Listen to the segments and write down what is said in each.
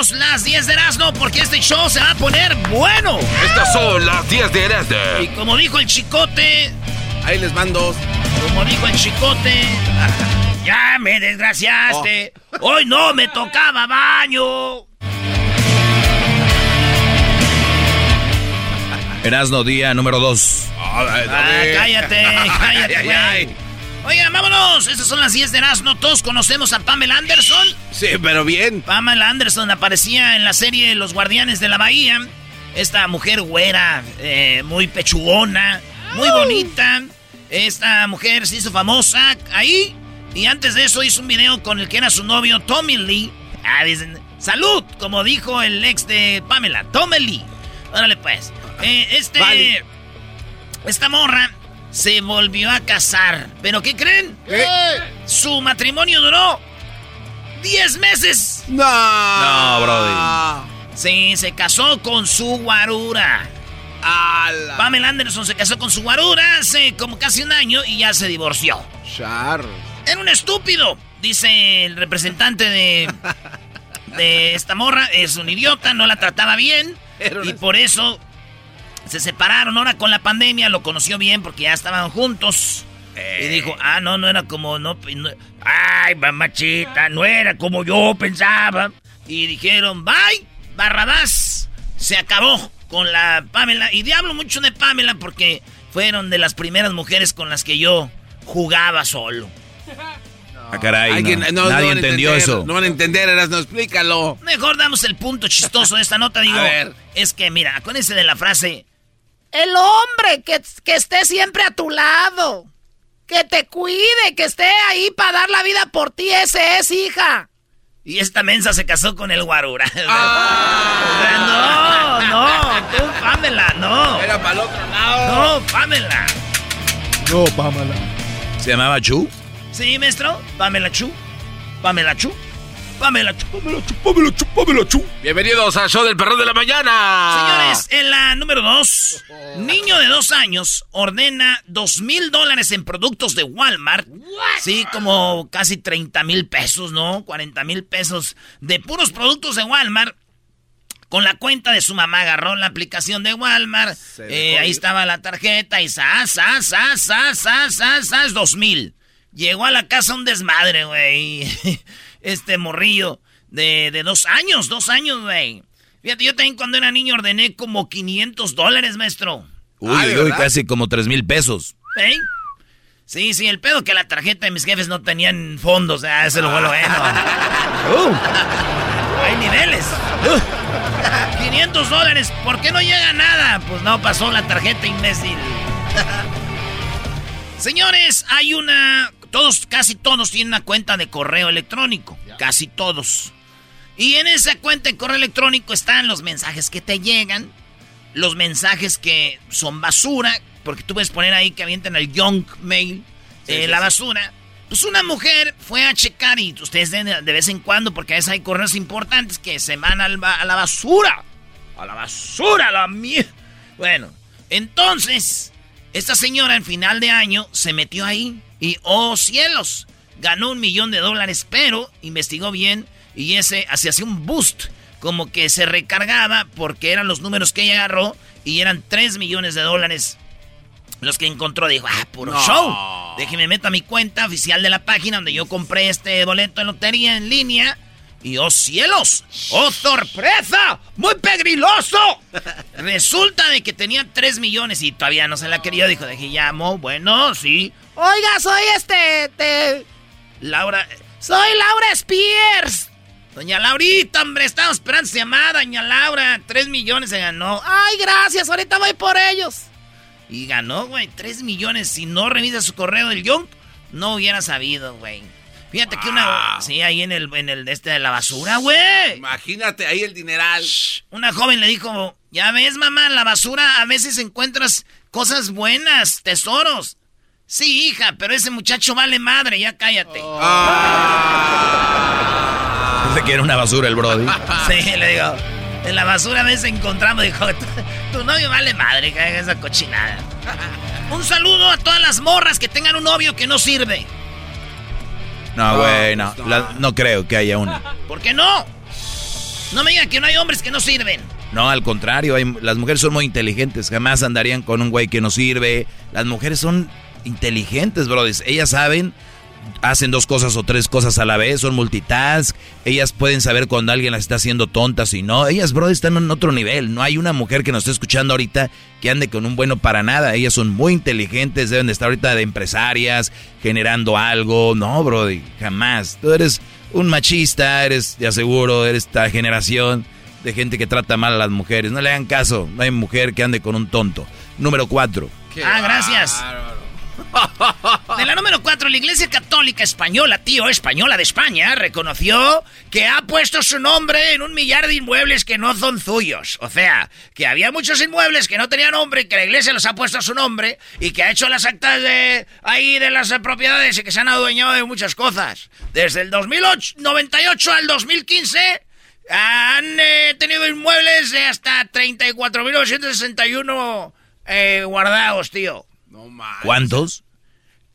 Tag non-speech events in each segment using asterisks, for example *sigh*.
tenemos las 10 de Erasmo porque este show se va a poner bueno. Estas son las 10 de Y Erasmo. como dijo el chicote, Ahí les van dos. como dijo el chicote, *laughs* ya me desgraciaste. Hoy no me tocaba baño. Erasno, día número 2. Ah, cállate, *laughs* cállate, güey. Oigan, vámonos. Estas son las 10 de Erasmo. Todos conocemos a Pamela Anderson. Sí, pero bien. Pamela Anderson aparecía en la serie Los Guardianes de la Bahía. Esta mujer güera, eh, muy pechugona, muy bonita. Esta mujer se hizo famosa ahí. Y antes de eso hizo un video con el que era su novio, Tommy Lee. Ah, dicen, salud, como dijo el ex de Pamela, Tommy Lee. Órale pues. Eh, este... Vale. Esta morra se volvió a casar. ¿Pero qué creen? Su matrimonio duró 10 meses. No. No, brody. Sí, se casó con su guarura. Ala. Pamela Anderson se casó con su guarura hace como casi un año y ya se divorció. Char. Era un estúpido, dice el representante de, *laughs* de esta morra. Es un idiota, no la trataba bien. Era un Y por eso se separaron. Ahora con la pandemia lo conoció bien porque ya estaban juntos. Y dijo, ah, no, no era como, no, no- ay, mamachita, no era como yo pensaba. Y dijeron, bye, Barrabás, se acabó con la Pamela. Y diablo mucho de Pamela porque fueron de las primeras mujeres con las que yo jugaba solo. Ah, caray, Alguien- no. no, no Nadie van a entendió entender, eso. No van a entender, Erasno, explícalo. Mejor damos el punto chistoso de esta nota, digo. A ver. Es que, mira, acuérdense de la frase. El hombre que, que esté siempre a tu lado. Que te cuide, que esté ahí para dar la vida por ti, ese es, hija. Y esta mensa se casó con el guarura. *laughs* no, no, tú, Pamela, no. Era para el otro lado. No, Pamela. No, Pamela. ¿Se llamaba Chu? Sí, maestro. Pamela Chu. Pamela Chu. Pamela Chu. Pamela Chu, Pamela Chu, Pamela Chu. Bienvenidos al show del perro de la mañana. Señores, en la número dos, niño de dos años ordena dos mil dólares en productos de Walmart. Sí, como casi 30 mil pesos, ¿no? 40 mil pesos de puros productos de Walmart. Con la cuenta de su mamá agarró la aplicación de Walmart. Eh, ahí estaba la tarjeta y sas, sas, sas, sas, sas, sas, dos mil. Llegó a la casa un desmadre, güey. *laughs* Este morrillo de, de dos años, dos años, güey. Fíjate, yo también cuando era niño ordené como 500 dólares, maestro. Uy, Ay, uy, casi como 3 mil pesos. ¿Eh? Sí, sí, el pedo que la tarjeta de mis jefes no tenían fondos, o sea, eso lo fue lo bueno. *laughs* Uh, hay niveles. Uh, 500 dólares, ¿por qué no llega nada? Pues no pasó la tarjeta, imbécil. *laughs* Señores, hay una... Todos, casi todos tienen una cuenta de correo electrónico. Casi todos. Y en esa cuenta de correo electrónico están los mensajes que te llegan, los mensajes que son basura, porque tú puedes poner ahí que avientan el junk mail, eh, la basura. Pues una mujer fue a checar y ustedes de, de vez en cuando, porque a veces hay correos importantes que se van al ba- a la basura. A la basura, a la mierda. Bueno, entonces, esta señora en final de año se metió ahí y, oh cielos, ganó un millón de dólares, pero investigó bien y ese se hacía un boost, como que se recargaba porque eran los números que ella agarró y eran 3 millones de dólares los que encontró. Dijo, ah, puro No. show. Déjeme meter a mi cuenta oficial de la página donde yo compré este boleto de lotería en línea Y oh cielos, oh sorpresa, muy pegriloso. Resulta de que tenía 3 millones y todavía no se la quería. Dijo, de que llamo, bueno, sí. Oiga, soy este, te... Laura, soy Laura Spears. Doña Laurita, hombre, estamos esperando su llamada, doña Laura. 3 millones se ganó. Ay, gracias, ahorita voy por ellos. Y ganó, güey, 3 millones. Si no revisa su correo del Young, no hubiera sabido, güey. Fíjate que una. Sí, ahí en el, en el este de la basura, güey. Imagínate ahí el dineral. Una joven le dijo: Ya ves, mamá, en la basura a veces encuentras cosas buenas, tesoros. Sí, hija, pero ese muchacho vale madre, ya cállate. Ah. Pensé que era una basura el Brody. *laughs* Sí, le digo. En la basura a veces encontramos, dijo, tu novio vale madre, que haga esa cochinada. Un saludo a todas las morras que tengan un novio que no sirve. No, güey, no. La- no creo que haya una. ¿Por qué no? No me digan que no hay hombres que no sirven. No, al contrario, hay- las mujeres son muy inteligentes. Jamás andarían con un güey que no sirve. Las mujeres son inteligentes, brothers. Ellas saben, hacen dos cosas o tres cosas a la vez, son multitask. Ellas pueden saber cuando alguien las está haciendo tontas y no. Ellas, brothers, están en otro nivel. No hay una mujer que nos esté escuchando ahorita que ande con un bueno para nada. Ellas son muy inteligentes, deben de estar ahorita de empresarias, generando algo. No, brody, jamás. Tú eres un machista, eres, te aseguro, eres esta generación de gente que trata mal a las mujeres. No le hagan caso, no hay mujer que ande con un tonto. Número cuatro. ah, gracias. De la número 4, la Iglesia Católica Española, tío, española de España, reconoció que ha puesto su nombre en un millar de inmuebles que no son suyos. O sea, que había muchos inmuebles que no tenían nombre, que la Iglesia los ha puesto a su nombre y que ha hecho las actas de ahí de las propiedades y que se han adueñado de muchas cosas. Desde el 2098 al 2015 han eh, tenido inmuebles de hasta 34.961 eh, guardados, tío. No mames. ¿Cuántos?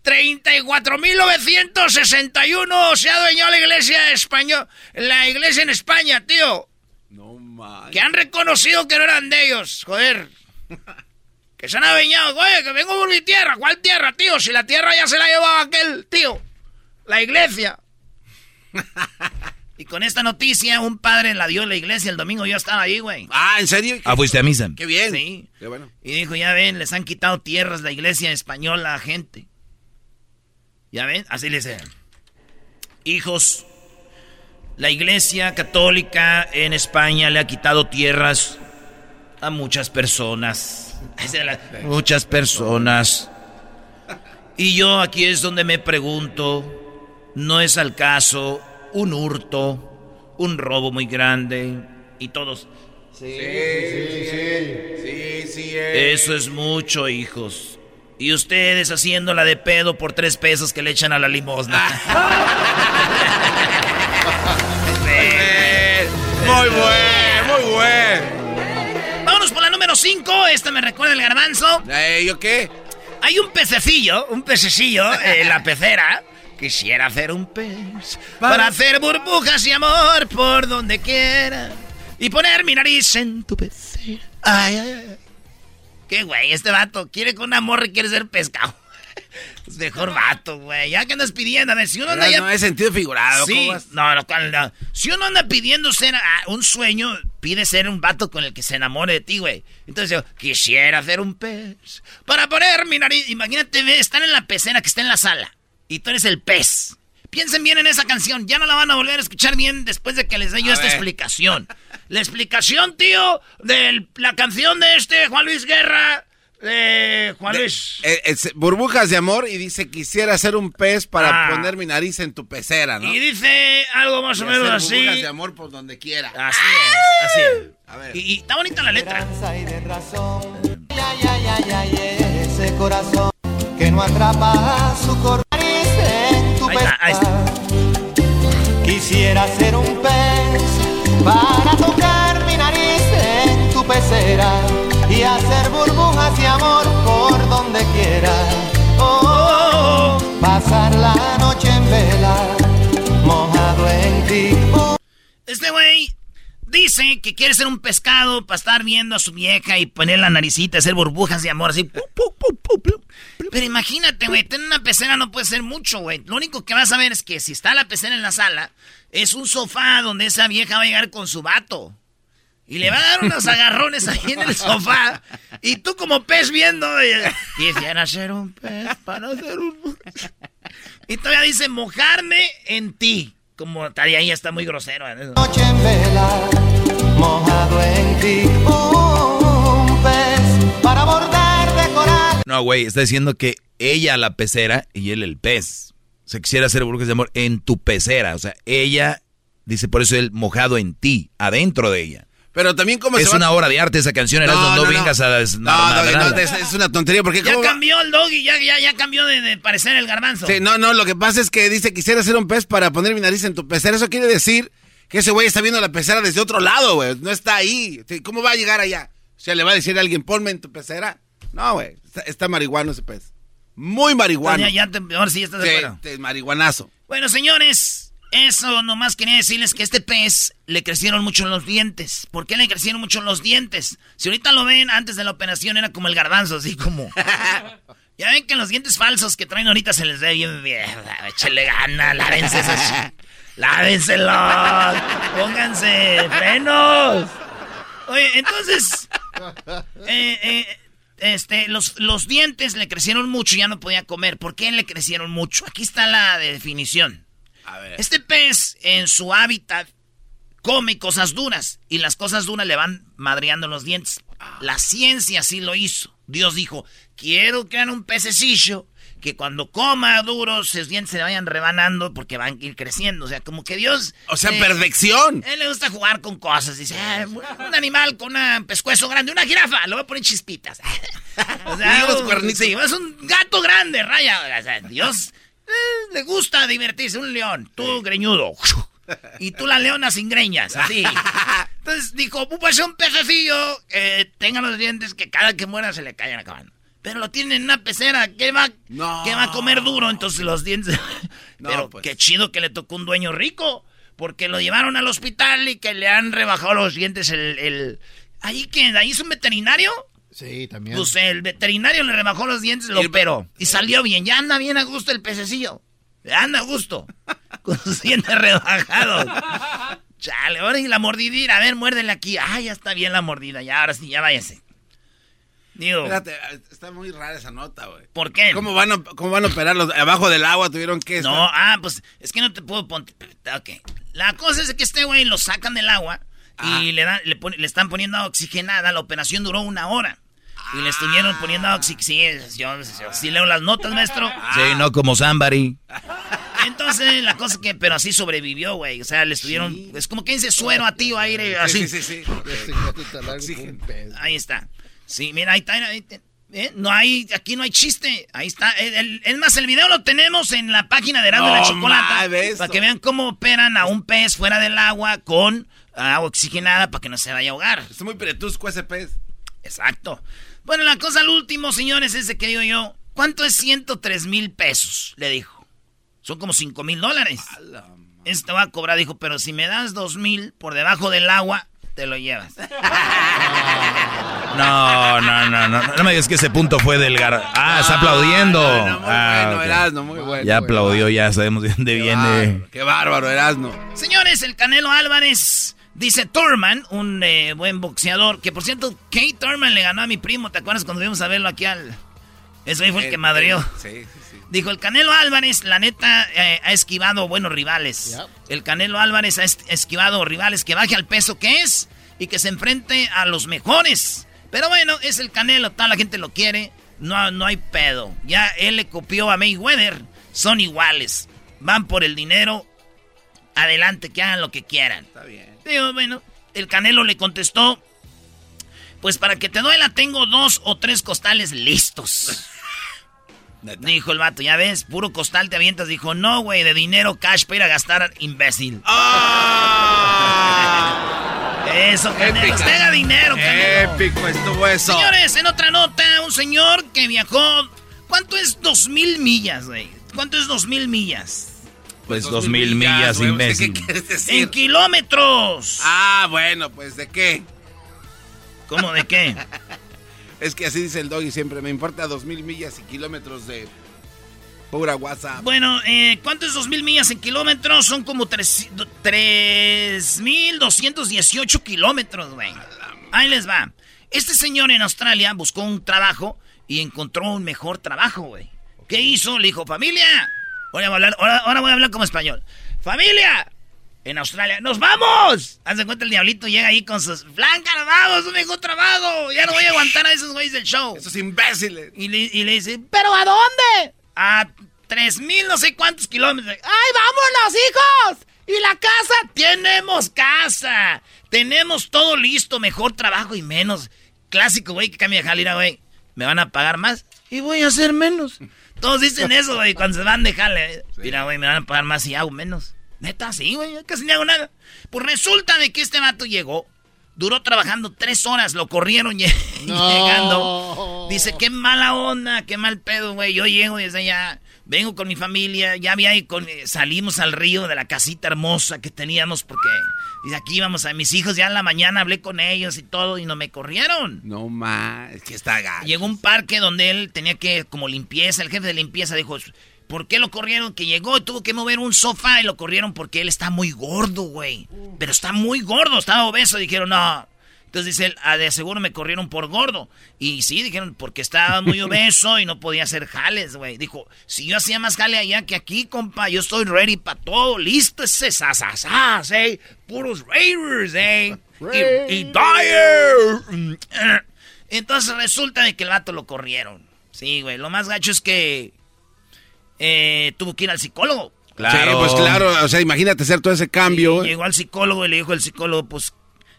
34.961 se ha adueñado la iglesia española, la iglesia en España, tío. No mames. Que han reconocido que no eran de ellos, joder. *laughs* Que se han adueñado, oye, que vengo por mi tierra. ¿Cuál tierra, tío? Si la tierra ya se la llevaba aquel, tío. La iglesia. *laughs* Y con esta noticia, un padre la dio en la iglesia el domingo. Yo estaba ahí, güey. Ah, ¿en serio? Ah, fuiste a misa. Qué bien. Sí. Qué bueno. Y dijo, ya ven, les han quitado tierras la iglesia española a gente. Ya ven, así le dice. Hijos, la iglesia católica en España le ha quitado tierras a muchas personas. Muchas personas. Y yo aquí es donde me pregunto, ¿no es al caso un hurto, un robo muy grande? Y todos... Sí, sí, eh. Eso es mucho, hijos. Y ustedes haciéndola de pedo por tres pesos que le echan a la limosna. Eh, *laughs* *laughs* Muy buen, muy buen. Vámonos por la número 5. Esta me recuerda el garbanzo. Eh, ¿Yo qué? Hay un pececillo, un pececillo en la pecera. Quisiera hacer un pez para hacer burbujas y amor por donde quiera. Y poner mi nariz en tu pecera. Ay, ay, ay. Qué güey, este vato quiere con una morra y quiere ser pescado. *laughs* Es mejor vato, güey. Ya que andas pidiendo, a ver, si uno anda ya No es sentido figurado. Sí, no, no, no. Si uno anda pidiendo ser ah, un sueño, pide ser un vato con el que se enamore de ti, güey. Entonces yo, quisiera hacer un pez para poner mi nariz. Imagínate, están en la pecera que está en la sala y tú eres el pez. Piensen bien en esa canción, ya no la van a volver a escuchar bien después de que les dé yo A esta ver. explicación. La explicación, tío, de la canción de este Juan Luis Guerra, de Juan De- Luis. eh, es burbujas de amor y dice quisiera ser un pez para Ah. poner mi nariz en tu pecera, ¿no? Y dice algo más Y o menos así. burbujas de amor por donde quiera. Así es, así es. A ver. Y, y está bonita la letra. y de razón. Ay, ay, ay, ay, ese corazón no atrapa su corazón en tu. Quisiera ser un pez para tocar mi nariz en tu pecera y hacer burbujas de amor por donde quiera. Oh, pasar la noche en vela, mojado en ti. Oh, Este güey dice que quiere ser un pescado para estar viendo a su vieja y poner la naricita, hacer burbujas de amor así. pu, pu, pu. Pero imagínate, güey, tener una pecera no puede ser mucho, güey. Lo único que vas a ver es que si está la pecera en la sala, es un sofá donde esa vieja va a llegar con su vato. Y le va a dar unos *laughs* agarrones ahí en el sofá. Y tú como pez viendo, quisiera ser un pez para ser un... Y todavía dice, mojarme en ti. Como estaría ahí, está muy grosero. ¿eh? Noche en vela, mojado en ti, No, güey, está diciendo que ella la pecera y él el pez. Se quisiera hacer burbujas de amor en tu pecera. O sea, ella, dice por eso él mojado en ti, adentro de ella. Pero también como Es una obra de arte esa canción, Erasmo, no, no, no, vengas a... des- No, no, no, es, es una tontería porque... Ya ¿cómo va- cambió el doggy, ya, ya, ya cambió de, de parecer el garbanzo. Sí, no, no, lo que pasa es que dice quisiera ser un pez para poner mi nariz en tu pecera. Eso quiere decir que ese güey está viendo la pecera desde otro lado, güey. No está ahí. ¿Cómo va a llegar allá? O sea, le va a decir a alguien, ponme en tu pecera. No, güey. Está, está marihuano ese pez. Muy marihuano. Ya, ya te- ahora sí estás de acuerdo. sí, marihuanazo. Bueno, señores, eso nomás quería decirles que este pez le crecieron mucho los dientes. ¿Por qué le crecieron mucho los dientes? Si ahorita lo ven, antes de la operación era como el garbanzo, así como... *laughs* ya ven que los dientes falsos que traen ahorita se les ve bien bien. Échale gana, lávense esos... Lávenselos, pónganse frenos. Oye, entonces... eh, eh, este, los, los dientes le crecieron mucho y ya no podía comer. ¿Por qué le crecieron mucho? Aquí está la definición. A ver. Este pez en su hábitat come cosas duras y las cosas duras le van madreando los dientes. La ciencia sí lo hizo. Dios dijo, quiero que hagan un pececillo que cuando coma duro sus dientes se vayan rebanando porque van a ir creciendo. O sea, como que Dios... O sea, eh, perfección. él le gusta jugar con cosas. Dice, "Ah, un animal con un pescuezo grande, una jirafa, le voy a poner chispitas. *laughs* o sea, un- cuernitos. sí, es un gato grande, raya. O sea, Dios eh, le gusta divertirse, un león, tú greñudo. Y tú la leona sin greñas, así. *laughs* Entonces dijo, pues un pececillo, eh, tenga los dientes que cada que muera se le caigan acabando. Pero lo tiene en una pecera, ¿qué va, No. qué va a comer duro? Entonces los dientes... *laughs* No, Pero pues. qué chido que le tocó un dueño rico. Porque lo llevaron al hospital y que le han rebajado los dientes el... el... ¿Ahí quién? ¿Ahí es un veterinario? Sí, también. Pues el veterinario le rebajó los dientes, lo operó. Y salió bien. Ya anda bien a gusto el pececillo. Anda a gusto. *laughs* Con sus dientes rebajados. Chale, ahora y la mordidita. A ver, muérdele aquí. Ah, ya está bien la mordida. Ya, ahora sí, ya váyase. Digo, Espérate, está muy rara esa nota, güey. ¿por qué? ¿Cómo van, a, ¿Cómo van a operar los abajo del agua? Tuvieron que... No, estar- ah, pues es que no te puedo poner. Ok. La cosa es que este güey lo sacan del agua y le, dan, le, pon- le están poniendo oxigenada. La operación duró una hora. Y le estuvieron poniendo oxigenada. Sí, yo, yo sí leo las notas, maestro. Sí, no como somebody. Entonces, la cosa es que, pero así sobrevivió, güey. O sea, le estuvieron. Es como que dice suero a ti o aire, así. Sí, sí, sí. *laughs* Ahí está. Sí, mira, ahí está. ahí está. ¿Eh? No hay, aquí no hay chiste. Ahí está. El- el- es más, el video lo tenemos en la página de Erasmo y la Chocolata. Para que vean cómo operan a un pez fuera del agua con agua oxigenada para que no se vaya a ahogar. Está muy peretusco ese pez. Exacto. Bueno, la cosa al último, señores, es de que digo yo, ¿cuánto es 103 mil pesos? Le dijo. Son como 5 mil dólares. Este va a cobrar, dijo, pero si me das 2 mil por debajo del agua, te lo llevas. *laughs* No, no, no, no. No me digas que ese punto fue del gar... Ah, está aplaudiendo. No, no, muy Ah, bueno, ok. Erasmo, muy bueno. Ya aplaudió, ya sabemos de dónde Qué viene. bárbaro, Qué bárbaro, Erasmo. Señores, el Canelo Álvarez, dice Thurman, un eh, buen boxeador, que por cierto, Kate Thurman le ganó a mi primo, ¿te acuerdas cuando fuimos a verlo aquí al... Ese ahí fue el que madrió. Sí, sí, sí. Dijo, el Canelo Álvarez, la neta, eh, ha esquivado buenos rivales. Yep. El Canelo Álvarez ha es- esquivado rivales que baje al peso que es y que se enfrente a los mejores. Pero bueno, es el Canelo, toda la gente lo quiere, no, no hay pedo. Ya él le copió a Mayweather, son iguales. Van por el dinero, adelante, que hagan lo que quieran. Está bien. Digo, bueno, el Canelo le contestó, pues para que te duela tengo dos o tres costales listos. *laughs* Dijo el vato, ya ves, puro costal te avientas. Dijo, no, güey, de dinero cash para ir a gastar, imbécil. ¡Ah! Eso, Canelo, usted haga dinero, Canelo. Épico estuvo eso. Señores, en otra nota, un señor que viajó... ¿Cuánto es dos mil millas, güey? ¿Cuánto es dos mil millas? Pues dos mil millas, güey, imbécil. ¿Qué quieres En decir? kilómetros. Ah, bueno, pues ¿de qué? ¿Cómo de qué? *laughs* Es que así dice el doggy siempre. Me importa dos mil millas y kilómetros de pura WhatsApp. Bueno, eh, ¿cuánto es dos mil millas en kilómetros? Son como tres- do- 3.218 kilómetros, güey. Ahí les va. Este señor en Australia buscó un trabajo y encontró un mejor trabajo, güey. ¿Qué hizo? Le dijo, familia. Ahora voy a hablar, ahora, ahora voy a hablar como español. ¡Familia! En Australia, ¡nos vamos! Haz de cuenta el diablito llega ahí con sus... ¡Blanca, nos vamos! ¡Un mejor trabajo! Ya no voy a aguantar a esos güeyes del show. Esos imbéciles. Y le, y le dice, ¿pero a dónde? A tres mil no sé cuántos kilómetros. ¡Ay, vámonos, hijos! ¿Y la casa? Tenemos casa. Tenemos todo listo, mejor trabajo y menos. Clásico, güey, que cambia de jalira, güey. ¿Me van a pagar más? Y voy a hacer menos. Todos dicen eso, güey, cuando se van de jale. Mira, güey, me van a pagar más y hago menos. Neta, sí, güey, casi no hago nada. Pues resulta de que este vato llegó, duró trabajando tres horas, lo corrieron lle- *laughs* llegando. Dice, qué mala onda, qué mal pedo, güey. Yo llego desde allá, vengo con mi familia, ya había ahí con, eh, salimos al río de la casita hermosa que teníamos porque dice, aquí íbamos a mis hijos, ya en la mañana hablé con ellos y todo y no me corrieron. No más, es que está gacho. Llegó un parque donde él tenía que, como limpieza, el jefe de limpieza dijo, ¿por qué lo corrieron? Que llegó y tuvo que mover un sofá y lo corrieron porque él está muy gordo, güey. Pero está muy gordo, estaba obeso. Dijeron, no. Entonces dice él, ah, de seguro me corrieron por gordo. Y sí, dijeron, porque estaba muy *laughs* obeso y no podía hacer jales, güey. Dijo, si yo hacía más jale allá que aquí, compa, yo estoy ready para todo, listo, ese sasasas, eh. Puros Raiders, eh. Y, y Dyer. Mm. *clears throat* Entonces resulta de que el vato lo corrieron. Sí, güey. Lo más gacho es que eh, tuvo que ir al psicólogo. Sí, pues claro, o sea, imagínate hacer todo ese cambio. Y llegó al psicólogo y le dijo el psicólogo, pues,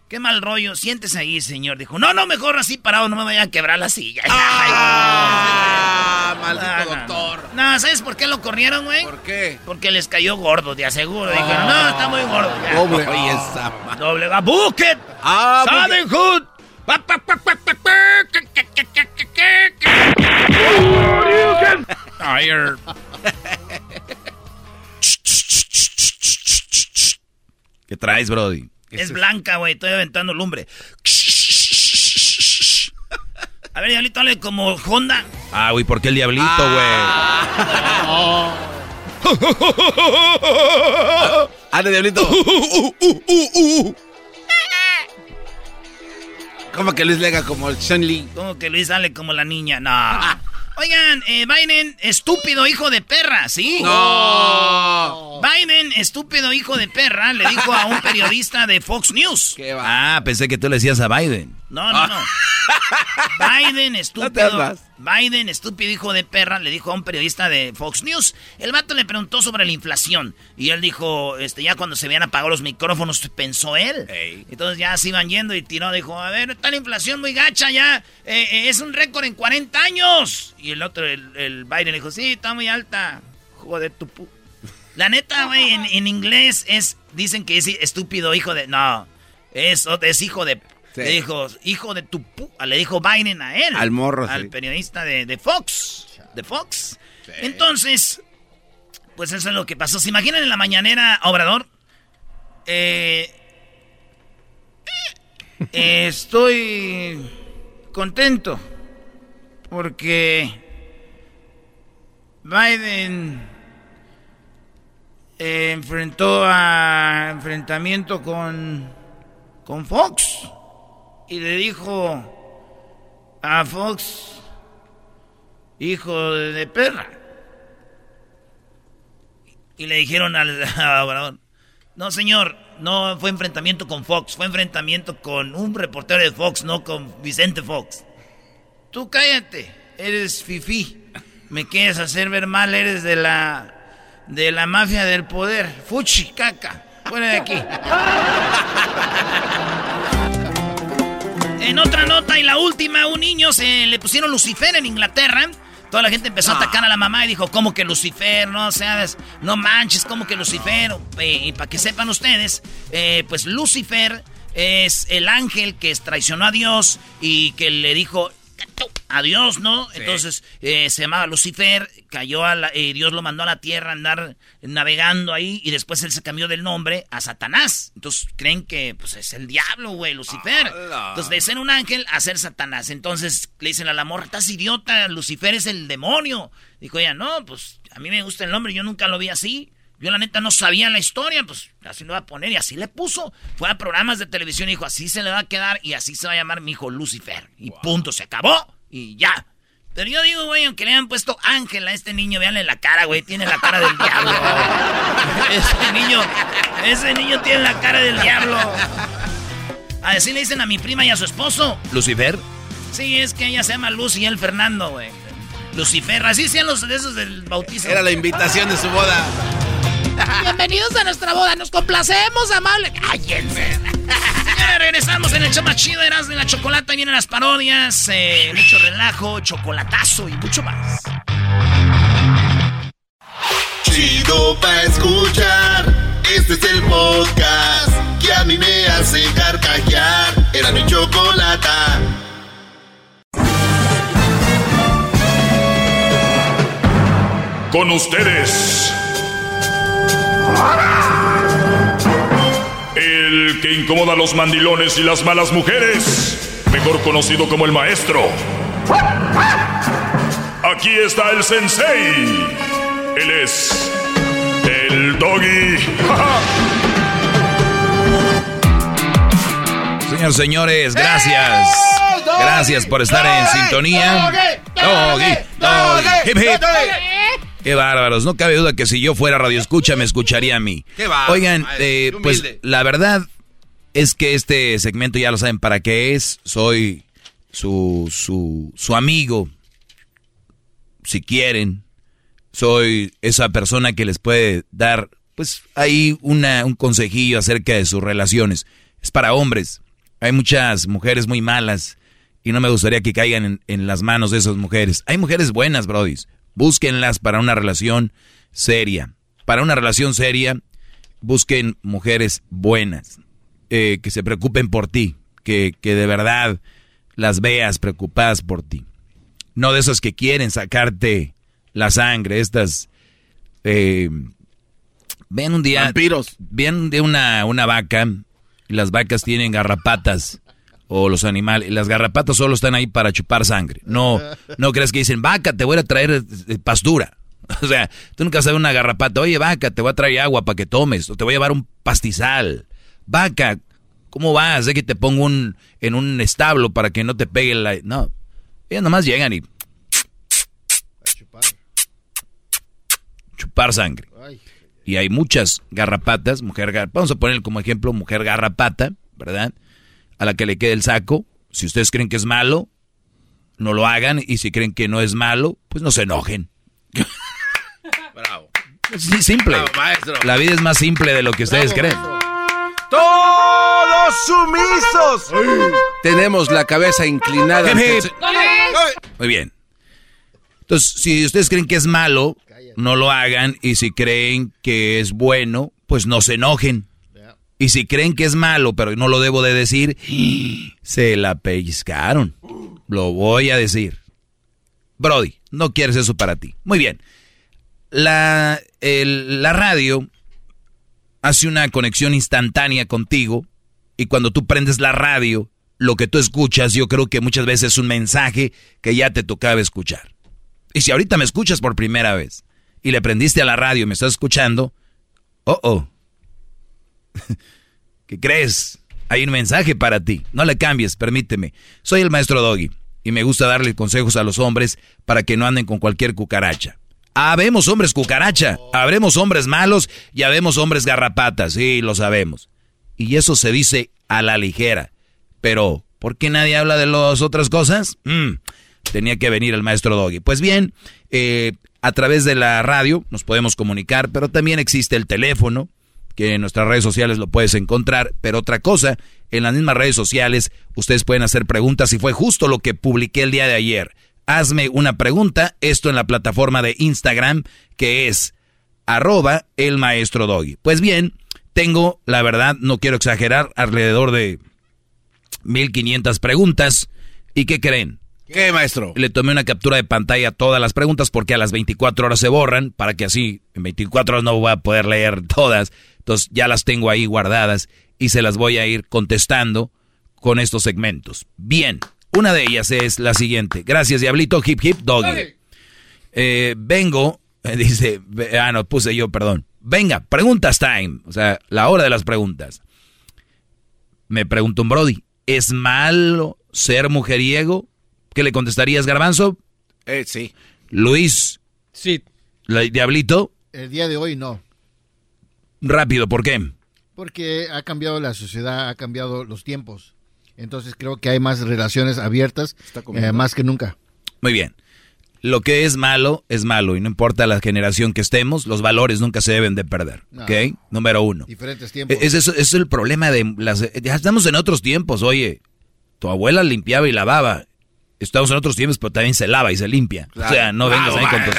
qué mal rollo, siéntese ahí, señor. Dijo, no, no, mejor así parado, no me vaya a quebrar la silla. *laughs* Ah, maldito Ah, no. doctor. No, ¿sabes por qué lo corrieron, güey? ¿Por qué? Porque les cayó gordo, de aseguro. Dijeron, no, está muy gordo. ya". Doble. Oye, esa Doble. A bucket. Ah, ¿Qué traes, Brody? Es blanca, güey. Estoy aventando lumbre. A ver, diablito, hable como Honda. Ah, güey, ¿por qué el diablito, güey? Ande, diablito. ¿Cómo que Luis Lega como el Sean Lee? Como que Luis sale como la niña. No. Oigan, eh, Biden, estúpido hijo de perra, ¿sí? No. Biden, estúpido hijo de perra, le dijo a un periodista de Fox News. *laughs* ¿Qué va? Ah, pensé que tú le decías a Biden. No, no, no. *laughs* Biden, No te estúpido. Biden, estúpido hijo de perra, le dijo a un periodista de Fox News. El vato le preguntó sobre la inflación. Y él dijo, este, ya cuando se habían apagado los micrófonos, pensó él. Ey. Entonces ya se iban yendo y tiró, dijo, a ver, está la inflación muy gacha ya. eh, eh, es un récord en 40 años. Y el otro, el, el Biden, le dijo, sí, está muy alta. Joder, tu pu... La neta, güey, en, en inglés es, dicen que es estúpido hijo de... No, es, es hijo de... Sí. Le dijo, hijo de tu pu... Le dijo Biden a él. Al morro, Al sí. periodista de, de Fox. De Fox. Entonces, pues eso es lo que pasó. ¿Se imaginan en la mañanera, Obrador? Eh, eh, estoy contento porque Biden eh, enfrentó a enfrentamiento con, con Fox y le dijo a Fox, hijo de, perra. Y le dijeron *laughs* al Obrador, no señor, no fue enfrentamiento con Fox, fue enfrentamiento con un reportero de Fox, no con Vicente Fox. Tú cállate, eres fifí. Me quieres hacer ver mal, eres de la de la mafia del poder. Fuchi, caca. Fuera de aquí. En otra nota y la última, un niño se le pusieron Lucifer en Inglaterra. Toda la gente empezó a atacar a la mamá y dijo, ¿cómo que Lucifer? No seas, no manches, ¿cómo que Lucifer? Eh, y para que sepan ustedes, eh, pues Lucifer es el ángel que traicionó a Dios y que le dijo, a Dios, ¿no? Entonces eh, se llamaba Lucifer, cayó a la, eh, Dios lo mandó a la tierra a andar navegando ahí y después él se cambió del nombre a Satanás. Entonces creen que pues es el diablo, güey, Lucifer. Entonces de ser un ángel a ser Satanás. Entonces le dicen a la morra, estás idiota, Lucifer es el demonio. Dijo ella, no, pues a mí me gusta el nombre, yo nunca lo vi así. Yo la neta no sabía la historia, pues así lo va a poner y así le puso. Fue a programas de televisión y dijo, así se le va a quedar y así se va a llamar mi hijo Lucifer. Y punto, se acabó y ya. Pero yo digo, güey, aunque le hayan puesto Ángel a este niño, véanle la cara, güey, tiene la cara del diablo. *laughs* ese niño, ese niño tiene la cara del diablo. Así le dicen a mi prima y a su esposo. ¿Lucifer? Sí, es que ella se llama Luz y él Fernando, güey. Lucifer, así sean los de esos del bautizo. Era la invitación de su boda. Bienvenidos a nuestra boda, nos complacemos, amable. ¡Cállense! Señores, regresamos en el show más chido, eras de la chocolata, vienen las parodias, eh, mucho relajo, chocolatazo y mucho más. Chido pa' escuchar, este es el podcast que a mí me hace carcajear. Era mi chocolata. Con ustedes. El que incomoda a los mandilones y las malas mujeres, mejor conocido como el maestro. Aquí está el sensei. Él es el doggy. *laughs* Señores, señores, gracias. Gracias por estar en sintonía. Doggy, doggy, hip, hip. Qué bárbaros. No cabe duda que si yo fuera radio escucha, me escucharía a mí. Qué bárbaro, Oigan, eh, pues la verdad es que este segmento ya lo saben para qué es. Soy su, su, su amigo, si quieren. Soy esa persona que les puede dar, pues, ahí una, un consejillo acerca de sus relaciones. Es para hombres. Hay muchas mujeres muy malas y no me gustaría que caigan en, en las manos de esas mujeres. Hay mujeres buenas, brodis. Búsquenlas para una relación seria. Para una relación seria, busquen mujeres buenas, eh, que se preocupen por ti, que, que de verdad las veas preocupadas por ti. No de esos que quieren sacarte la sangre, estas... Eh, ven un día... Vampiros. Ven de una, una vaca y las vacas tienen garrapatas o los animales. Las garrapatas solo están ahí para chupar sangre. No, no crees que dicen, vaca, te voy a traer eh, pastura. *laughs* O sea, tú nunca sabes una garrapata, oye, vaca, te voy a traer agua para que tomes, o te voy a llevar un pastizal. Vaca, ¿cómo vas? De que te pongo un, en un establo para que no te pegue la... No, ellas nomás llegan y chupar sangre. Y hay muchas garrapatas, mujer gar- vamos a poner como ejemplo mujer garrapata, ¿verdad? A la que le quede el saco. Si ustedes creen que es malo, no lo hagan. Y si creen que no es malo, pues no se enojen. *laughs* Bravo. Es simple. Bravo, maestro. La vida es más simple de lo que ustedes creen. ¡Todos sumisos! Tenemos la cabeza inclinada. Hip, hip. ante- Muy bien. Entonces, si ustedes creen que es malo, no lo hagan. Y si creen que es bueno, pues no se enojen. Y si creen que es malo, pero no lo debo de decir, *gasps* se la pellizcaron. Lo voy a decir. Brody, no quieres eso para ti. Muy bien. La, el- la radio hace una conexión instantánea contigo y cuando tú prendes la radio, lo que tú escuchas, yo creo que muchas veces es un mensaje que ya te tocaba escuchar. Y si ahorita me escuchas por primera vez y le prendiste a la radio y me estás escuchando, oh, oh. *laughs* ¿Qué crees? Hay un mensaje para ti. No le cambies, permíteme. Soy el maestro Doggy y me gusta darle consejos a los hombres para que no anden con cualquier cucaracha. Habemos hombres cucaracha, habremos hombres malos y habemos hombres garrapatas, sí, lo sabemos. Y eso se dice a la ligera. Pero, ¿por qué nadie habla de las otras cosas? Mm, tenía que venir el maestro Doggy. Pues bien, eh, a través de la radio nos podemos comunicar, pero también existe el teléfono, que en nuestras redes sociales lo puedes encontrar. Pero otra cosa, en las mismas redes sociales ustedes pueden hacer preguntas y fue justo lo que publiqué el día de ayer. Hazme una pregunta, esto en la plataforma de Instagram, que es arroba el maestro Doggy. Pues bien, tengo, la verdad, no quiero exagerar, alrededor de 1500 preguntas. ¿Y qué creen? ¿Qué, maestro? Le tomé una captura de pantalla a todas las preguntas porque a las 24 horas se borran para que así en 24 horas no voy a poder leer todas. Entonces ya las tengo ahí guardadas y se las voy a ir contestando con estos segmentos. Bien, una de ellas es la siguiente. Gracias, Diablito, hip hip doggy. Eh, vengo, *laughs* dice, ah, no, puse yo, perdón. Venga, preguntas time. O sea, la hora de las preguntas. Me pregunto un Brody, ¿es malo ser mujeriego? ¿Qué le contestarías, Garbanzo? Eh, sí. Luis. Sí. Diablito. El día de hoy no. Rápido, ¿por qué? Porque ha cambiado la sociedad, ha cambiado los tiempos. Entonces creo que hay más relaciones abiertas, eh, más que nunca. Muy bien. Lo que es malo es malo y no importa la generación que estemos, los valores nunca se deben de perder. ¿Ok? Número uno. Diferentes tiempos. Es, eso, es el problema de las... Ya estamos en otros tiempos, oye. Tu abuela limpiaba y lavaba. Estamos en otros tiempos, pero también se lava y se limpia. O sea, no vengas ahí con tus,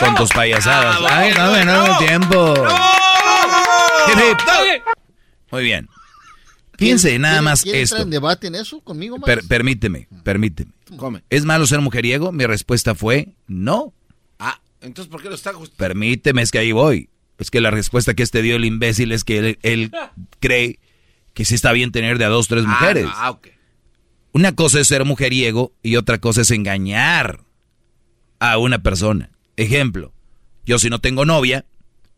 con tus payasadas. Ay, no, no, no, tiempo. Muy bien. Piense nada más esto. en debate en eso conmigo, per, Permíteme, permíteme. ¿Es malo ser mujeriego? Mi respuesta fue no. Ah, entonces ¿por qué lo está Permíteme, es que ahí voy. Es que la respuesta que este dio el imbécil es que él, *laughs* cree que sí está bien tener de a dos, tres ah, mujeres. Ah, ok. Una cosa es ser mujeriego y otra cosa es engañar a una persona. Ejemplo, yo si no tengo novia,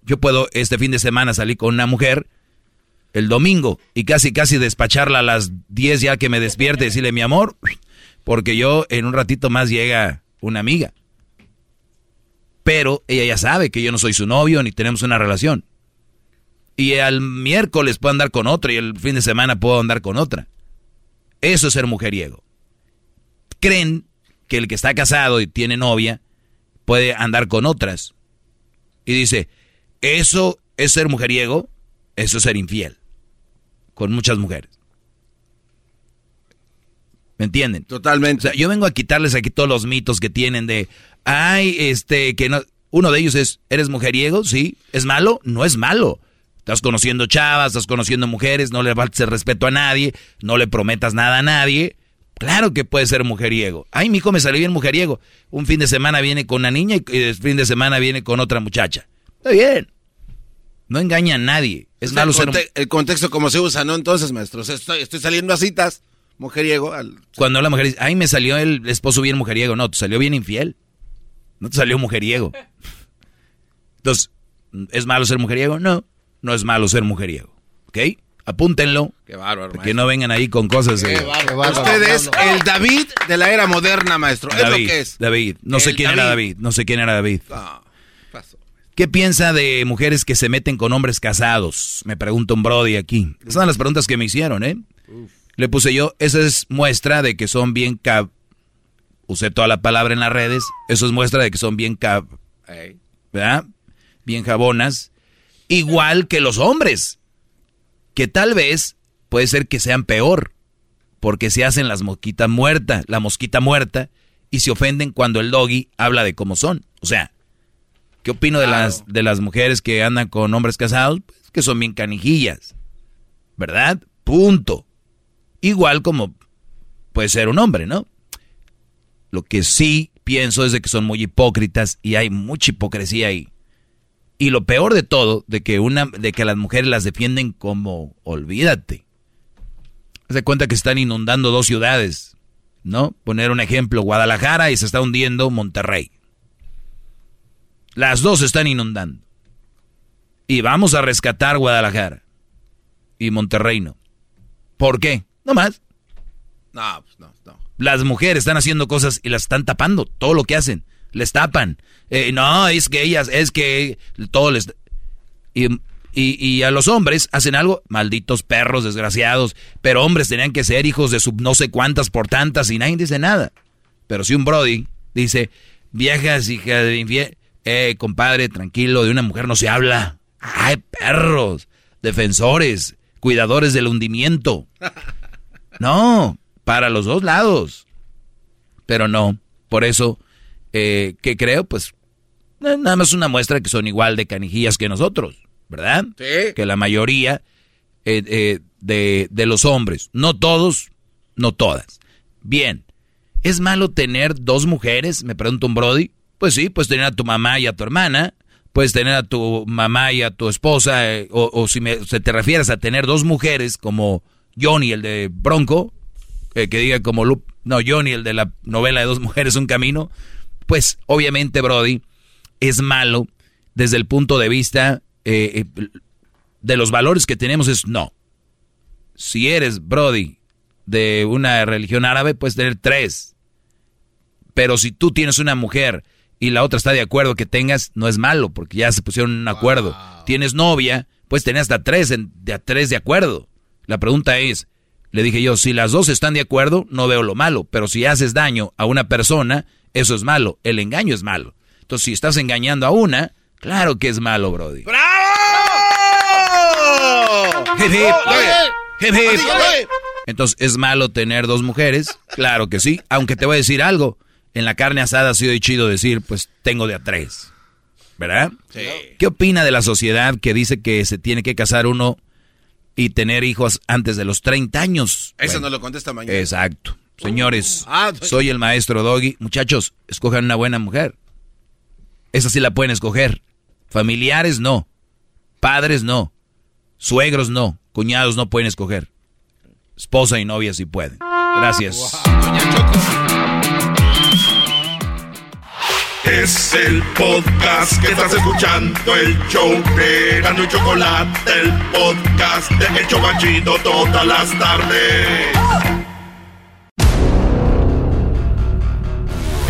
yo puedo este fin de semana salir con una mujer el domingo y casi casi despacharla a las 10 ya que me despierte y decirle mi amor, porque yo en un ratito más llega una amiga. Pero ella ya sabe que yo no soy su novio ni tenemos una relación. Y al miércoles puedo andar con otra y el fin de semana puedo andar con otra. Eso es ser mujeriego. Creen que el que está casado y tiene novia puede andar con otras. Y dice, eso es ser mujeriego, eso es ser infiel con muchas mujeres. ¿Me entienden? Totalmente. O sea, yo vengo a quitarles aquí todos los mitos que tienen de, ay, este, que no. Uno de ellos es, ¿eres mujeriego? Sí. ¿Es malo? No es malo. Estás conociendo chavas, estás conociendo mujeres, no le faltes el respeto a nadie, no le prometas nada a nadie. Claro que puede ser mujeriego. Ay, mi hijo me salió bien mujeriego. Un fin de semana viene con una niña y el fin de semana viene con otra muchacha. Está bien. No engaña a nadie. Es malo el, el contexto como se usa, ¿no? Entonces, maestro, estoy, estoy saliendo a citas, mujeriego. Cuando la mujer dice, ay, me salió el esposo bien mujeriego. No, te salió bien infiel. No te salió mujeriego. *laughs* Entonces, ¿es malo ser mujeriego? No, no es malo ser mujeriego. ¿Ok? Apúntenlo. Qué bárbaro, Que no vengan ahí con cosas de... Usted es el David de la era moderna, maestro. es lo que es. David. No sé quién era David. No sé quién era David. ¿Qué piensa de mujeres que se meten con hombres casados? Me pregunta un Brody aquí. Esas son las preguntas que me hicieron, ¿eh? Le puse yo, esa es muestra de que son bien cab... Usé toda la palabra en las redes. Eso es muestra de que son bien cab... ¿Verdad? Bien jabonas. Igual que los hombres. Que tal vez puede ser que sean peor. Porque se hacen las mosquitas muertas, la mosquita muerta, y se ofenden cuando el doggy habla de cómo son. O sea, ¿Qué opino de, las, de las mujeres que andan con hombres casados? Pues que son bien canijillas. ¿Verdad? Punto. Igual como puede ser un hombre, ¿no? Lo que sí pienso es de que son muy hipócritas y hay mucha hipocresía ahí. Y lo peor de todo, de que una, de que las mujeres las defienden como olvídate. Se cuenta que están inundando dos ciudades, ¿no? Poner un ejemplo, Guadalajara y se está hundiendo Monterrey. Las dos están inundando. Y vamos a rescatar Guadalajara. Y Monterrey no. ¿Por qué? No más. No, pues no, no. Las mujeres están haciendo cosas y las están tapando. Todo lo que hacen. Les tapan. Eh, no, es que ellas, es que todo les... Y, y, a los hombres hacen algo, malditos perros, desgraciados. Pero hombres tenían que ser hijos de sub no sé cuántas por tantas y nadie dice nada. Pero si un Brody dice, viejas hija de infiel, eh, compadre, tranquilo, de una mujer no se habla. Ay, perros, defensores, cuidadores del hundimiento. *laughs* No, para los dos lados. Pero no, por eso, eh, ¿qué creo? Pues eh, nada más una muestra que son igual de canijillas que nosotros, ¿verdad? Sí. Que la mayoría eh, de, de los hombres, no todos, no todas. Bien, ¿Es malo tener dos mujeres? Me pregunta un Brody. Pues sí, puedes tener a tu mamá y a tu hermana, puedes tener a tu mamá y a tu esposa, eh, o, si te refieres a tener dos mujeres como Johnny, el de Bronco, eh, que diga como no, Johnny, el de la novela de dos mujeres, un camino, pues obviamente, Brody, es malo desde el punto de vista eh, de los valores que tenemos, es no. Si eres, Brody, de una religión árabe, puedes tener tres. Pero si tú tienes una mujer y la otra está de acuerdo que tengas, no es malo, porque ya se pusieron un acuerdo. Tienes novia, pues tener hasta tres, de, tres de acuerdo. La pregunta es, le dije yo, si las dos están de acuerdo, no veo lo malo, pero si haces daño a una persona, eso es malo, el engaño es malo. Entonces, si estás engañando a una, claro que es malo, Brody. ¡Bravo! Entonces, ¿es malo tener dos mujeres? Claro que sí, aunque te voy a decir algo en la carne asada ha sido chido decir, pues tengo de a tres. ¿Verdad? Sí. ¿Qué opina de la sociedad que dice que se tiene que casar uno y tener hijos antes de los 30 años? Eso no lo contesta mañana. Exacto. Señores, ah, soy el maestro Doggy. Muchachos, escojan una buena mujer. Esa sí la pueden escoger. Familiares no. Padres no. Suegros no. Cuñados no pueden escoger. Esposa y novia sí pueden. Gracias. Es el podcast que estás escuchando, el show de y Chocolate, el podcast de El Chocachito todas las tardes.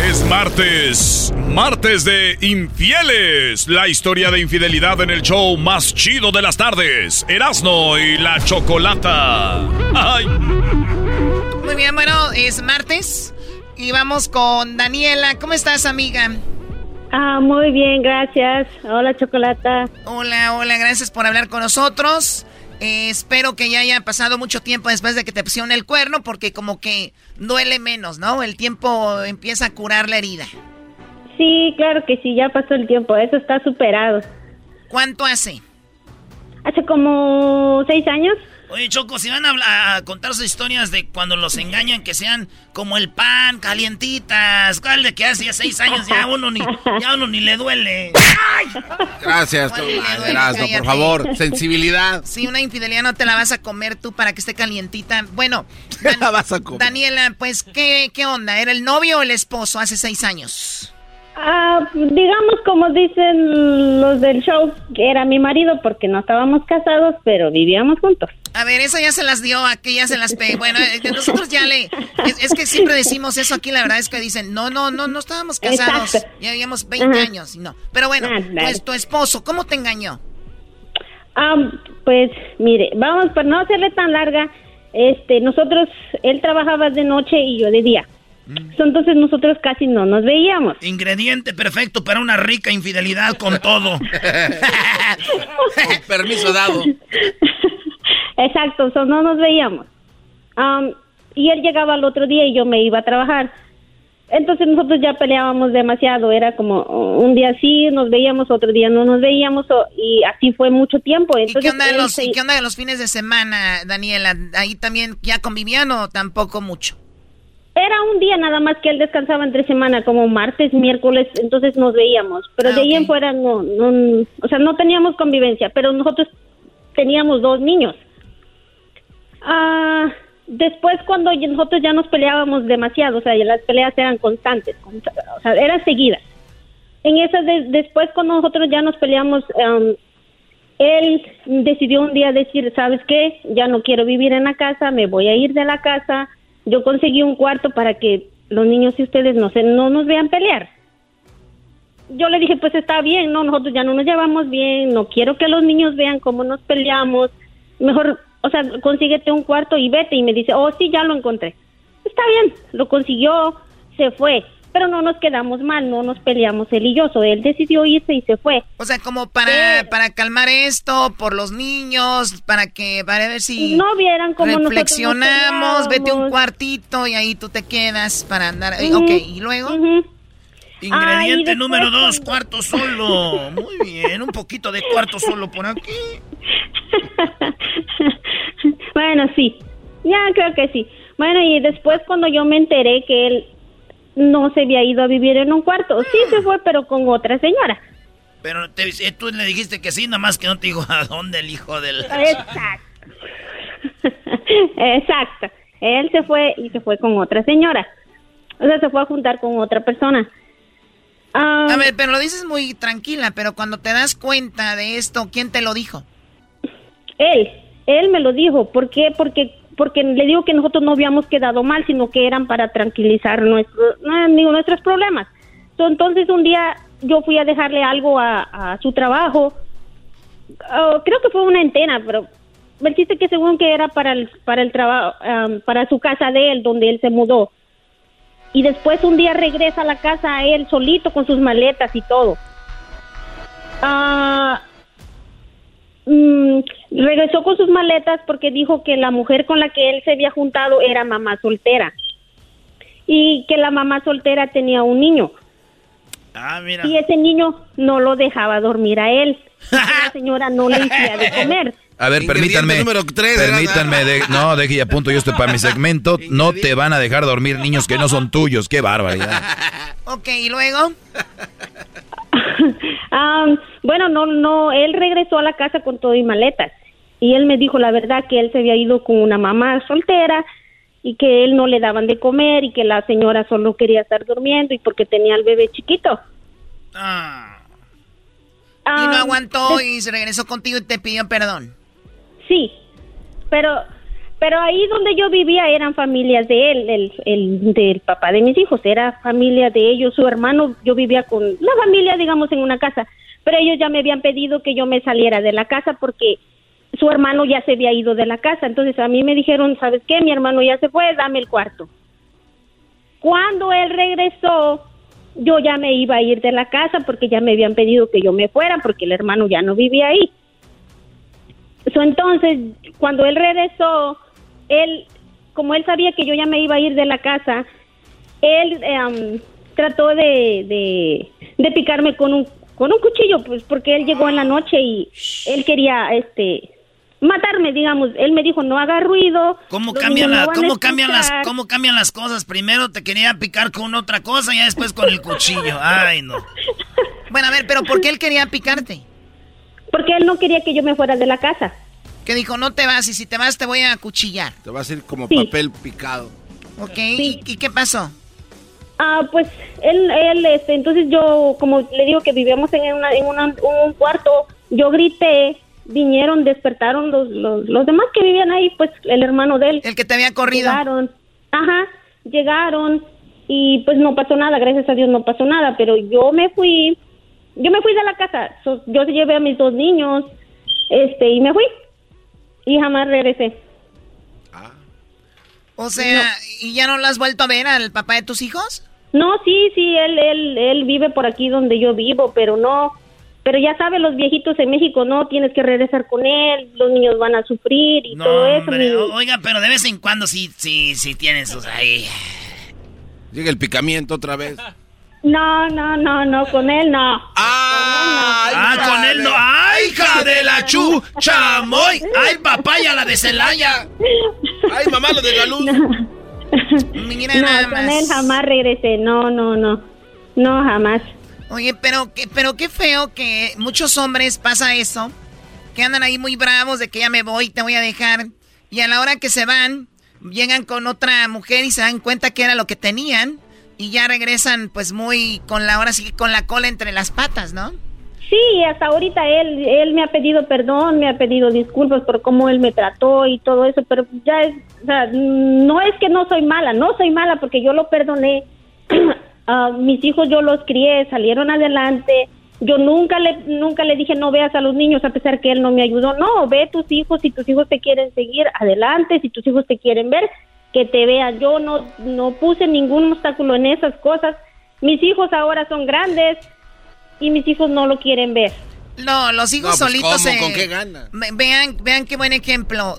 Es martes, martes de infieles, la historia de infidelidad en el show más chido de las tardes, Erasno y la Chocolata. Muy bien, bueno, es martes y vamos con Daniela. ¿Cómo estás, amiga? Ah, muy bien, gracias. Hola, Chocolata. Hola, hola, gracias por hablar con nosotros. Eh, espero que ya haya pasado mucho tiempo después de que te pusieron el cuerno, porque como que duele menos, ¿no? El tiempo empieza a curar la herida. Sí, claro que sí, ya pasó el tiempo, eso está superado. ¿Cuánto hace? Hace como seis años. Oye, Choco, si van a, contar sus historias de cuando los engañan, que sean como el pan, calientitas. ¿Cuál de que hace ya seis años ya uno ni, ya uno ni le duele? Gracias, por favor. Sensibilidad. Sí, una infidelidad no te la vas a comer tú para que esté calientita. Bueno, *laughs* la vas a comer. Daniela, pues, ¿qué, ¿qué onda? ¿Era el novio o el esposo hace seis años? Ah, digamos como dicen los del show, que era mi marido porque no estábamos casados, pero vivíamos juntos. A ver, eso ya se las dio, aquí ya se las pe... Bueno, eh, nosotros ya le... Es, que siempre decimos eso aquí, la verdad es que dicen, no, no, no, no estábamos casados. Ya habíamos 20 años y no. Pero bueno, pues tu esposo, ¿cómo te engañó? Ah, pues mire, vamos, para no hacerle tan larga, este, nosotros, él trabajaba de noche y yo de día. Mm. Entonces nosotros casi no nos veíamos. Ingrediente perfecto para una rica infidelidad con todo. *laughs* permiso dado. Exacto, no nos veíamos. y él llegaba al otro día y yo me iba a trabajar. Entonces nosotros ya peleábamos demasiado, era como un día sí nos veíamos, otro día no nos veíamos y así fue mucho tiempo. ¿Y, qué onda los, ¿Y qué onda de los fines de semana, Daniela? ¿Ahí también ya convivían o tampoco mucho? Era un día nada más que él descansaba entre semana, como martes, miércoles, entonces nos veíamos. Pero ah, de ahí en fuera no, no, o sea, no teníamos convivencia, pero nosotros teníamos dos niños. Ah, después cuando nosotros ya nos peleábamos demasiado, o sea, las peleas eran constantes, o sea, eran seguidas. En esa después cuando nosotros ya nos peleamos, um, él decidió un día decir, ¿sabes qué? Ya no quiero vivir en la casa, me voy a ir de la casa yo conseguí un cuarto para que los niños y ustedes no se no nos vean pelear. Yo le dije, pues está bien, no, nosotros ya no nos llevamos bien, no quiero que los niños vean cómo nos peleamos. Mejor, o sea, consíguete un cuarto y vete. Y me dice, oh, sí, ya lo encontré. Está bien, lo consiguió, se fue pero no nos quedamos mal, no nos peleamos él y yo, él decidió irse y se fue. O sea, como para, para calmar esto, por los niños, para que, para ver si no vieran cómo reflexionamos, vete un cuartito y ahí tú te quedas para andar, ok, y luego... Ingrediente número dos, *laughs* cuarto solo. Muy bien, un poquito de cuarto solo por aquí. bueno, sí, ya creo que sí. Bueno, y después cuando yo me enteré que él no se había ido a vivir en un cuarto. Sí se fue, pero con otra señora. Pero eh, tú le dijiste que sí, nomás que no te dijo a dónde el hijo del... Exacto. *laughs* Exacto. Él se fue y se fue con otra señora. O sea, se fue a juntar con otra persona. Ah, a ver, pero lo dices muy tranquila, pero cuando te das cuenta de esto, ¿quién te lo dijo? Él, él me lo dijo. ¿Por qué? Porque porque le digo que nosotros no habíamos quedado mal, sino que eran para tranquilizar nuestros, nuestros problemas. Entonces un día yo fui a dejarle algo a, su trabajo, oh, creo que fue una antena, pero me chiste que según que era para el, para el trabajo, para su casa de él, donde él se mudó. Y después un día regresa a la casa a él solito con sus maletas y todo. Ah, regresó con sus maletas porque dijo que la mujer con la que él se había juntado era mamá soltera y que la mamá soltera tenía un niño. Ah, mira. Y ese niño no lo dejaba dormir a él. *laughs* la señora no le hacía de comer. A ver, permítanme. Número permítanme, no, deje ya punto, yo estoy para mi segmento. No te van a dejar dormir niños que no son tuyos. Qué barbaridad. *laughs* ok, ¿y luego? *laughs* bueno, no, no, él regresó a la casa con todo y maletas. Y él me dijo la verdad que él se había ido con una mamá soltera y que él no le daban de comer y que la señora solo quería estar durmiendo y porque tenía al bebé chiquito. Ah. y no aguantó y se regresó contigo y te pidió perdón. Sí, pero pero ahí donde yo vivía eran familias de él, el, el del papá de mis hijos, era familia de ellos, su hermano, yo vivía con la familia, digamos, en una casa, pero ellos ya me habían pedido que yo me saliera de la casa porque su hermano ya se había ido de la casa. Entonces a mí me dijeron, ¿sabes qué? Mi hermano ya se fue, dame el cuarto. Cuando él regresó, yo ya me iba a ir de la casa porque ya me habían pedido que yo me fuera porque el hermano ya no vivía ahí. entonces, cuando él regresó, él, como él sabía que yo ya me iba a ir de la casa, él em, trató de, de, de picarme con un con un cuchillo, pues porque él llegó en la noche y él quería este matarme, digamos. Él me dijo, no haga ruido. ¿Cómo, cambian, la, ¿cómo, cambian las, ¿Cómo cambian las cosas? Primero te quería picar con otra cosa y después con el cuchillo. Ay, no. Bueno, a ver, pero ¿por qué él quería picarte? Porque él no quería que yo me fuera de la casa. Que dijo, no te vas y si te vas te voy a cuchillar. Te vas a ir como papel picado. Ok, ¿Y, qué pasó? Ah, pues él, él, este, entonces yo, como le digo que vivíamos en, en un cuarto, yo grité vinieron, despertaron los, los, los demás que vivían ahí, pues el hermano de él. El que te había corrido. Llegaron, ajá, llegaron y pues no pasó nada, gracias a Dios no pasó nada, pero yo me fui, yo me fui de la casa, yo llevé a mis dos niños, este, y me fui y jamás regresé. Ah. O sea, ¿y ya no lo has vuelto a ver al papá de tus hijos? No, sí, sí, él, él, él vive por aquí donde yo vivo, pero no, pero ya sabe, los viejitos en México, no, tienes que regresar con él, los niños van a sufrir y todo eso. Oiga, pero de vez en cuando sí, sí, sí tienes sus ahí. Llega el picamiento otra vez. No, no, no, no, con él no. ¡Ah! ah con él no. ¡Ay, hija de la chu! ¡Chamoy! ¡Ay, papaya, la de Celaya! ¡Ay, mamá, lo de la luz! No, no con él jamás regresé. No, no, no. No, jamás. Oye, pero, pero qué feo que muchos hombres pasa eso, que andan ahí muy bravos de que ya me voy, te voy a dejar, y a la hora que se van, llegan con otra mujer y se dan cuenta que era lo que tenían, y ya regresan pues muy con la hora sí con la cola entre las patas, ¿no? Sí, hasta ahorita él, él me ha pedido perdón, me ha pedido disculpas por cómo él me trató y todo eso, pero ya es, o sea, no es que no soy mala, no soy mala porque yo lo perdoné *clears throat* Ah, mis hijos yo los crié, salieron adelante. Yo nunca le, nunca le dije no veas a los niños a pesar que él no me ayudó. No, ve tus hijos, si tus hijos te quieren seguir, adelante, si tus hijos te quieren ver, que te vean. Yo no, no puse ningún obstáculo en esas cosas. Mis hijos ahora son grandes y mis hijos no lo quieren ver. No, los hijos pues, solitos. ¿Con qué gana? Vean, vean qué buen ejemplo.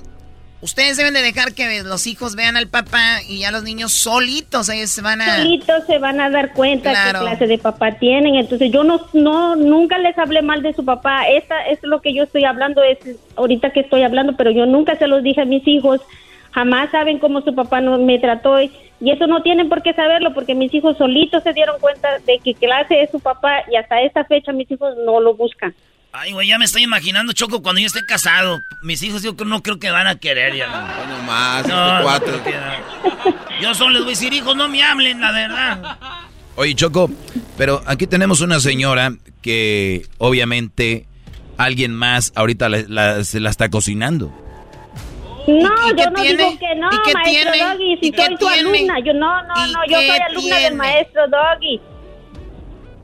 Ustedes deben de dejar que los hijos vean al papá y ya los niños solitos ellos se van a... Solitos se van a dar cuenta qué clase de papá tienen. Entonces yo no, no, nunca les hablé mal de su papá. Esta es lo que yo estoy hablando, es ahorita que estoy hablando, pero yo nunca se los dije a mis hijos. jamás saben cómo su papá no, me trató y, y eso no tienen por qué saberlo porque mis hijos solitos se dieron cuenta de que clase es su papá y hasta esta fecha mis hijos no lo buscan. Ay, güey, ya me estoy imaginando, Choco, cuando yo esté casado. Mis hijos yo no creo que van a querer ya. No, más, no, cuatro. yo solo les voy a decir, hijos, no me hablen, la verdad. Oye, Choco, pero aquí tenemos una señora que obviamente alguien más ahorita se la está cocinando. No, yo no digo que no, maestro Doggy, si soy tu alumna. Yo no, no, no, yo soy alumna del maestro Doggy.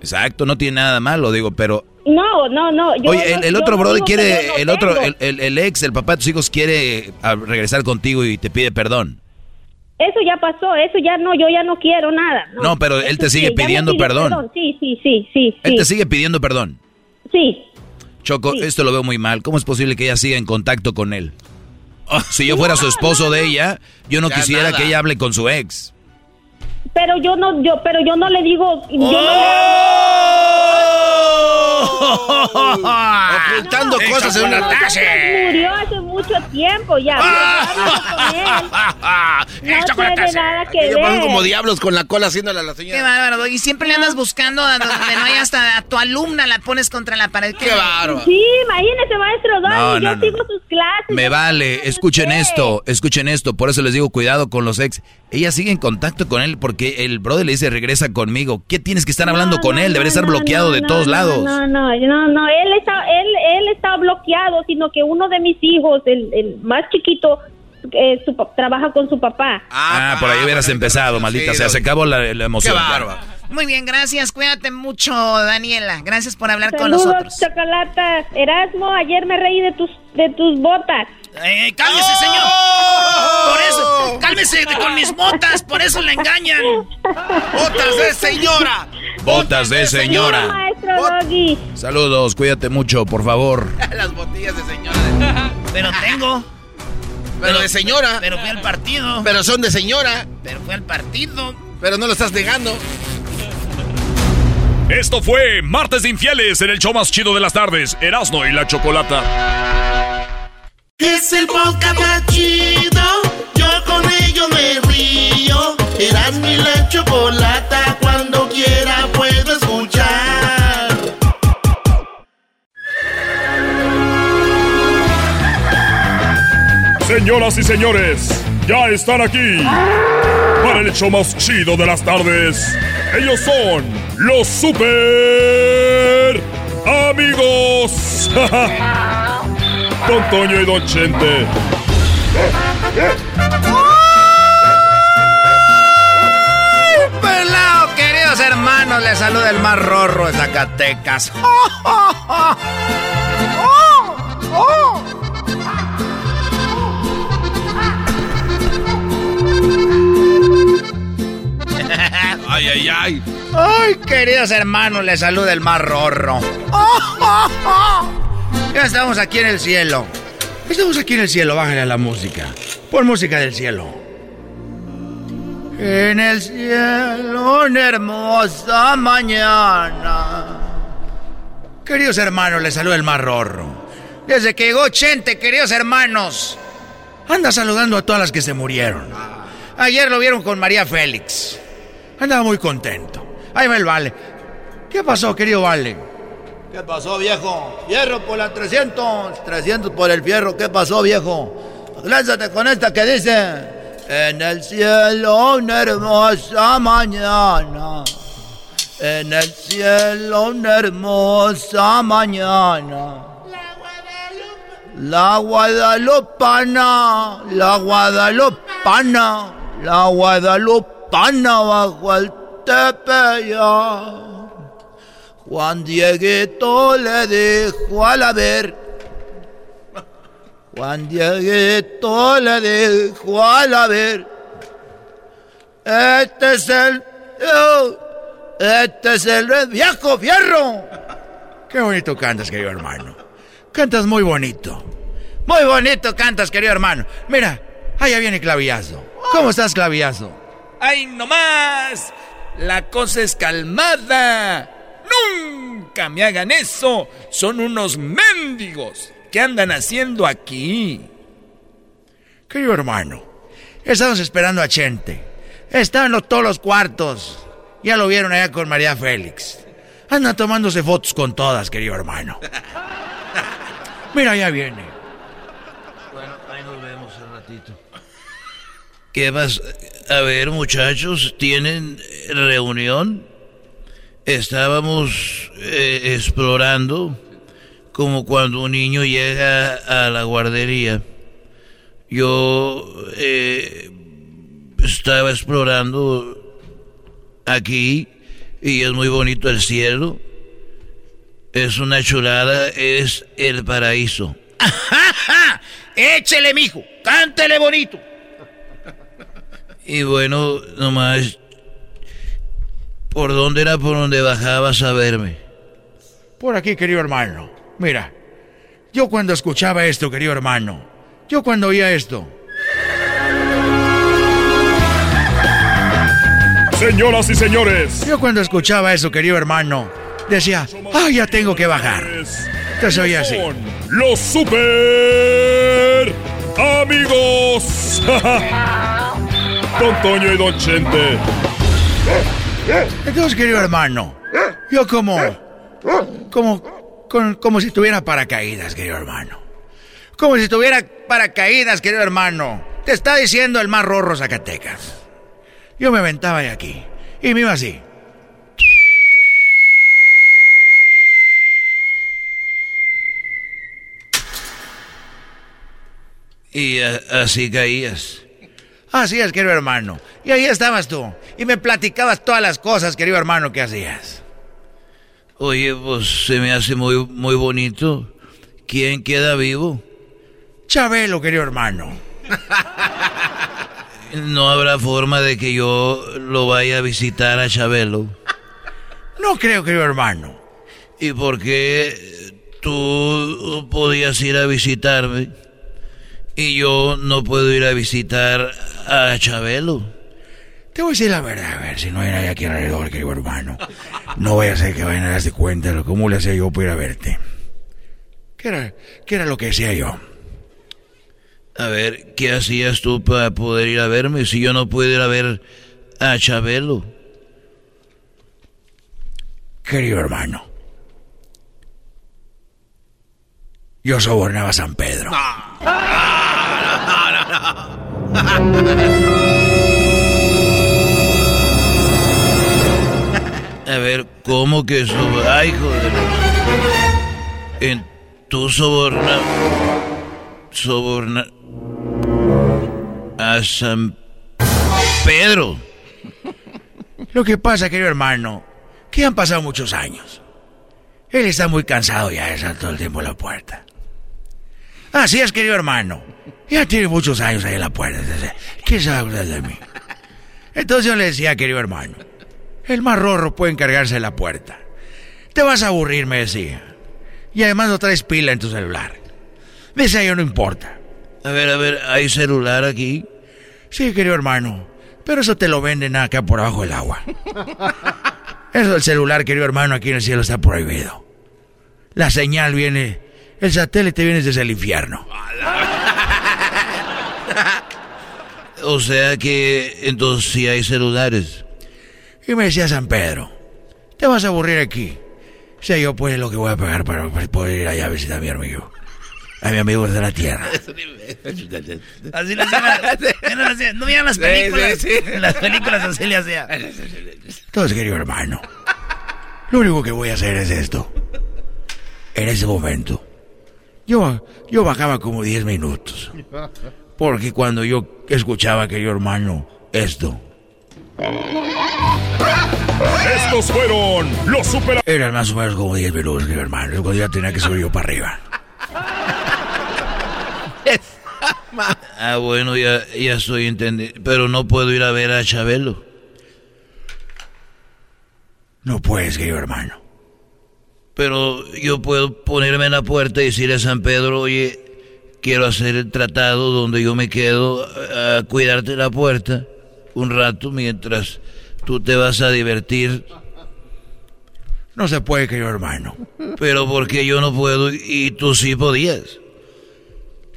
Exacto, no tiene nada malo, digo, pero... No, no, no. Oye, el, otro brother quiere, el otro, el, el, ex, el papá de tus hijos quiere ah, regresar contigo y te pide perdón. Eso ya pasó, eso ya no, yo ya no quiero nada. No, pero él te sigue pidiendo perdón. Sí, sí, sí, sí. Él te sigue pidiendo perdón. Sí. Choco, esto lo veo muy mal. ¿Cómo es posible que ella siga en contacto con él? si yo fuera su esposo de ella, yo no quisiera que ella hable con su ex. Pero yo no, yo, pero yo no le digo, yo no le... *laughs* Ocultando cosas en una taza. Murió hace mucho tiempo ya. no tiene *laughs* nada que ver. como diablos con la cola haciéndole a la señora. Qué bárbaro. Y siempre le andas buscando a donde no hay hasta a tu alumna la pones contra la pared. Qué, bárbaro. Sí, imagínese, maestro Dani. yo sigo sus clases. Me vale. Escuchen esto. Escuchen esto. Por eso les digo cuidado con los ex. Ella sigue en contacto con él porque el brother le dice regresa conmigo. ¿Qué tienes que estar hablando con él? Debería estar bloqueado de todos lados. No, no, no, no, él está, él, él está bloqueado, sino que uno de mis hijos, el, el más chiquito, eh, su, trabaja con su papá. Ah, por ahí hubieras empezado, maldita sea. Se acabó la, emoción. Muy bien, gracias. Cuídate mucho, Daniela. Gracias por hablar con nosotros. Chocolata. Erasmo, ayer me reí de tus, de tus botas. Eh, cálmese, señor. Por eso, cálmese con mis botas, por eso le engañan. Botas de señora. Botas de señora. maestro Doggy. Saludos, cuídate mucho, por favor. *laughs* Las botillas de señora. Pero tengo. Pero, de señora. Pero fui al partido. Pero son de señora. Pero fui al partido. Pero no lo estás negando. Esto fue Martes de Infieles en el show más chido de las tardes, Erasmo y la Chocolata. Es el podcast más chido, yo con ello me río. Erasmo y la Chocolata, cuando quiera puedo escuchar. Señoras y señores, ya están aquí para el show más chido de las tardes. Ellos son los super amigos. *laughs* *laughs* Don Toño y Don Chente. Pelado, queridos hermanos, les saluda el más rorro de Zacatecas. *laughs* *laughs* Ay, ay, ay. Ay, queridos hermanos, les saluda el más rorro. Ya estamos aquí en el cielo. Estamos aquí en el cielo, bájale a la música. Pon música del cielo. En el cielo, una hermosa mañana. Queridos hermanos, les saluda el más rorro. Desde que llegó Chente, queridos hermanos, anda saludando a todas las que se murieron. Ayer lo vieron con María Félix. Andaba muy contento. Ahí me el Vale. ¿Qué pasó, querido Vale? ¿Qué pasó, viejo? Fierro por la 300. 300 por el fierro. ¿Qué pasó, viejo? Lánzate con esta que dice... En el cielo una hermosa mañana. En el cielo una hermosa mañana. La Guadalupana, la Guadalupana, la Guadalupana bajo el tepeyac. Juan Dieguito le dijo a la ver. Juan Dieguito le dijo a la ver. Este es el. Este es el viejo fierro. Qué bonito cantas, querido hermano. Cantas muy bonito. Muy bonito cantas, querido hermano. Mira, allá viene Clavillazo. ¿Cómo estás, Clavillazo? ¡Ay, no más! La cosa es calmada. Nunca me hagan eso. Son unos mendigos. ¿Qué andan haciendo aquí? Querido hermano, Estamos esperando a Chente. Estaban en todos los cuartos. Ya lo vieron allá con María Félix. Anda tomándose fotos con todas, querido hermano. *laughs* Mira, ya viene. Bueno, ahí nos vemos un ratito. ¿Qué vas? A ver, muchachos, ¿tienen reunión? Estábamos eh, explorando como cuando un niño llega a la guardería. Yo eh, estaba explorando aquí y es muy bonito el cielo. Es una chulada, es el paraíso. *laughs* Échele, mijo, cántele bonito. Y bueno, nomás, ¿por dónde era por donde bajabas a verme? Por aquí, querido hermano. Mira, yo cuando escuchaba esto, querido hermano, yo cuando oía esto, Señoras y señores. Yo cuando escuchaba eso, querido hermano, decía, ah, ya tengo que bajar. Entonces oía así. Los super amigos. *laughs* Don Toño y Don Chente. Entonces, querido hermano, yo como, como, como, si tuviera paracaídas, querido hermano. Como si tuviera paracaídas, querido hermano. Te está diciendo el más rorro Zacatecas. Yo me aventaba de aquí y me iba así. Y así caías. Así es, querido hermano. Y ahí estabas tú. Y me platicabas todas las cosas, querido hermano, que hacías. Oye, pues se me hace muy, muy bonito. ¿Quién queda vivo? Chabelo, querido hermano. *laughs* No habrá forma de que yo lo vaya a visitar a Chabelo. No creo, querido hermano. ¿Y por qué tú podías ir a visitarme y yo no puedo ir a visitar a Chabelo? Te voy a decir la verdad, a ver si no hay nadie aquí alrededor, querido hermano. No voy a hacer que vayan a darse cuenta de cómo le hacía yo para ir a verte. ¿Qué era, qué era lo que decía yo? A ver, ¿qué hacías tú para poder ir a verme si yo no puedo ir a ver a Chabelo? Querido hermano, yo sobornaba a San Pedro. *laughs* A ver, ¿cómo que eso? Ay, joder. En tu soborna. Soborna a San Pedro. Lo que pasa, querido hermano, que han pasado muchos años. Él está muy cansado ya de estar todo el tiempo en la puerta. Así es, querido hermano. Ya tiene muchos años ahí en la puerta. ¿Qué sabe de mí? Entonces yo le decía, querido hermano, el más rorro puede encargarse de la puerta. Te vas a aburrir, me decía. Y además no traes pila en tu celular. Me decía yo, no importa. A ver, a ver, ¿hay celular aquí? Sí, querido hermano. Pero eso te lo venden acá por abajo del agua. Eso del celular, querido hermano, aquí en el cielo está prohibido. La señal viene, el satélite viene desde el infierno. O sea que entonces sí hay celulares. Y me decía San Pedro, te vas a aburrir aquí. Sé yo pues lo que voy a pagar para poder ir allá a visitar a mi amigo a mi amigo de la tierra. *laughs* así lo hacía. No veían las películas. Sí, sí, Las películas así le hacía. Entonces, querido hermano, lo único que voy a hacer es esto. En ese momento, yo, yo bajaba como 10 minutos. Porque cuando yo escuchaba, querido hermano, esto. Estos fueron los super... Eran más o menos como 10 minutos, querido hermano. Cuando ya tenía que subir yo para arriba. *laughs* ah, bueno, ya, ya estoy entendiendo. Pero no puedo ir a ver a Chabelo. No puedes, querido hermano. Pero yo puedo ponerme en la puerta y decirle a San Pedro, oye, quiero hacer el tratado donde yo me quedo a cuidarte la puerta un rato mientras tú te vas a divertir. No se puede, querido hermano. Pero porque yo no puedo y tú sí podías.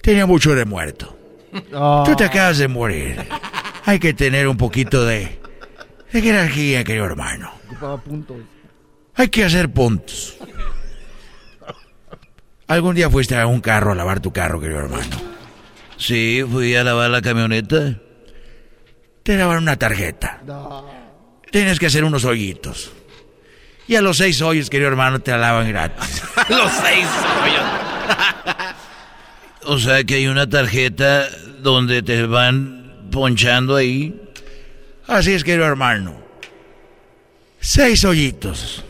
Tenía mucho de muerto. Tú te acabas de morir. Hay que tener un poquito de, de jerarquía, querido hermano. Hay que hacer puntos. ¿Algún día fuiste a un carro a lavar tu carro, querido hermano? Sí, fui a lavar la camioneta. Te daban una tarjeta. Tienes que hacer unos hoyitos. Y a los seis hoyos, querido hermano, te lavan gratis. *laughs* los seis hoyos. o sea que hay una tarjeta donde te van ponchando ahí. Así es, querido hermano. Seis hoyitos.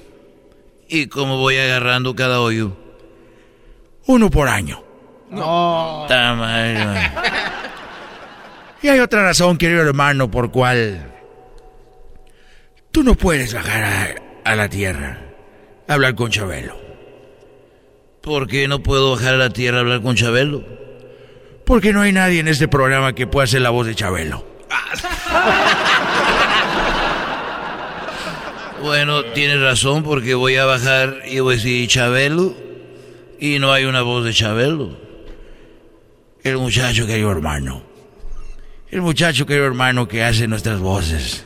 ¿Y cómo voy agarrando cada hoyo? Uno por año. No. Y hay otra razón, querido hermano, por cual tú no puedes bajar a, la tierra a hablar con Chabelo. ¿Por qué no puedo bajar a la tierra a hablar con Chabelo? Porque no hay nadie en este programa que pueda hacer la voz de Chabelo. *laughs* bueno, tienes razón porque voy a bajar y voy a decir Chabelo y no hay una voz de Chabelo. El muchacho, querido hermano. El muchacho, querido hermano, que hace nuestras voces.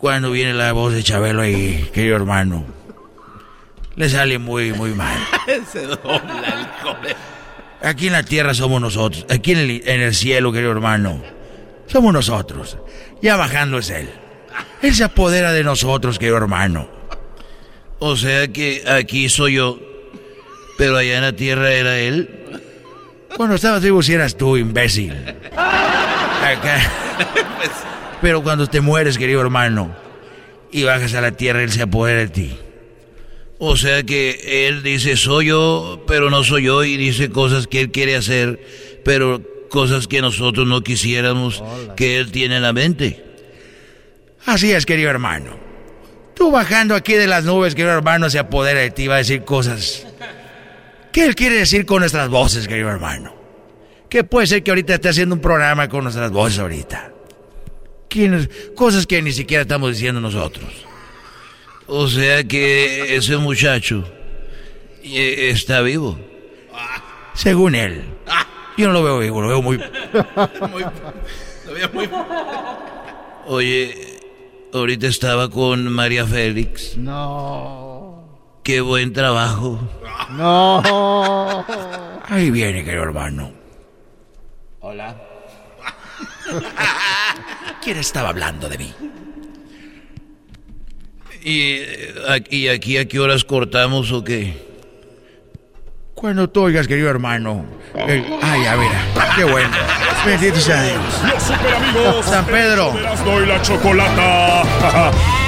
Cuando viene la voz de Chabelo ahí, querido hermano, le sale muy, muy mal. *laughs* Se dobla el Aquí en la tierra somos nosotros. Aquí en el, en el cielo, querido hermano, somos nosotros. Ya bajando es Él. Él se apodera de nosotros, querido hermano. O sea que aquí soy yo, pero allá en la tierra era Él. Cuando estabas vivo si eras tú, imbécil. Acá. Pero cuando te mueres, querido hermano, y bajas a la tierra, Él se apodera de ti. O sea que Él dice, soy yo, pero no soy yo, y dice cosas que Él quiere hacer, pero cosas que nosotros no quisiéramos que Él tiene en la mente. Así es, querido hermano. Tú bajando aquí de las nubes, querido hermano, se apodera de ti, va a decir cosas. ¿Qué Él quiere decir con nuestras voces, querido hermano? ¿Qué puede ser que ahorita esté haciendo un programa con nuestras voces ahorita? Cosas que ni siquiera estamos diciendo nosotros. O sea que ese muchacho eh, está vivo. Según él. Yo no lo veo vivo, lo veo muy... *laughs* lo veo muy... Oye, ahorita estaba con María Félix. No. Qué buen trabajo. No. Ahí viene, querido hermano. Hola. *laughs* ¿Quién estaba hablando de mí? ¿Y, ¿Y aquí a qué horas cortamos o qué? Cuando tú oigas, querido hermano. El... Ay, a ver, qué bueno. Bendito sea Dios. Los super amigos. San Pedro. Doy la chocolata. *laughs*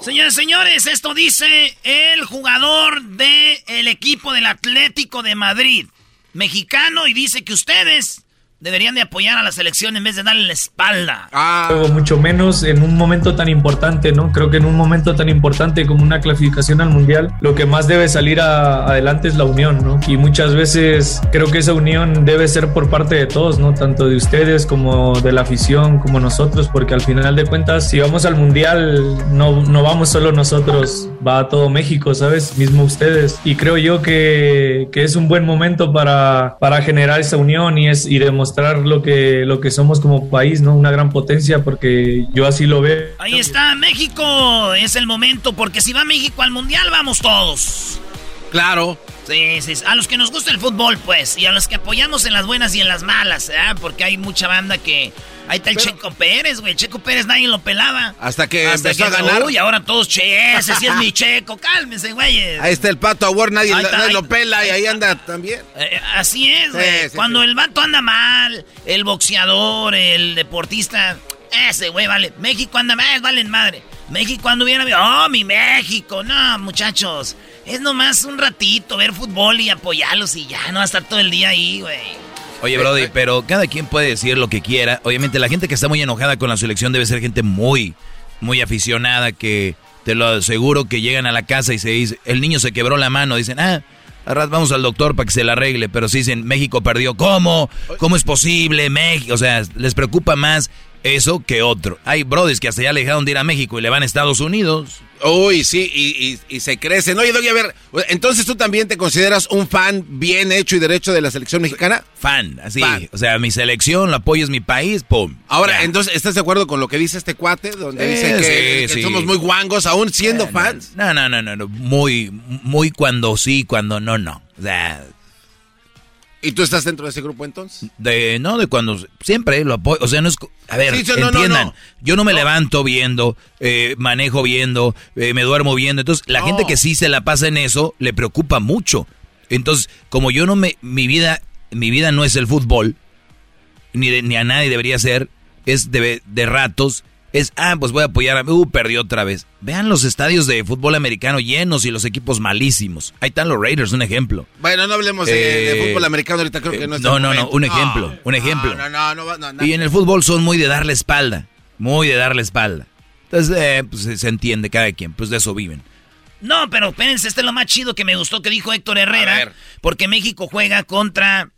Señores, señores, esto dice el jugador del el equipo del Atlético de Madrid, mexicano, y dice que ustedes deberían de apoyar a la selección en vez de darle la espalda. Ah. Mucho menos en un momento tan importante, ¿no? Creo que en un momento tan importante como una clasificación al Mundial, lo que más debe salir adelante es la unión, ¿no? Y muchas veces creo que esa unión debe ser por parte de todos, ¿no? Tanto de ustedes como de la afición, como nosotros, porque al final de cuentas, si vamos al Mundial, no, no vamos solo nosotros, va todo México, ¿sabes? Mismo ustedes. Y creo yo que, que es un buen momento para, para generar esa unión y, es, y demostrar lo que, lo que somos como país, ¿no? Una gran potencia, porque yo así lo veo. Ahí está, México, es el momento, porque si va México al Mundial, vamos todos. Claro. Sí, sí, a los que nos gusta el fútbol, pues, y a los que apoyamos en las buenas y en las malas, ¿eh? Porque hay mucha banda que... Ahí está el Checo Pérez, güey. Checo Pérez nadie lo pelaba. Hasta que empezó a ganar. Uy, ahora todos, che, ese sí es mi Checo. Cálmense, güey. Ahí está el Pato Award, nadie, lo pela y ahí anda también. Eh, así es, güey. Cuando el vato anda mal, el boxeador, el deportista, ese güey vale. México anda mal, valen madre. México cuando viene, oh, mi México. No, muchachos. Es nomás un ratito ver fútbol y apoyarlos y ya, no va a estar todo el día ahí, güey. Oye, Brody, pero cada quien puede decir lo que quiera. Obviamente la gente que está muy enojada con la selección debe ser gente muy, muy aficionada que te lo aseguro que llegan a la casa y se dice, el niño se quebró la mano, dicen, ah, ahora vamos al doctor para que se la arregle, pero si dicen, México perdió, ¿cómo? ¿Cómo es posible? México, o sea, les preocupa más eso que otro. Hay brothers que hasta ya le dejaron de ir a México y le van a Estados Unidos. Uy, sí, y, se crecen. Oye, Doggy, a ver, entonces tú también te consideras un fan bien hecho y derecho de la selección mexicana? Fan, así. O sea, mi selección, lo apoyo es mi país, pum. Ahora, entonces, ¿estás de acuerdo con lo que dice este cuate? Donde dice que, somos muy guangos aún siendo fans. No, no, no, no, no, muy, muy cuando sí, cuando no, no. O sea, ¿Y tú estás dentro de ese grupo entonces? De, no, de cuando siempre lo apoyo. O sea, no es. A ver, entiendan. yo no me levanto viendo, eh, manejo viendo, eh, me duermo viendo. Entonces, la gente que sí se la pasa en eso le preocupa mucho. Entonces, como yo no me. Mi vida, mi vida no es el fútbol, ni, ni a nadie debería ser, es de, de ratos es, ah, pues voy a apoyar a... Uh, perdió otra vez. Vean los estadios de fútbol americano llenos y los equipos malísimos. Ahí están los Raiders, un ejemplo. Bueno, no hablemos de, eh, fútbol americano ahorita, creo que no es No, no, no, un ejemplo, un ejemplo. No, no, no, no, Y en el fútbol son muy de darle espalda, muy de darle espalda. Entonces, eh, pues se entiende cada quien, pues de eso viven. No, pero espérense, este es lo más chido que me gustó que dijo Héctor Herrera. Porque México juega contra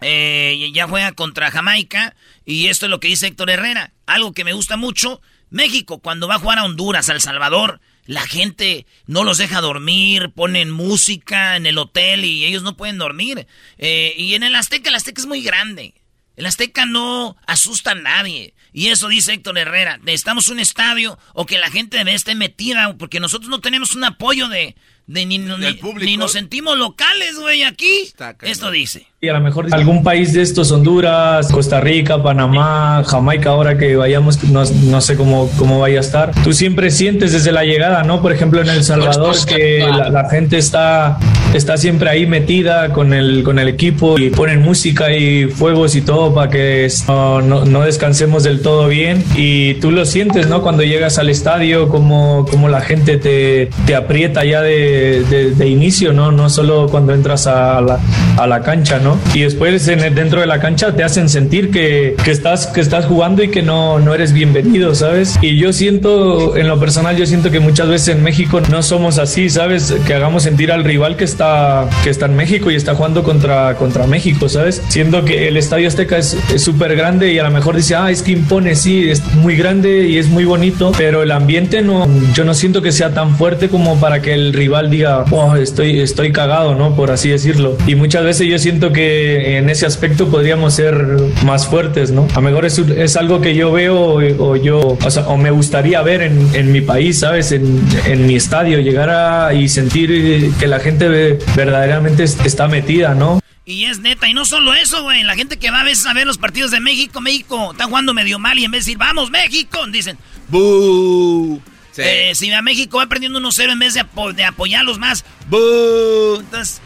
eh, ya juega contra Jamaica. Y esto es lo que dice Héctor Herrera. Algo que me gusta mucho. México, cuando va a jugar a Honduras, a El Salvador, la gente no los deja dormir, ponen música en el hotel y ellos no pueden dormir. Eh, y en el Azteca, el Azteca es muy grande. El Azteca no asusta a nadie. Y eso dice Héctor Herrera. Necesitamos un estadio o que la gente esté metida, porque nosotros no tenemos un apoyo de, de ni, ni, nos sentimos locales, güey, aquí. Esto dice. Y a lo mejor algún país de estos, Honduras, Costa Rica, Panamá, Jamaica, ahora que vayamos, no, no sé cómo, cómo vaya a estar. Tú siempre sientes desde la llegada, ¿no? Por ejemplo, en El Salvador, que la, gente está, está siempre ahí metida con el, con el equipo y ponen música y fuegos y todo para que no, no, descansemos del todo bien. Y tú lo sientes, ¿no? Cuando llegas al estadio, como, como la gente te, te aprieta ya de, de, inicio, ¿no? No solo cuando entras a la, a la cancha, ¿no? Y después en dentro de la cancha te hacen sentir que, que, estás, que estás jugando y que no, no eres bienvenido, ¿sabes? Y yo siento, en lo personal, yo siento que muchas veces en México no somos así, ¿sabes? Que hagamos sentir al rival que está, que está en México y está jugando contra, contra México, ¿sabes? Siendo que el Estadio Azteca es súper grande y a lo mejor dice, ah, es que impone, sí, es muy grande y es muy bonito, pero el ambiente no, yo no siento que sea tan fuerte como para que el rival diga, oh, estoy, estoy cagado, ¿no? Por así decirlo. Y muchas veces yo siento que en ese aspecto podríamos ser más fuertes, ¿no? A lo mejor es, es algo que yo veo o, yo, o, me gustaría ver en, en mi país, ¿sabes? En, en, mi estadio, llegar a y sentir que la gente verdaderamente está metida, ¿no? Y es neta, y no solo eso, güey. La gente que va a veces a ver los partidos de México, México está jugando medio mal y en vez de decir, vamos, México, dicen, ¡Bú! Eh, si a México va perdiendo 1-0 en vez de, de apoyarlos más, ¡Bú! Entonces,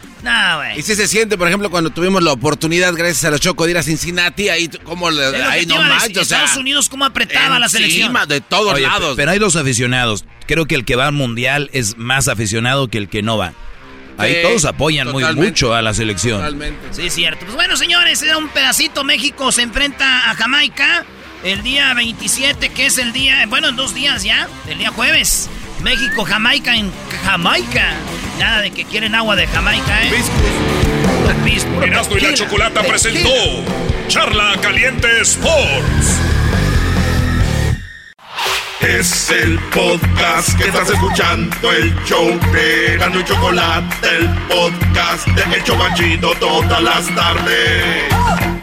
y si se siente, por ejemplo, cuando tuvimos la oportunidad, gracias a la Choco, de ir a Cincinnati, ahí como ahí no manches, Estados Unidos cómo apretaba la selección. de todos lados. Pero hay dos aficionados. Creo que el que va al mundial es más aficionado que el que no va. Ahí todos apoyan muy mucho a la selección. Totalmente. Sí, cierto. Pues bueno, señores, era un pedacito. México se enfrenta a Jamaica el día 27, que es el día, bueno, en dos días ya, el día jueves. México, Jamaica en Jamaica. Nada de que quieren agua de Jamaica, ¿eh? Erasmo y la Chocolata presentó Charla Caliente Sports. Es el podcast que estás escuchando, el show de Erasmo y Chocolate, el podcast de El Chobachito todas las tardes.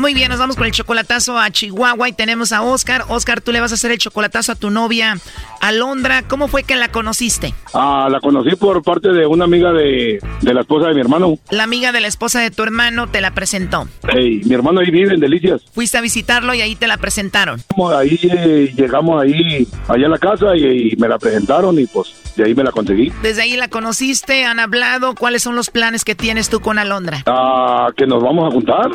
Muy bien, nos vamos con el chocolatazo a Chihuahua y tenemos a Oscar. Oscar, tú le vas a hacer el chocolatazo a tu novia Alondra. ¿Cómo fue que la conociste? Ah, la conocí por parte de una amiga de, de la esposa de mi hermano. La amiga de la esposa de tu hermano te la presentó. Hey, mi hermano ahí vive en Delicias. Fuiste a visitarlo y ahí te la presentaron. Ahí eh, llegamos ahí, allá a la casa y, y me la presentaron y pues de ahí me la conseguí. Desde ahí la conociste, han hablado. ¿Cuáles son los planes que tienes tú con Alondra? Ah, que nos vamos a juntar.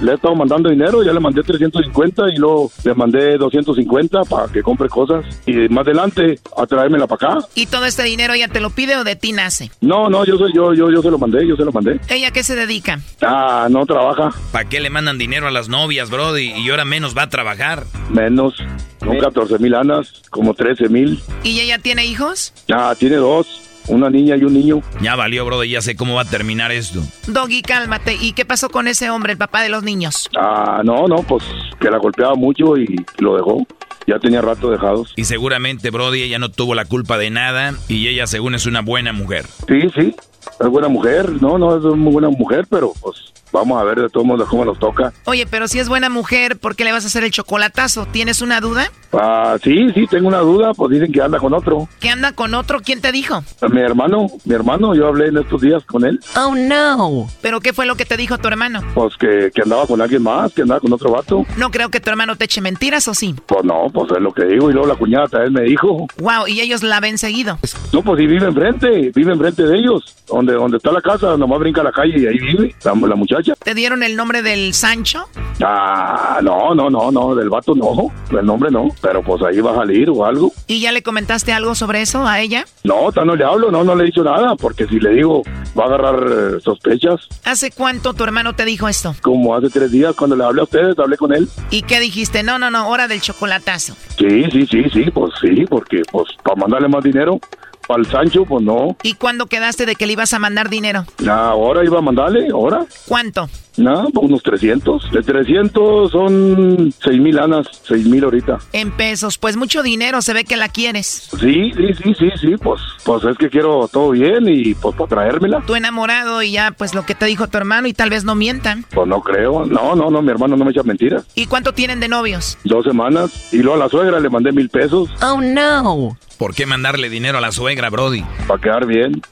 Le he estado mandando dinero, ya le mandé 350 y luego le mandé 250 para que compre cosas y más adelante a traérmela para acá. ¿Y todo este dinero ella te lo pide o de ti nace? No, no, yo soy yo, yo, yo se lo mandé, yo se lo mandé. ¿Ella qué se dedica? Ah, no trabaja. ¿Para qué le mandan dinero a las novias, Brody? Y ahora menos va a trabajar. Menos, son 14 mil anas, como 13 mil. ¿Y ella tiene hijos? Ah, tiene dos una niña y un niño. Ya valió, brody, ya sé cómo va a terminar esto. Doggy, cálmate. ¿Y qué pasó con ese hombre, el papá de los niños? Ah, no, no, pues que la golpeaba mucho y lo dejó. Ya tenía rato dejados. Y seguramente, Brody, ella no tuvo la culpa de nada y ella, según es una buena mujer. Sí, sí, es buena mujer. No, no, es muy buena mujer, pero pues vamos a ver de todos modos cómo nos toca. Oye, pero si es buena mujer, ¿por qué le vas a hacer el chocolatazo? ¿Tienes una duda? Ah, sí, sí, tengo una duda. Pues dicen que anda con otro. ¿Que anda con otro? ¿Quién te dijo? Mi hermano, mi hermano. Yo hablé en estos días con él. Oh, no. ¿Pero qué fue lo que te dijo tu hermano? Pues que, que andaba con alguien más, que andaba con otro vato. No creo que tu hermano te eche mentiras, ¿o sí? Pues no, pues es lo que digo. Y luego la cuñada también me dijo. Wow, ¿y ellos la ven seguido? No, pues sí, vive enfrente, vive enfrente de ellos. Donde, donde está la casa, nomás brinca la calle y ahí vive la, la muchacha. ¿Te dieron el nombre del Sancho? Ah, no, no, no, no, del vato no, el nombre no, pero pues ahí va a salir o algo. ¿Y ya le comentaste algo sobre eso a ella? No, no le hablo, no, no le he dicho nada, porque si le digo va a agarrar eh, sospechas. ¿Hace cuánto tu hermano te dijo esto? Como hace tres días, cuando le hablé a ustedes, hablé con él. ¿Y qué dijiste? No, no, no, hora del chocolatazo. Sí, sí, sí, sí, pues sí, porque pues para mandarle más dinero. Para el Sancho, pues no. ¿Y cuándo quedaste de que le ibas a mandar dinero? Ahora iba a mandarle, ahora. ¿Cuánto? No, pues unos 300. De 300 son 6 mil anas, 6 mil ahorita. En pesos, pues mucho dinero, se ve que la quieres. Sí, sí, sí, sí, sí, pues, pues es que quiero todo bien y pues para traérmela. Tú enamorado y ya, pues lo que te dijo tu hermano y tal vez no mientan. Pues no creo, no, no, no, mi hermano no me echa mentiras. ¿Y cuánto tienen de novios? Dos semanas y luego a la suegra le mandé mil pesos. Oh, no. ¿Por qué mandarle dinero a la suegra, Brody? Para quedar bien.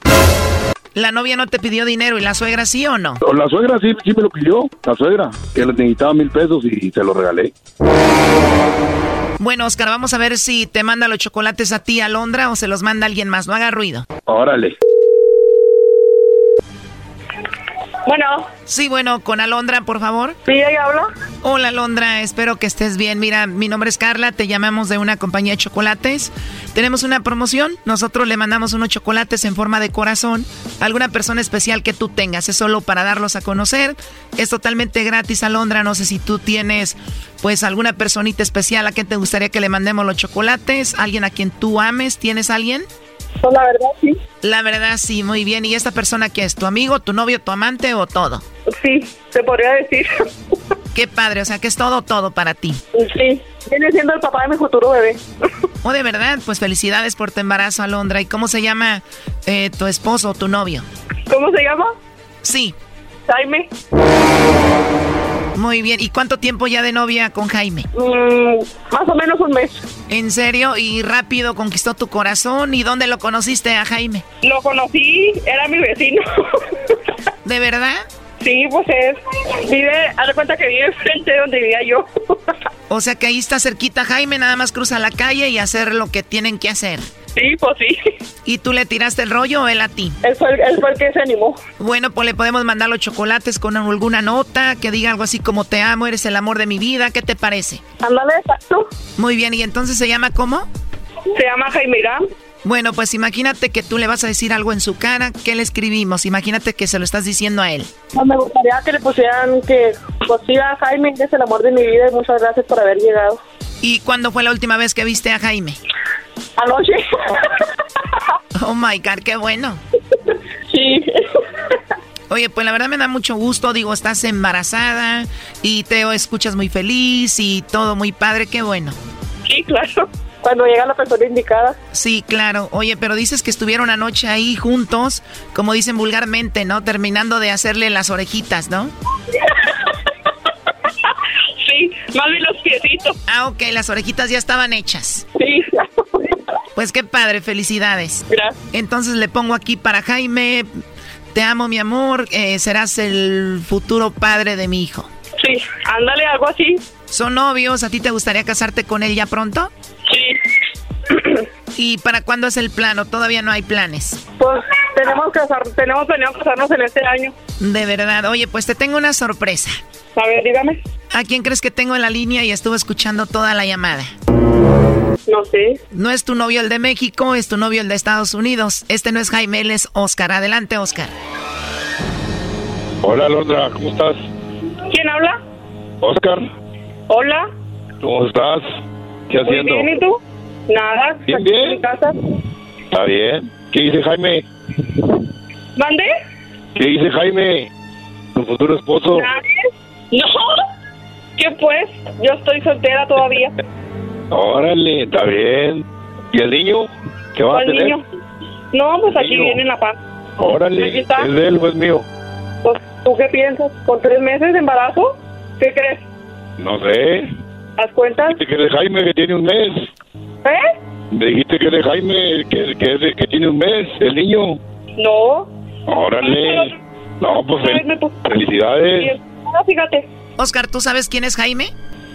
¿La novia no te pidió dinero y la suegra sí o no? La suegra sí, sí me lo pidió, la suegra, que le necesitaba mil pesos y se lo regalé. Bueno, Oscar, vamos a ver si te manda los chocolates a ti, Alondra, o se los manda alguien más. No haga ruido. Órale. Bueno. Sí, bueno, con Alondra, por favor. Sí, ella habla. Hola, Alondra, espero que estés bien. Mira, mi nombre es Carla, te llamamos de una compañía de chocolates. Tenemos una promoción, nosotros le mandamos unos chocolates en forma de corazón a alguna persona especial que tú tengas. Es solo para darlos a conocer. Es totalmente gratis, Alondra. No sé si tú tienes, pues, alguna personita especial a quien te gustaría que le mandemos los chocolates. ¿Alguien a quien tú ames? ¿Tienes alguien? Pues la verdad sí. La verdad sí, muy bien. ¿Y esta persona qué es? ¿Tu amigo, tu novio, tu amante o todo? Sí, se podría decir. Qué padre, o sea que es todo, todo para ti. Sí, viene siendo el papá de mi futuro bebé. Oh, de verdad, pues felicidades por tu embarazo, Alondra. ¿Y cómo se llama eh, tu esposo o tu novio? ¿Cómo se llama? Sí. Jaime. Muy bien. ¿Y cuánto tiempo ya de novia con Jaime? Mm, más o menos un mes. ¿En serio? ¿Y rápido conquistó tu corazón? ¿Y dónde lo conociste a Jaime? Lo conocí, era mi vecino. ¿De verdad? Sí, pues es. Vive, haz de cuenta que vive frente de donde vivía yo. o sea que ahí está cerquita Jaime, nada más cruza la calle y hacer lo que tienen que hacer. Sí, pues sí. ¿Y tú le tiraste el rollo o él a ti? Él fue, él fue el que se animó. Bueno, pues le podemos mandar los chocolates con alguna nota que diga algo así como te amo, eres el amor de mi vida. ¿Qué te parece? Ándale, exacto. Muy bien, ¿y entonces se llama cómo? Se llama Jaime Irán. Bueno, pues imagínate que tú le vas a decir algo en su cara. ¿Qué le escribimos? Imagínate que se lo estás diciendo a él. No, me gustaría que le pusieran que, pues sí, a Jaime es el amor de mi vida y muchas gracias por haber llegado. ¿Y cuándo fue la última vez que viste a Jaime? Anoche. Oh my God, qué bueno. Sí. Oye, pues la verdad me da mucho gusto. Digo, estás embarazada y te escuchas muy feliz y todo muy padre. Qué bueno. Sí, claro. Cuando llega la persona indicada. Sí, claro. Oye, pero dices que estuvieron anoche ahí juntos, como dicen vulgarmente, ¿no? Terminando de hacerle las orejitas, ¿no? Más bien los piecitos. Ah, ok, las orejitas ya estaban hechas. Sí. Pues qué padre, felicidades. Gracias. Entonces le pongo aquí para Jaime, te amo mi amor, eh, serás el futuro padre de mi hijo. Sí, ándale, algo así. ¿Son novios? ¿A ti te gustaría casarte con él ya pronto? Sí. *clears throat* ¿Y para cuándo es el plano? Todavía no hay planes. Pues tenemos que casar, tenemos planeado casarnos en este año. De verdad. Oye, pues te tengo una sorpresa. A ver, dígame. ¿A quién crees que tengo en la línea y estuvo escuchando toda la llamada? No sé. No es tu novio el de México, es tu novio el de Estados Unidos. Este no es Jaime, él es Oscar. Adelante, Oscar. Hola, Londra, ¿cómo estás? ¿Quién habla? Oscar, Hola. ¿cómo estás? ¿Qué Muy haciendo? bien, ¿y tú? Nada. Bien, aquí bien. En casa. Está bien. ¿Qué dice Jaime? ¿Mande? ¿Qué dice Jaime? Tu futuro esposo. ¿Nadie? No. ¿Qué pues? Yo estoy soltera todavía. *laughs* Órale, está bien. ¿Y el niño? ¿Qué va a ¿Cuál tener? niño? No, pues aquí Niño. viene en la paz. Órale, Aquí está. ¿es de él o es mío? Pues, ¿tú qué piensas? ¿Con tres meses de embarazo? ¿Qué crees? No sé. ¿Haz cuentas? Dijiste que es de Jaime que tiene un mes. ¿Eh? Dijiste que es de Jaime que, que, es de- que tiene un mes, el niño. No. Órale. No, pues felicidades. No, fíjate. Oscar, ¿tú sabes quién es Jaime?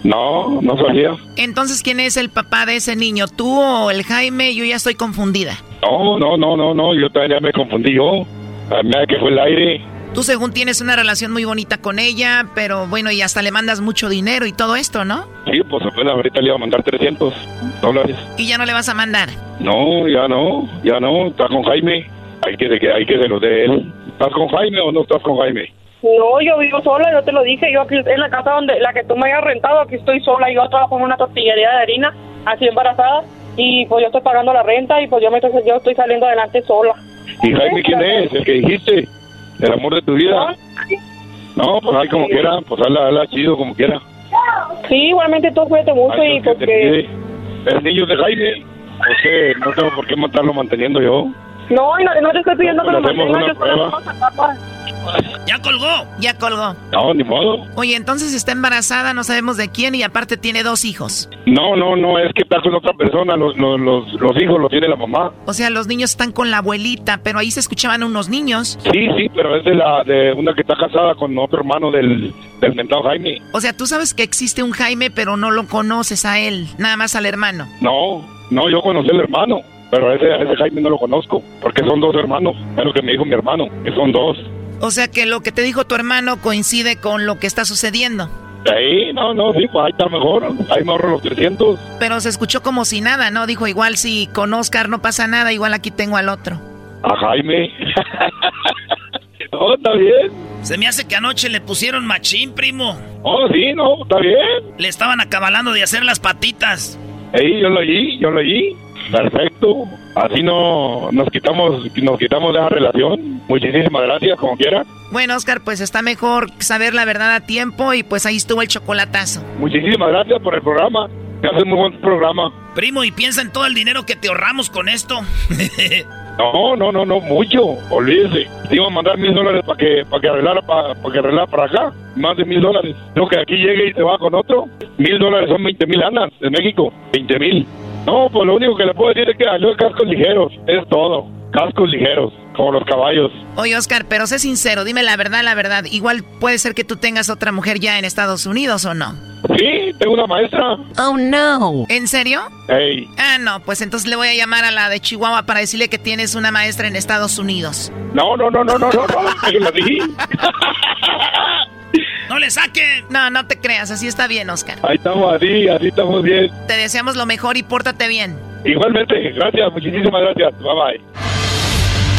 No, no sabía. Entonces, ¿quién es el papá de ese niño? ¿Tú o el Jaime? Yo ya estoy confundida. No, no, no, no, no. Yo también ya me confundí yo. A mí que fue el aire. Tú según tienes una relación muy bonita con ella, pero bueno, y hasta le mandas mucho dinero y todo esto, ¿no? Sí, pues apenas ahorita le iba a mandar 300 dólares. Y ya no le vas a mandar. No, ya no, ya no. Está con Jaime. Hay que, que, hay que se lo dé él. ¿Estás con Jaime o no estás con Jaime? No, yo vivo sola, yo te lo dije. Yo aquí en la casa donde la que tú me hayas rentado, aquí estoy sola. Yo trabajo en una tortillería de harina, así embarazada. Y pues yo estoy pagando la renta y pues yo, me estoy, yo estoy saliendo adelante sola. ¿Y Jaime quién es? El que dijiste. El amor de tu vida. No, pues ahí como quiera. Pues hazla, hazla chido como quiera. Sí, igualmente tú cuídate mucho Ay, y pues, que porque... El niño de Jaime. No sé, no tengo por qué matarlo manteniendo yo. No, y no, no te estoy pidiendo que Le lo una yo solo Ya colgó. Ya colgó. No, ni modo. Oye, entonces está embarazada, no sabemos de quién y aparte tiene dos hijos. No, no, no, es que está con otra persona. Los, los, los, los hijos los tiene la mamá. O sea, los niños están con la abuelita, pero ahí se escuchaban unos niños. Sí, sí, pero es de la de una que está casada con otro hermano del, del mentado Jaime. O sea, tú sabes que existe un Jaime, pero no lo conoces a él, nada más al hermano. No, no, yo conocí al hermano, pero a ese, a ese Jaime no lo conozco, porque son dos hermanos. Es lo que me dijo mi hermano, que son dos. O sea que lo que te dijo tu hermano coincide con lo que está sucediendo. Ahí, no, no, sí, pues ahí está mejor. Ahí me ahorro los 300. Pero se escuchó como si nada, ¿no? Dijo, igual si con Oscar no pasa nada, igual aquí tengo al otro. A Jaime. *laughs* no, está bien. Se me hace que anoche le pusieron machín, primo. Oh, sí, no, está bien. Le estaban acabalando de hacer las patitas. Ahí, yo lo oí, yo lo oí. Perfecto. Así no nos quitamos, nos quitamos de esa relación. Muchísimas gracias, como quiera. Bueno, Oscar, pues está mejor saber la verdad a tiempo y pues ahí estuvo el chocolatazo. Muchísimas gracias por el programa. Me hace muy buen programa. Primo, y piensa en todo el dinero que te ahorramos con esto. *laughs* No, no, no, no, mucho. Olvídese. Te iba a mandar mil dólares para que, para que arreglara para, que arreglara para acá. Más de mil dólares. No, que aquí llegue y se va con otro. Mil dólares son 20 mil anas de México. 20 mil. No, pues lo único que le puedo decir es que salió cascos ligeros. Es todo. Cascos ligeros. Como los caballos. Oye, Oscar, pero sé sincero, dime la verdad, la verdad. Igual puede ser que tú tengas otra mujer ya en Estados Unidos o no. Sí, tengo una maestra. Oh, no. ¿En serio? Ey. Ah, no, pues entonces le voy a llamar a la de Chihuahua para decirle que tienes una maestra en Estados Unidos. No, no, no, no, no, no, no. *laughs* Que lo dije. ¡No le saque! No, no te creas, así está bien, Oscar. Ahí estamos así, así estamos bien. Te deseamos lo mejor y pórtate bien. Igualmente, gracias, muchísimas gracias. Bye bye.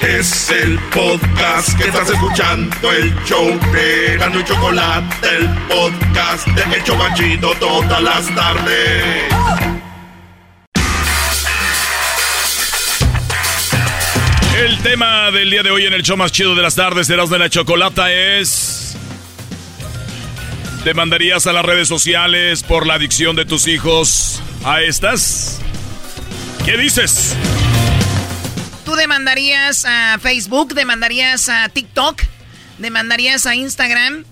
Es el podcast que estás escuchando, el show de Gano y Chocolate, el podcast de El Chobachito todas las tardes. El tema del día de hoy en el show más chido de las tardes de de la Chocolata es... ¿Demandarías a las redes sociales por la adicción de tus hijos a estas? ¿Qué dices? ¿Tú demandarías a Facebook? ¿Demandarías a TikTok? ¿Demandarías a Instagram?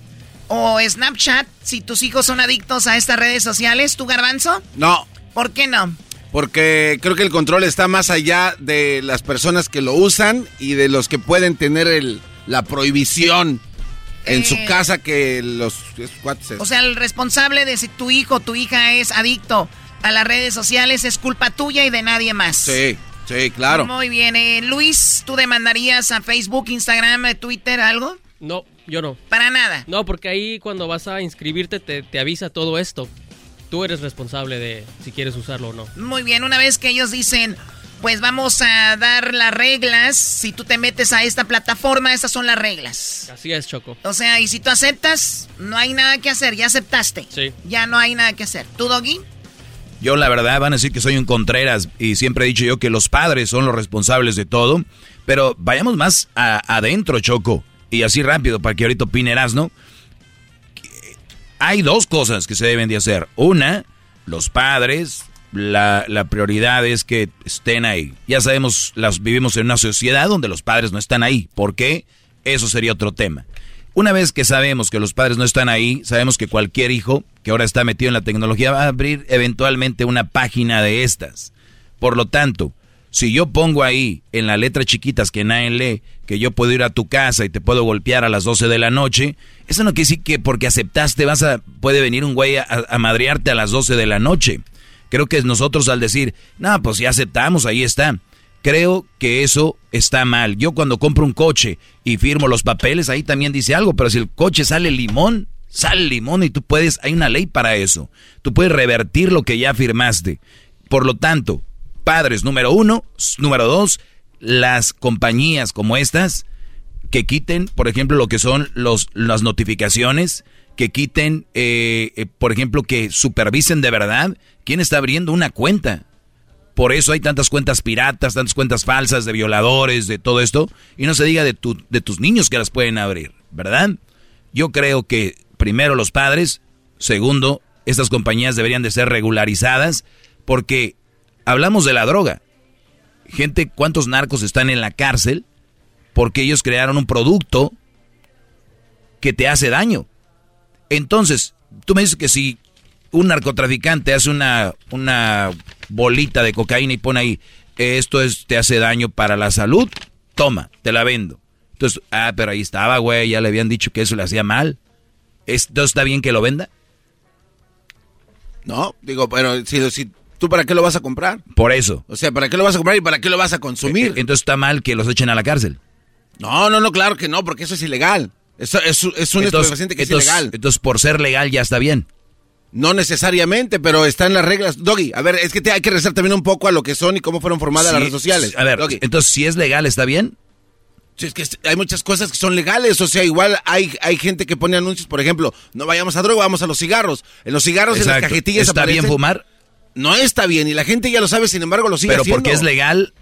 ¿O Snapchat si tus hijos son adictos a estas redes sociales? ¿Tú, Garbanzo? No. ¿Por qué no? Porque creo que el control está más allá de las personas que lo usan y de los que pueden tener el, la prohibición en su Eh. casa que los. O sea, el responsable de si tu hijo o tu hija es adicto a las redes sociales es culpa tuya y de nadie más. Sí, sí, claro. Muy bien. eh, Luis, ¿tú demandarías a Facebook, Instagram, eh, Twitter, algo? No, yo no. Para nada. No, porque ahí cuando vas a inscribirte te, te avisa todo esto. Tú eres responsable de si quieres usarlo o no. Muy bien, una vez que ellos dicen, pues vamos a dar las reglas, si tú te metes a esta plataforma, estas son las reglas. Así es, Choco. O sea, y si tú aceptas, no hay nada que hacer, ya aceptaste. Sí. Ya no hay nada que hacer. ¿Tú, Doggy? Yo la verdad van a decir que soy un Contreras y siempre he dicho yo que los padres son los responsables de todo, pero vayamos más adentro, Choco, y así rápido para que ahorita opine ¿no? Hay dos cosas que se deben de hacer. Una, los padres, la, la prioridad es que estén ahí. Ya sabemos, las, vivimos en una sociedad donde los padres no están ahí. ¿Por qué? Eso sería otro tema. Una vez que sabemos que los padres no están ahí, sabemos que cualquier hijo que ahora está metido en la tecnología va a abrir eventualmente una página de estas. Por lo tanto, si yo pongo ahí en la letra chiquitas que nadie lee que yo puedo ir a tu casa y te puedo golpear a las 12 de la noche, eso no quiere decir que porque aceptaste vas a puede venir un güey a, a madrearte a las 12 de la noche. Creo que nosotros al decir, no, pues ya aceptamos, ahí está. Creo que eso está mal. Yo cuando compro un coche y firmo los papeles, ahí también dice algo, pero si el coche sale limón, sale limón y tú puedes, hay una ley para eso. Tú puedes revertir lo que ya firmaste. Por lo tanto, padres, número uno, número dos, las compañías como estas que quiten, por ejemplo, lo que son los, las notificaciones, que quiten, eh, eh, por ejemplo, que supervisen de verdad quién está abriendo una cuenta. Por eso hay tantas cuentas piratas, tantas cuentas falsas de violadores, de todo esto. Y no se diga de, tu, de tus niños que las pueden abrir, ¿verdad? Yo creo que primero los padres, segundo, estas compañías deberían de ser regularizadas porque hablamos de la droga. Gente, ¿cuántos narcos están en la cárcel? Porque ellos crearon un producto que te hace daño. Entonces, tú me dices que si un narcotraficante hace una, una bolita de cocaína y pone ahí, esto es, te hace daño para la salud, toma, te la vendo. Entonces, ah, pero ahí estaba, güey, ya le habían dicho que eso le hacía mal. ¿Esto está bien que lo venda? No, digo, pero si, si tú para qué lo vas a comprar? Por eso. O sea, ¿para qué lo vas a comprar y para qué lo vas a consumir? Entonces está mal que los echen a la cárcel. No, no, no, claro que no, porque eso es ilegal. Eso es, es un Entonces- estupefaciente que entonces- es ilegal. Entonces, por ser legal ya está bien. No necesariamente, pero están las reglas. Doggy, a ver, es que te, hay que rezar también un poco a lo que son y cómo fueron formadas Sí, las redes sociales. A ver, Doggy. entonces, si es legal, ¿está bien? Sí, es que hay muchas cosas que son legales, o sea, igual hay, hay gente que pone anuncios, por ejemplo, no vayamos a droga, vamos a los cigarros. En los cigarros, en las cajetillas ¿Está bien fumar? No está bien, y la gente ya lo sabe, sin embargo lo sigue Pero haciendo. porque es legal,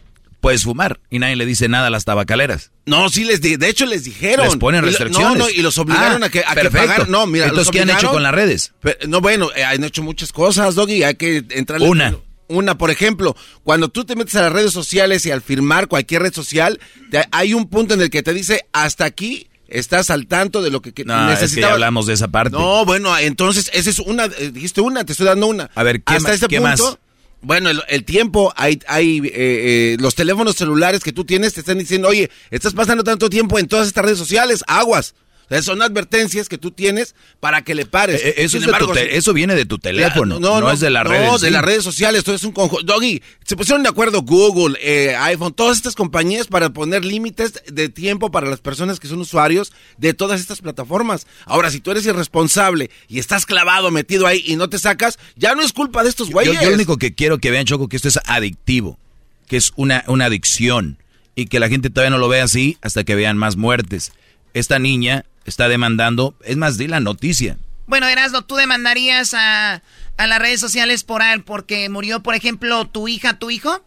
puedes fumar. Y nadie le dice nada a las tabacaleras. No, sí les di- de hecho les dijeron. Les ponen restricciones. No, no, y los obligaron Ah, a que, a que pagaran. No, mira, Entonces, los ¿qué han hecho con las redes? Pero, no, bueno, eh, han hecho muchas cosas, Doggy, hay que entrar Una. Una, por ejemplo, cuando tú te metes a las redes sociales y al firmar cualquier red social, te- hay un punto en el que te dice, hasta aquí estás al tanto de lo que, que No, es que ya necesitabas. hablamos de esa parte. No, bueno, entonces, esa es una, eh, dijiste una, te estoy dando una. A ver, ¿qué Hasta ma- este qué punto, más? Bueno, el, el tiempo, hay, hay eh, eh, los teléfonos celulares que tú tienes te están diciendo, oye, estás pasando tanto tiempo en todas estas redes sociales, aguas. Son advertencias que tú tienes para que le pares. Eh, Eso, Sin es de tu embargo, te- si- eso viene de tu teléfono, no, no, es de las no, redes. de sí. las redes sociales, todo es un conjunto. Doggy, se pusieron de acuerdo Google, eh, iPhone, todas estas compañías para poner límites de tiempo para las personas que son usuarios de todas estas plataformas. Ahora, si tú eres irresponsable y estás clavado, metido ahí y no te sacas, ya no es culpa de estos Yo, güeyes. yo lo único que quiero que vean, Choco, que esto es adictivo, que es una, una adicción y que la gente todavía no lo vea así hasta que vean más muertes. Esta niña está demandando, es más, di la noticia. Bueno, Erasmo, ¿tú demandarías a, a las redes sociales por al- porque murió, por ejemplo, tu hija, tu hijo?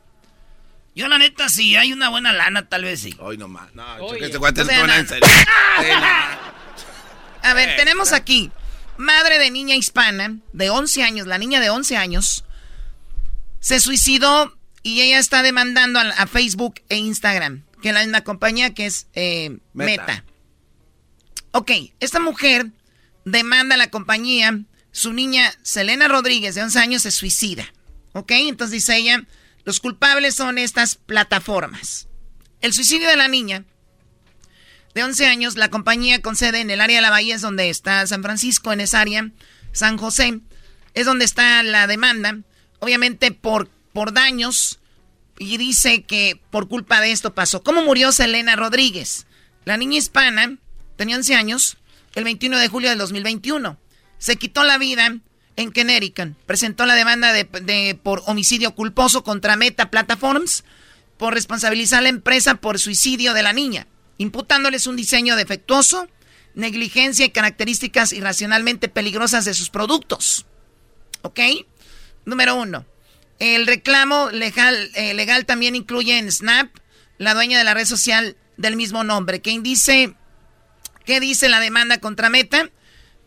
Yo, la neta, si hay una buena lana, tal vez sí. Hoy nomás. No, Oye, este es sea en serio. *laughs* Sí. A ver, Eh, tenemos aquí madre de niña hispana de 11 años, la niña de 11 años, se suicidó y ella está demandando a, a Facebook e Instagram, que es la misma compañía que es eh, Meta. Meta. Ok, esta mujer demanda a la compañía, su niña Selena Rodríguez de 11 años se suicida. Ok, entonces dice ella, los culpables son estas plataformas. El suicidio de la niña de 11 años, la compañía con sede en el área de la Bahía, es donde está San Francisco, en esa área, San José, es donde está la demanda, obviamente por, por daños, y dice que por culpa de esto pasó. ¿Cómo murió Selena Rodríguez? La niña hispana tenía 11 años, el 21 de julio del 2021. Se quitó la vida en Connecticut. Presentó la demanda de, por homicidio culposo contra Meta Platforms por responsabilizar a la empresa por suicidio de la niña, imputándoles un diseño defectuoso, negligencia y características irracionalmente peligrosas de sus productos. ¿Ok? Número uno. El reclamo legal, eh, legal también incluye en Snap, la dueña de la red social del mismo nombre, quien dice, ¿qué dice la demanda contra Meta?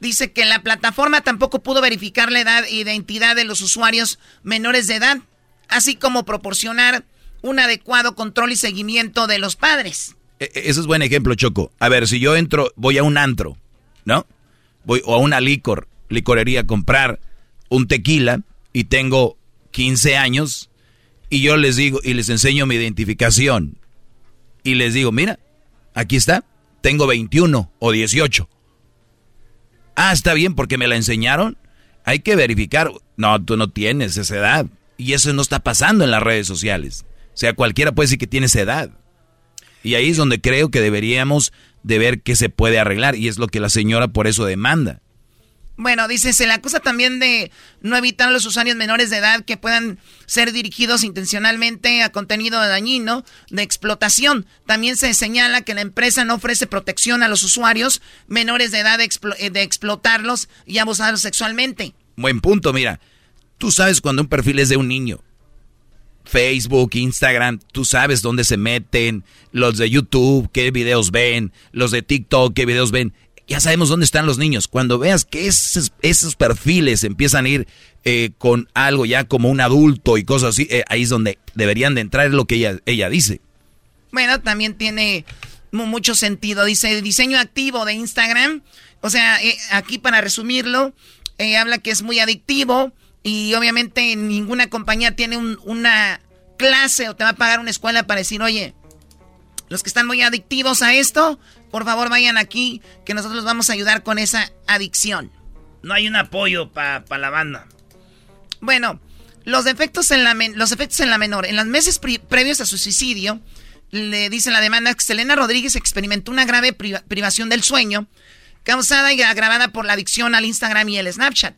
Dice que la plataforma tampoco pudo verificar la edad e identidad de los usuarios menores de edad, así como proporcionar un adecuado control y seguimiento de los padres. E- e- Ese es buen ejemplo, Choco. A ver, si yo entro, voy a un antro, ¿no? Voy o a una licor, licorería a comprar un tequila y tengo 15 años y yo les digo y les enseño mi identificación y les digo, mira, aquí está, tengo 21 o 18. Ah, está bien porque me la enseñaron. Hay que verificar. No, tú no tienes esa edad. Y eso no está pasando en las redes sociales. O sea, cualquiera puede decir que tiene esa edad. Y ahí es donde creo que deberíamos de ver qué se puede arreglar. Y es lo que la señora por eso demanda. Bueno, dice, se le acusa también de no evitar a los usuarios menores de edad que puedan ser dirigidos intencionalmente a contenido dañino de explotación. También se señala que la empresa no ofrece protección a los usuarios menores de edad de, eh, de explotarlos y abusarlos sexualmente. Buen punto, mira. Tú sabes cuando un perfil es de un niño. Facebook, Instagram, tú sabes dónde se meten, los de YouTube, qué videos ven, los de TikTok, qué videos ven. Ya sabemos dónde están los niños. Cuando veas que esos, esos perfiles empiezan a ir eh, con algo ya como un adulto y cosas así, eh, ahí es donde deberían de entrar lo que ella, ella dice. Bueno, también tiene mu- mucho sentido. Dice diseño activo de Instagram. O sea, eh, aquí para resumirlo, habla que es muy adictivo y obviamente ninguna compañía tiene un- una clase o te va a pagar una escuela para decir, oye, los que están muy adictivos a esto, por favor vayan aquí que nosotros los vamos a ayudar con esa adicción. No hay un apoyo para la banda. Bueno, los efectos en la men- los efectos en la menor. En los meses previos a su suicidio, le dice la demanda que Selena Rodríguez experimentó una grave priva- privación del sueño, causada y agravada por la adicción al Instagram y el Snapchat.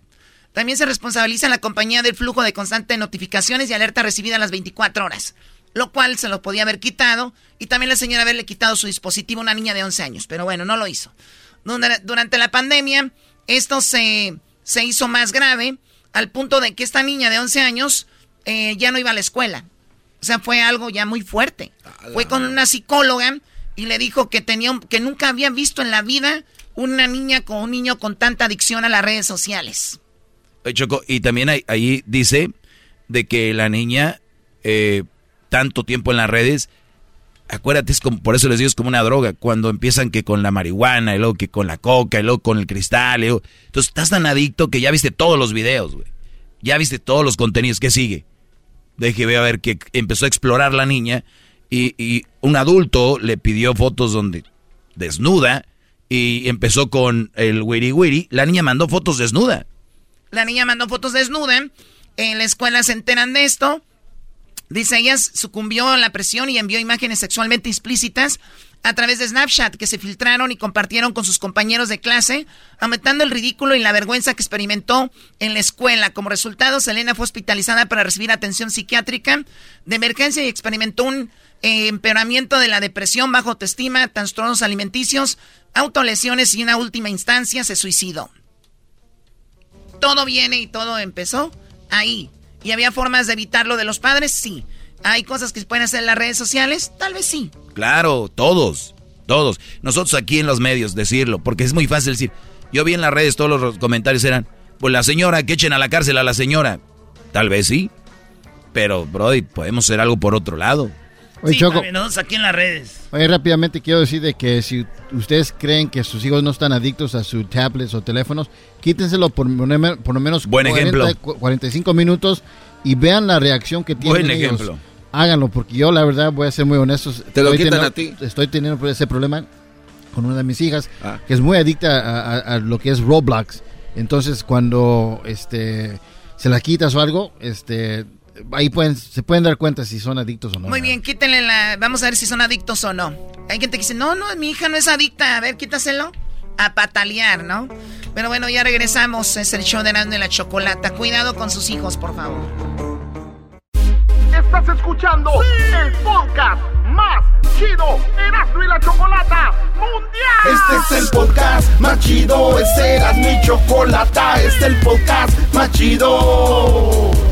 También se responsabiliza la compañía del flujo de constante notificaciones y alerta recibida a las 24 horas, lo cual se lo podía haber quitado y también la señora haberle quitado su dispositivo a una niña de 11 años, pero bueno, no lo hizo. Dura- Durante la pandemia, esto se, se hizo más grave al punto de que esta niña de 11 años eh, ya no iba a la escuela. O sea, fue algo ya muy fuerte. Fue con una psicóloga y le dijo que tenía que nunca había visto en la vida una niña con un niño con tanta adicción a las redes sociales. Choco, y también ahí, ahí dice de que la niña, eh, tanto tiempo en las redes, acuérdate, es como, por eso les digo, es como una droga, cuando empiezan que con la marihuana, y luego que con la coca, y luego con el cristal, y entonces estás tan adicto que ya viste todos los videos, güey. Ya viste todos los contenidos, ¿qué sigue? Deje ver a ver que empezó a explorar la niña y, y un adulto le pidió fotos donde desnuda y empezó con el wiri wiri. La niña mandó fotos desnuda. La niña mandó fotos desnuda. En la escuela se enteran de esto. Dice, ella sucumbió a la presión y envió imágenes sexualmente explícitas a través de Snapchat que se filtraron y compartieron con sus compañeros de clase, aumentando el ridículo y la vergüenza que experimentó en la escuela. Como resultado, Selena fue hospitalizada para recibir atención psiquiátrica de emergencia y experimentó un eh, empeoramiento de la depresión, bajo autoestima, trastornos alimenticios, autolesiones y en una última instancia se suicidó todo viene y todo empezó ahí. ¿Y había formas de evitarlo de los padres? Sí. ¿Hay cosas que se pueden hacer en las redes sociales? Tal vez sí. Claro, todos, todos. Nosotros aquí en los medios decirlo, porque es muy fácil decir. Yo vi en las redes todos los comentarios eran, pues la señora, que echen a la cárcel a la señora. Tal vez sí, pero Brody, podemos hacer algo por otro lado. Oye, Choco. aquí en las redes. Oye, rápidamente quiero decir de que si ustedes creen que sus hijos no están adictos a sus tablets o teléfonos, quítenselo por, por lo menos Buen 45 minutos y vean la reacción que tienen Buen ejemplo. Háganlo, porque yo la verdad voy a ser muy honesto. Te lo quitan a ti. Estoy teniendo ese problema con una de mis hijas, ah. que es muy adicta a, lo que es Roblox. Entonces, cuando este se la quitas o algo, este ahí pueden, se pueden dar cuenta si son adictos o no. Muy bien, quítenle la. Vamos a ver si son adictos o no. Hay gente que dice, no, no, mi hija no es adicta. A ver, quítaselo. A patalear, ¿no? Pero bueno, ya regresamos. Es el show de Nando y la Chocolata. Cuidado con sus hijos, por favor. Estás escuchando el podcast más chido Erasmo y la Chocolata Mundial. Este es el podcast más chido. Este era mi chocolata. Este es el podcast más chido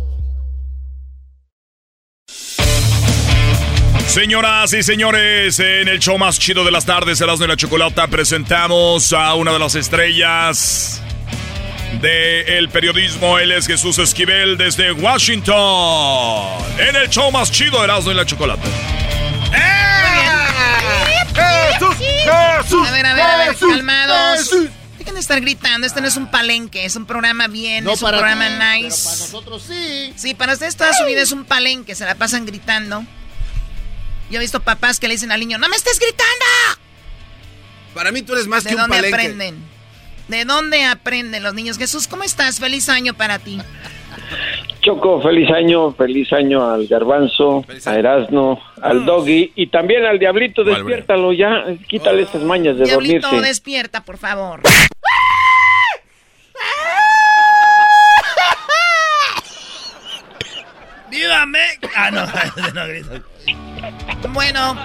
Señoras y señores, en el show más chido de las tardes, Erasmo de la Chocolata, presentamos a una de las estrellas del periodismo. Él es Jesús Esquivel desde Washington. En el show más chido de Erasmo y la Chocolata. ¡Jesús! ¡Jesús! A ver, a ver, a ver, calmados. Dejen de estar gritando, este no es un palenque, es un programa bien, es un programa nice. para nosotros sí. Sí, para ustedes toda su vida es un palenque, se la pasan gritando. Yo he visto papás que le dicen al niño, ¡no me estés gritando! Para mí tú eres más que un palenque. ¿De dónde aprenden? ¿De dónde aprenden los niños? Jesús, ¿cómo estás? Feliz año para ti. Choco, feliz año, feliz año al Garbanzo, a Erasno, al Doggy y también al Diablito, despiértalo ya, quítale estas mañas de Diablito, dormirse. despierta, por favor. ¡Dígame! Ah, *laughs* no, no grito. Bueno,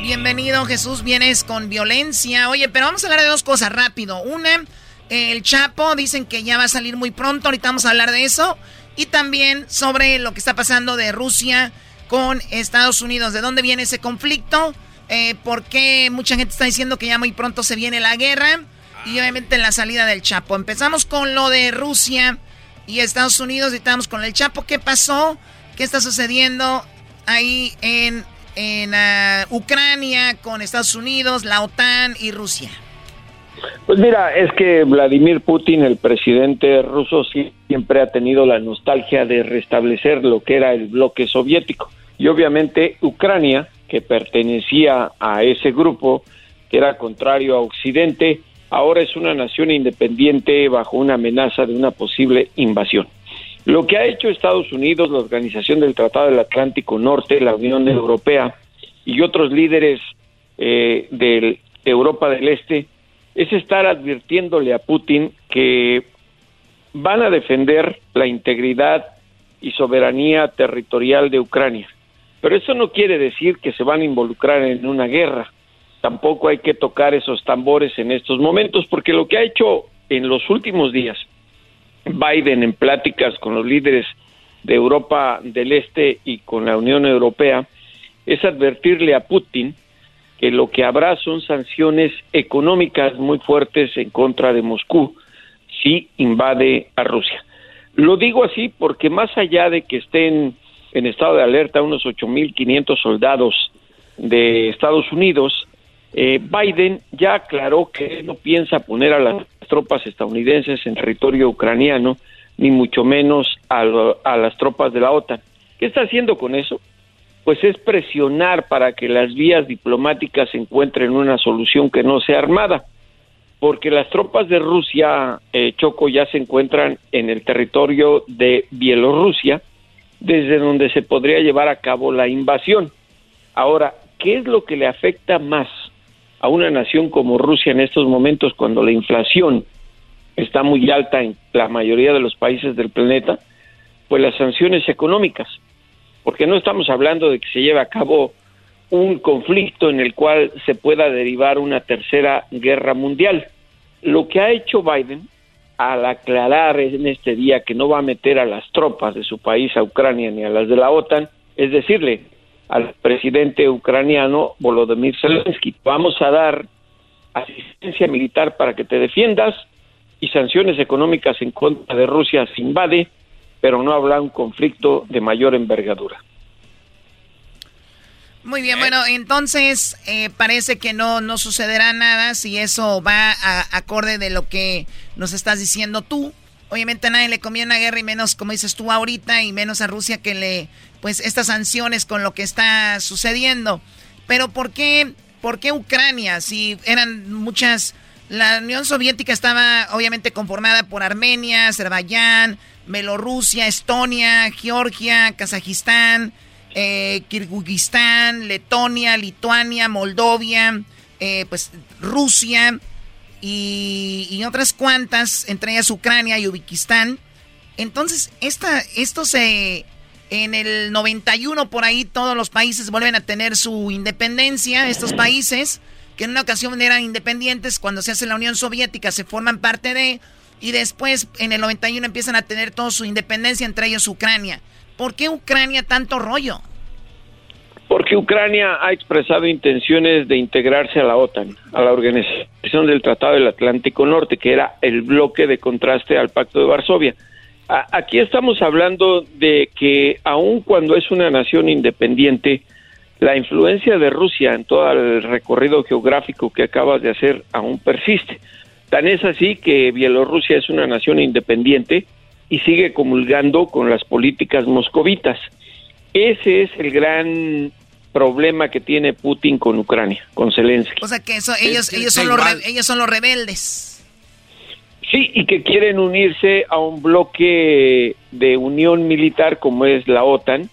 bienvenido Jesús, vienes con violencia. Oye, pero vamos a hablar de dos cosas rápido. Una, el Chapo, dicen que ya va a salir muy pronto, ahorita vamos a hablar de eso. Y también sobre lo que está pasando de Rusia con Estados Unidos. ¿De dónde viene ese conflicto? Eh, ¿Por qué mucha gente está diciendo que ya muy pronto se viene la guerra? Y obviamente la salida del Chapo. Empezamos con lo de Rusia y Estados Unidos y estamos con el Chapo. ¿Qué pasó? ¿Qué está sucediendo ahí en en ah, Ucrania con Estados Unidos, la OTAN y Rusia? Pues mira, es que Vladimir Putin, el presidente ruso, siempre ha tenido la nostalgia de restablecer lo que era el bloque soviético. Y obviamente Ucrania, que pertenecía a ese grupo, que era contrario a Occidente, ahora es una nación independiente bajo una amenaza de una posible invasión. Lo que ha hecho Estados Unidos, la Organización del Tratado del Atlántico Norte, la Unión Europea y otros líderes eh, de Europa del Este es estar advirtiéndole a Putin que van a defender la integridad y soberanía territorial de Ucrania. Pero eso no quiere decir que se van a involucrar en una guerra. Tampoco hay que tocar esos tambores en estos momentos, porque lo que ha hecho en los últimos días Biden en pláticas con los líderes de Europa del Este y con la Unión Europea es advertirle a Putin que lo que habrá son sanciones económicas muy fuertes en contra de Moscú si invade a Rusia. Lo digo así porque más allá de que estén en estado de alerta unos 8.500 soldados de Estados Unidos, eh, Biden ya aclaró que no piensa poner a las tropas estadounidenses en territorio ucraniano, ni mucho menos a, las tropas de la OTAN. ¿Qué está haciendo con eso? Pues es presionar para que las vías diplomáticas encuentren una solución que no sea armada, porque las tropas de Rusia, eh, Choco, ya se encuentran en el territorio de Bielorrusia, desde donde se podría llevar a cabo la invasión. Ahora, ¿qué es lo que le afecta más a una nación como Rusia en estos momentos cuando la inflación está muy alta en la mayoría de los países del planeta? Pues las sanciones económicas, porque no estamos hablando de que se lleve a cabo un conflicto en el cual se pueda derivar una tercera guerra mundial. Lo que ha hecho Biden al aclarar en este día que no va a meter a las tropas de su país a Ucrania ni a las de la OTAN, es decirle al presidente ucraniano Volodymyr Zelensky, vamos a dar asistencia militar para que te defiendas y sanciones económicas en contra de Rusia se invade, pero no habla un conflicto de mayor envergadura. Muy bien, bueno, entonces eh, parece que no, no sucederá nada si eso va a, acorde de lo que nos estás diciendo tú. Obviamente a nadie le conviene una guerra y menos, como dices tú ahorita, y menos a Rusia que le, pues estas sanciones con lo que está sucediendo. Pero ¿por qué, por qué Ucrania? Si eran muchas, la Unión Soviética estaba obviamente conformada por Armenia, Azerbaiyán, Bielorrusia, Estonia, Georgia, Kazajistán eh, Kirguistán, Letonia, Lituania, Moldovia, eh, pues Rusia y, otras cuantas, entre ellas Ucrania y Uzbekistán. Entonces, esta, esto se... En el 91 por ahí todos los países vuelven a tener su independencia, estos países que en una ocasión eran independientes, cuando se hace la Unión Soviética se forman parte de, y después en el 91 empiezan a tener toda su independencia, entre ellos Ucrania. ¿Por qué Ucrania tanto rollo? Porque Ucrania ha expresado intenciones de integrarse a la OTAN, a la Organización del Tratado del Atlántico Norte, que era el bloque de contraste al Pacto de Varsovia. Aquí estamos hablando de que aun cuando es una nación independiente, la influencia de Rusia en todo el recorrido geográfico que acabas de hacer aún persiste. Tan es así que Bielorrusia es una nación independiente y sigue comulgando con las políticas moscovitas. Ese es el gran problema que tiene Putin con Ucrania, con Zelensky. O sea que eso, ellos, ellos, son los ellos son los rebeldes. Sí, y que quieren unirse a un bloque de unión militar como es la OTAN,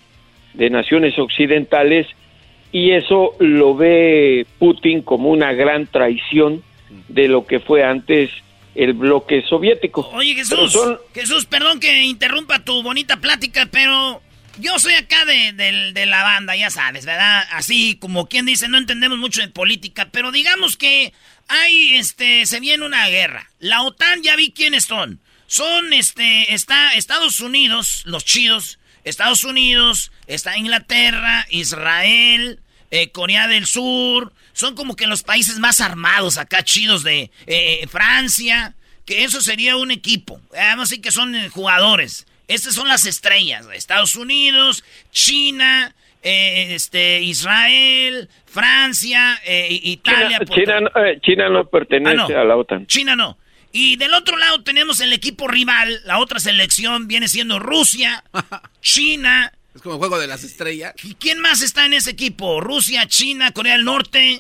de naciones occidentales, y eso lo ve Putin como una gran traición de lo que fue antes el bloque soviético. Oye Jesús, Jesús, perdón que interrumpa tu bonita plática, pero yo soy acá de, la banda, ya sabes, ¿verdad? Así como quien dice, no entendemos mucho de política, pero digamos que hay, este, se viene una guerra. La OTAN ya vi quiénes son. Son, este, está Estados Unidos, los chidos, Estados Unidos, está Inglaterra, Israel, eh, Corea del Sur, son como que los países más armados acá, chidos de eh, Francia, que eso sería un equipo. Vamos a decir que son eh, jugadores. Estas son las estrellas. Estados Unidos, China, este, Israel, Francia, Italia. China, no pertenece ah, a la OTAN. China no. Y del otro lado tenemos el equipo rival, la otra selección viene siendo Rusia, *laughs* China, es como juego de las estrellas. ¿Y quién más está en ese equipo? ¿Rusia, China, Corea del Norte?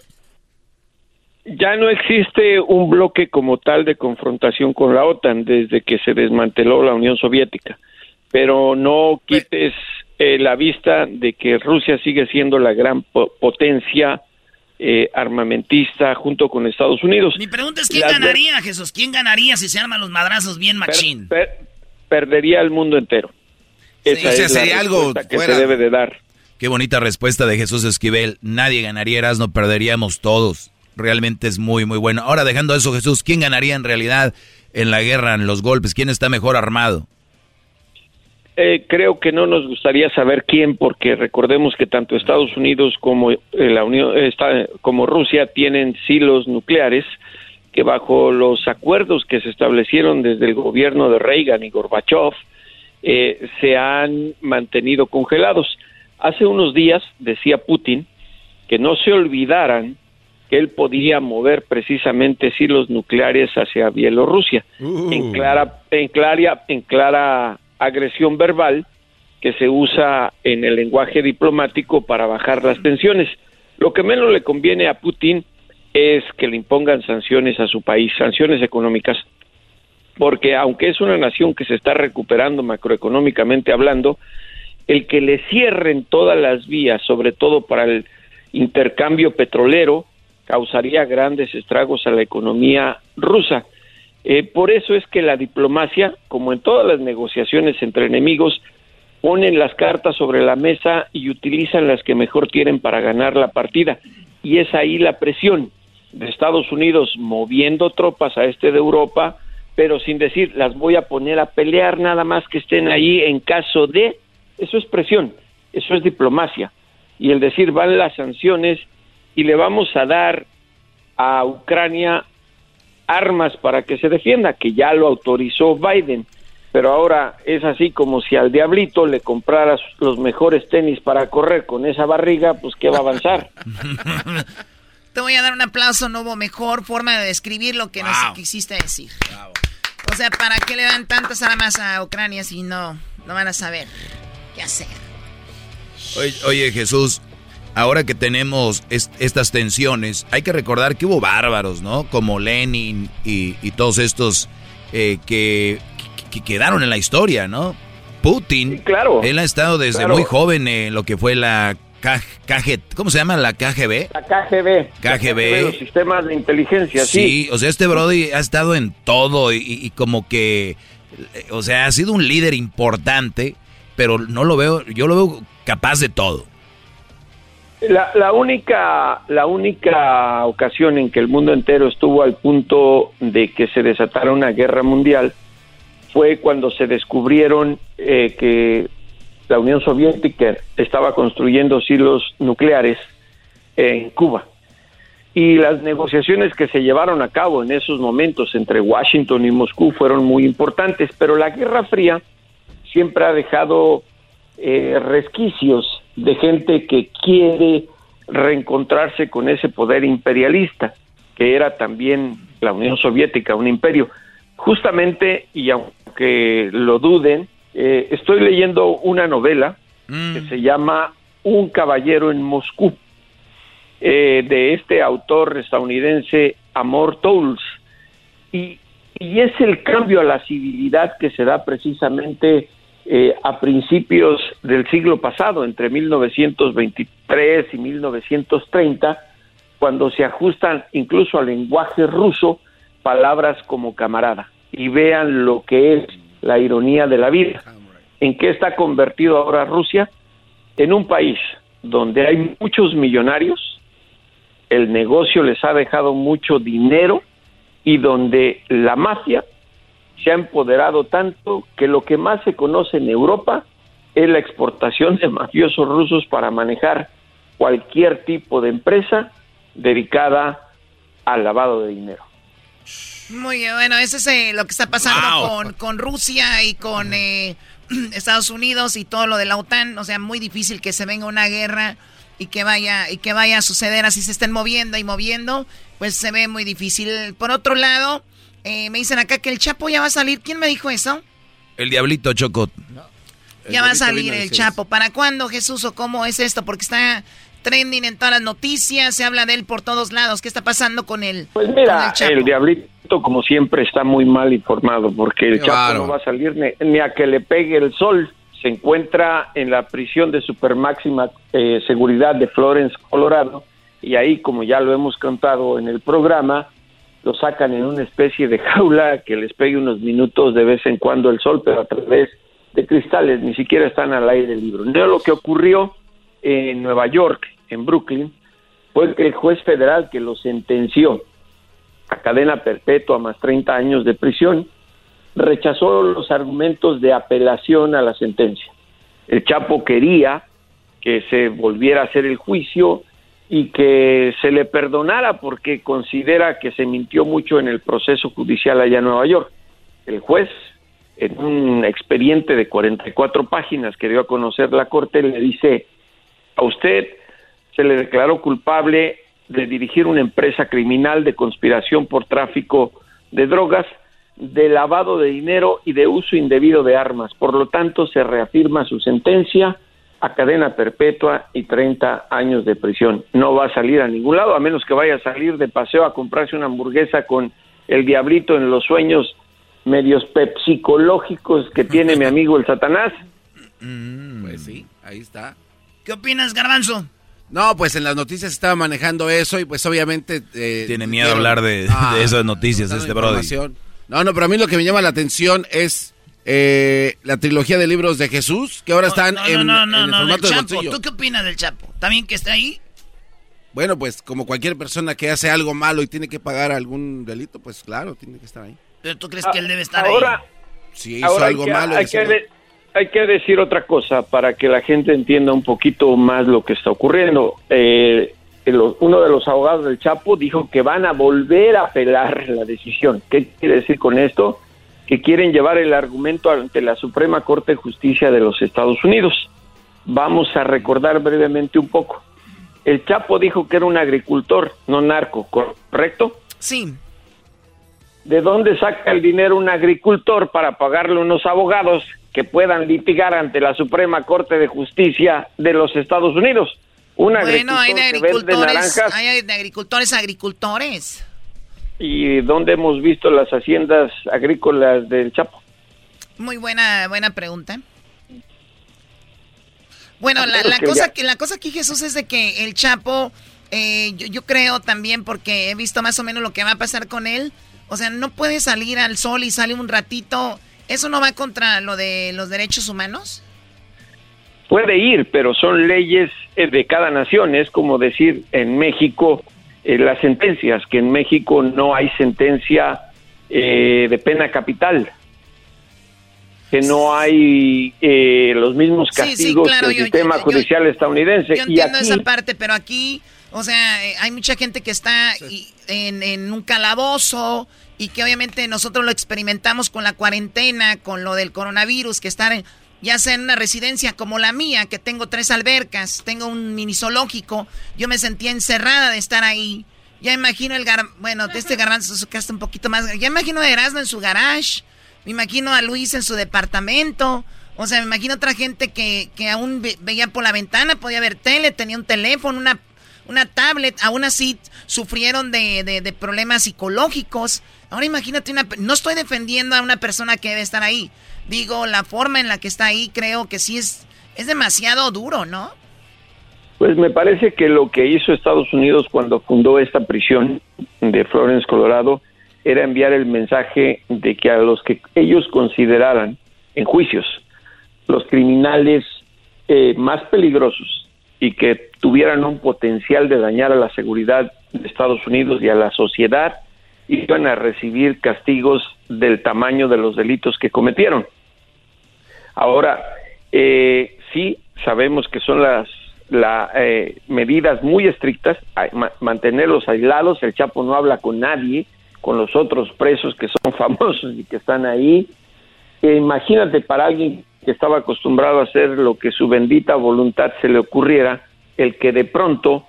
Ya no existe un bloque como tal de confrontación con la OTAN desde que se desmanteló la Unión Soviética. Pero no quites eh, la vista de que Rusia sigue siendo la gran potencia eh, armamentista junto con Estados Unidos. Mi pregunta es quién ganaría, Jesús. ¿Quién ganaría si se arman los madrazos bien machín? perdería el mundo entero. Esa sería algo que se debe de dar. Qué bonita respuesta de Jesús Esquivel. Nadie ganaría, no perderíamos todos. Realmente es muy, muy bueno. Ahora, dejando eso, Jesús, ¿quién ganaría en realidad en la guerra, en los golpes? ¿Quién está mejor armado? Eh, creo que no nos gustaría saber quién, porque recordemos que tanto Estados Unidos como eh, la Unión, está, como Rusia tienen silos nucleares que bajo los acuerdos que se establecieron desde el gobierno de Reagan y Gorbachev eh, se han mantenido congelados. Hace unos días decía Putin que no se olvidaran que él podía mover precisamente silos nucleares hacia Bielorrusia uh. en clara en clara en clara agresión verbal que se usa en el lenguaje diplomático para bajar las tensiones. Lo que menos le conviene a Putin es que le impongan sanciones a su país, sanciones económicas, porque aunque es una nación que se está recuperando macroeconómicamente hablando, el que le cierren todas las vías, sobre todo para el intercambio petrolero causaría grandes estragos a la economía rusa. Eh, por eso es que la diplomacia, como en todas las negociaciones entre enemigos, ponen las cartas sobre la mesa y utilizan las que mejor tienen para ganar la partida. Y es ahí la presión de Estados Unidos moviendo tropas a este de Europa, pero sin decir las voy a poner a pelear nada más que estén ahí en caso de, eso es presión, eso es diplomacia. Y el decir van las sanciones y le vamos a dar a Ucrania armas para que se defienda, que ya lo autorizó Biden. Pero ahora es así como si al diablito le compraras los mejores tenis para correr con esa barriga, pues ¿qué va a avanzar? *laughs* Te voy a dar un aplauso, no hubo mejor forma de describir lo que nos quisiste decir. O sea, ¿para qué le dan tantas armas a Ucrania si no, no van a saber qué hacer? Oye, Jesús, ahora que tenemos estas tensiones, hay que recordar que hubo bárbaros, ¿no? Como Lenin y, todos estos eh, que, quedaron en la historia, ¿no? Putin, claro, él ha estado desde muy joven en lo que fue la KG, ¿cómo se llama? ¿La KGB? La KGB. KGB. los sistemas de inteligencia, sí. Sí, o sea, este Brody ha estado en todo y, como que, o sea, ha sido un líder importante, pero no lo veo, yo lo veo capaz de todo. La, la, única, la única ocasión en que el mundo entero estuvo al punto de que se desatara una guerra mundial fue cuando se descubrieron eh, que la Unión Soviética estaba construyendo silos nucleares en Cuba. Y las negociaciones que se llevaron a cabo en esos momentos entre Washington y Moscú fueron muy importantes, pero la Guerra Fría siempre ha dejado eh, resquicios de gente que quiere reencontrarse con ese poder imperialista, que era también la Unión Soviética, un imperio. Justamente, y aunque lo duden, eh, estoy leyendo una novela que mm. se llama Un caballero en Moscú, eh, de este autor estadounidense Amor Towles. Y, y es el cambio a la civilidad que se da precisamente eh, a principios del siglo pasado, entre 1923 y 1930, cuando se ajustan incluso al lenguaje ruso palabras como camarada. Y vean lo que es la ironía de la vida. ¿En qué está convertido ahora Rusia? En un país donde hay muchos millonarios, el negocio les ha dejado mucho dinero y donde la mafia se ha empoderado tanto que lo que más se conoce en Europa es la exportación de mafiosos rusos para manejar cualquier tipo de empresa dedicada al lavado de dinero. Muy bien, bueno, eso es eh, lo que está pasando con, con, Rusia y con eh, *clears throat* Estados Unidos y todo lo de la OTAN. O sea, muy difícil que se venga una guerra y que vaya y que vaya a suceder así se estén moviendo y moviendo, pues se ve muy difícil. Por otro lado, eh, me dicen acá que el Chapo ya va a salir. ¿Quién me dijo eso? El Diablito Chocot. Ya va a salir el Chapo. ¿Para cuándo, Jesús? ¿O cómo es esto? Porque está trending en todas las noticias, se habla de él por todos lados. ¿Qué está pasando con él? Pues mira, el, Diablito, como siempre, está muy mal informado porque el Chapo no va a salir ni, a que le pegue el sol. Se encuentra en la prisión de supermáxima eh, seguridad de Florence, Colorado, y ahí, como ya lo hemos contado en el programa, lo sacan en una especie de *laughs* jaula que les pegue unos minutos de vez en cuando el sol, pero a través de cristales, ni siquiera están al aire libre. Lo que ocurrió en Nueva York, en Brooklyn, fue que el juez federal que lo sentenció a cadena perpetua más 30 años de prisión, rechazó los argumentos de apelación a la sentencia. El Chapo quería que se volviera a hacer el juicio y que se le perdonara porque considera que se mintió mucho en el proceso judicial allá en Nueva York. El juez, en un expediente de 44 páginas que dio a conocer la Corte, le dice, a usted se le declaró culpable de dirigir una empresa criminal de conspiración por tráfico de drogas, de lavado de dinero y de uso indebido de armas. Por lo tanto, se reafirma su sentencia a cadena perpetua y 30 años de prisión. No va a salir a ningún lado, a menos que vaya a salir de paseo a comprarse una hamburguesa con el diablito en los sueños medios psicológicos que tiene mi amigo el Satanás. *laughs* Mm, pues sí, ahí está. ¿Qué opinas, Garbanzo? No, pues en las noticias estaba manejando eso y pues obviamente... Eh, Tiene miedo a hablar de, Ah, de esas noticias, este información. No, no, pero a mí lo que me llama la atención es eh, la trilogía de libros de Jesús, que ahora están No, en, no, no, en el del formato de Chapo. bolsillo. ¿Tú qué opinas del Chapo? ¿También que está ahí? Bueno, pues como cualquier persona que hace algo malo y tiene que pagar algún delito, pues claro, tiene que estar ahí. ¿Pero tú crees que él debe estar ahora, ahí? Si hizo Ahora algo hay que, malo. hay, que decirlo. de- hay que decir otra cosa para que la gente entienda un poquito más lo que está ocurriendo. Eh, el- uno de los abogados del Chapo dijo que van a volver a apelar la decisión. ¿Qué quiere decir con esto? Que quieren llevar el argumento ante la Suprema Corte de Justicia de los Estados Unidos. Vamos a recordar brevemente un poco. El Chapo dijo que era un agricultor, no narco, ¿correcto? Sí. ¿De dónde saca el dinero un agricultor para pagarle unos abogados que puedan litigar ante la Suprema Corte de Justicia de los Estados Unidos? Un Bueno, hay de agricultor que vende agricultores, naranjas hay de agricultores agricultores. Y dónde hemos visto las haciendas agrícolas del Chapo. Muy buena, buena pregunta. Bueno, la, la cosa que la cosa aquí Jesús es de que el Chapo, eh, yo, yo creo también porque he visto más o menos lo que va a pasar con él. O sea, no puede salir al sol y sale un ratito. ¿Eso no va contra lo de los derechos humanos? Puede ir, pero son leyes eh, de cada nación. Es como decir en México eh, las sentencias, que en México no hay sentencia eh, de pena capital, que no hay eh, los mismos Sí, sí, castigos claro, del yo- sistema yo- yo- judicial estadounidense. Yo y entiendo aquí, esa parte, pero aquí, o sea, eh, hay mucha gente que está y- en, en un calabozo y que obviamente nosotros lo experimentamos con la cuarentena, con lo del coronavirus, que estar en- ya sea en una residencia como la mía, que tengo tres albercas, tengo un mini zoológico, yo me sentía encerrada de estar ahí. Ya imagino el gar bueno, de este garbanzo su casa un poquito más, ya imagino a Erasmo en su garage, me imagino a Luis en su departamento. O sea, me imagino otra gente que, que aún ve- veía por la ventana, podía ver tele, tenía un teléfono, una, una tablet. Aún así sufrieron de, de- de problemas psicológicos. Ahora imagínate una... No estoy defendiendo a una persona que debe estar ahí. Digo, la forma en la que está ahí creo que sí es, es demasiado duro, ¿no? pues me parece que lo que hizo Estados Unidos cuando fundó esta prisión de Florence, Colorado, era enviar el mensaje de que a los que ellos consideraran en juicios los criminales eh, más peligrosos y que tuvieran un potencial de dañar a la seguridad de Estados Unidos y a la sociedad, iban a recibir castigos del tamaño de los delitos que cometieron. Ahora, eh, sí sabemos que son las la, eh, medidas muy estrictas, mantenerlos aislados, el Chapo no habla con nadie, con los otros presos que son *laughs* famosos y que están ahí. Eh, imagínate para alguien que estaba acostumbrado a hacer lo que su bendita voluntad se le ocurriera, el que de pronto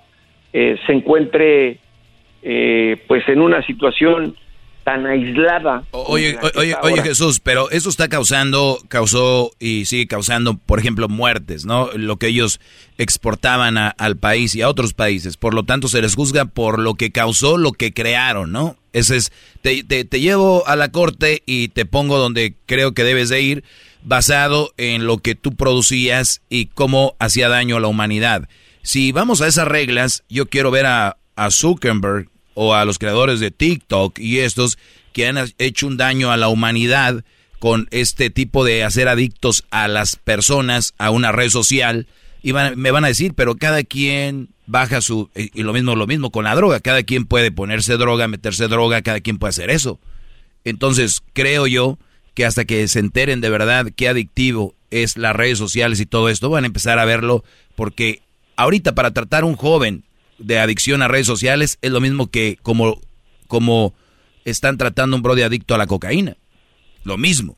eh, se encuentre eh, pues en una situación tan aislada. Oye, oye, oye. Jesús, pero eso está causando, causó y sigue causando, por ejemplo, muertes, ¿no? Lo que ellos exportaban a- al país y a otros países. Por lo tanto, se les juzga por lo que causó, lo que crearon, ¿no? Ese es, te, te- te llevo a la corte y te pongo donde creo que debes de ir, basado en lo que tú producías y cómo hacía daño a la humanidad. Si vamos a esas reglas, yo quiero ver a, a Zuckerberg o a los creadores de TikTok y estos que han hecho un daño a la humanidad con este tipo de hacer adictos a las personas a una red social y van- me van a decir, pero cada quien baja su y lo mismo lo mismo con la droga, cada quien puede ponerse droga, meterse droga, cada quien puede hacer eso. Entonces, creo yo que hasta que se enteren de verdad qué adictivo es las redes sociales y todo esto, van a empezar a verlo porque ahorita para tratar a un joven de adicción a redes sociales es lo mismo que como, como están tratando un bro de adicto a la cocaína. Lo mismo.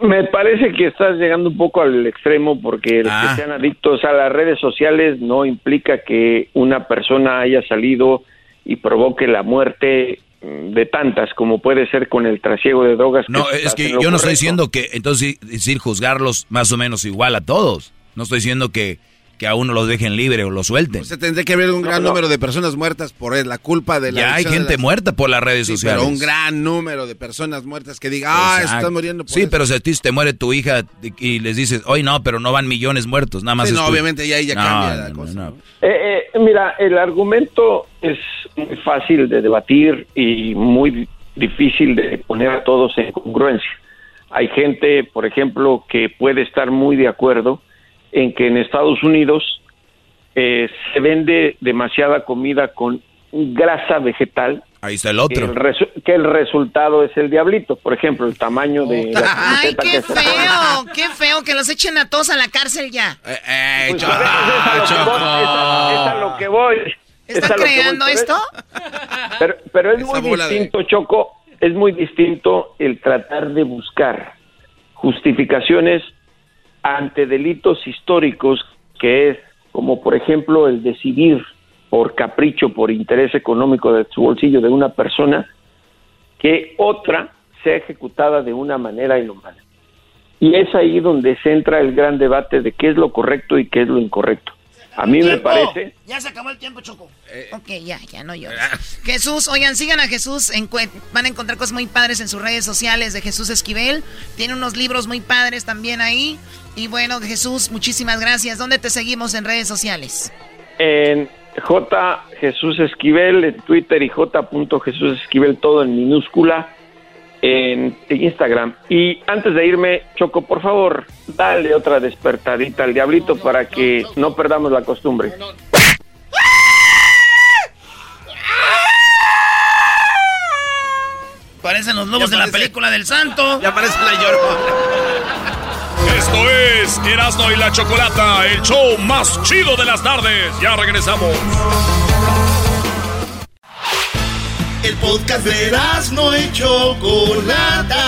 Me parece que estás llegando un poco al extremo porque Ah. que sean adictos a las redes sociales no implica que una persona haya salido y provoque la muerte mm, de tantas como puede ser con el trasiego de drogas. No, es que yo no estoy diciendo que entonces decir juzgarlos más o menos igual a todos. No estoy diciendo que que a uno lo dejen libre o lo suelten. Se tendría que haber un gran número de personas muertas por la culpa de la Ya hay gente las- muerta por las redes Sí, sociales. pero un gran número de personas muertas que diga, ah, están muriendo por Sí, eso". pero si a ti te muere tu hija y les dices, hoy no, pero no van millones muertos, nada más. Sí, es no, tu- obviamente ya ahí ya No, cambia no, la no, cosa. no. Eh, eh, mira, el argumento es muy fácil de debatir y muy difícil de poner a todos en congruencia. Hay gente, por ejemplo, que puede estar muy de acuerdo en que en Estados Unidos eh, se vende demasiada comida con grasa vegetal. Ahí está el Que otro. el, resu- que el resultado es el diablito. Por ejemplo, el tamaño de la Ay, qué que feo, qué feo que los echen a todos a la cárcel ya. Pues, es, es a lo que voy, es a- es a lo que voy. Es ¿Están que voy, creando pero es- esto? Pero, pero es Esa muy bola de- distinto, Choco, es muy distinto el tratar de buscar justificaciones ante delitos históricos, que es como por ejemplo el decidir por capricho, por interés económico de su bolsillo de una persona, que otra sea ejecutada de una manera inhumana. Y es ahí donde se entra el gran debate de qué es lo correcto y qué es lo incorrecto. A mí me parece Ya se acabó el tiempo, Choco. ok, ya, ya no llores. Jesús, oigan, sigan a Jesús. van a encontrar cosas muy padres en sus redes sociales de Jesús Esquivel. Tiene unos libros muy padres también ahí. Y bueno, Jesús, muchísimas gracias. ¿Dónde te seguimos en redes sociales? en J Jesús Esquivel en Twitter y J. Jesús Esquivel todo en minúscula en Instagram. Y antes de irme, Choco, por favor, dale otra despertadita al diablito para que no perdamos la costumbre. Parecen los lobos de la película del santo. Ya parece la llorona. Esto es Erasmo y la Chocolata, el show más chido de las tardes. Ya regresamos. El podcast de Erasmo y Chocolata.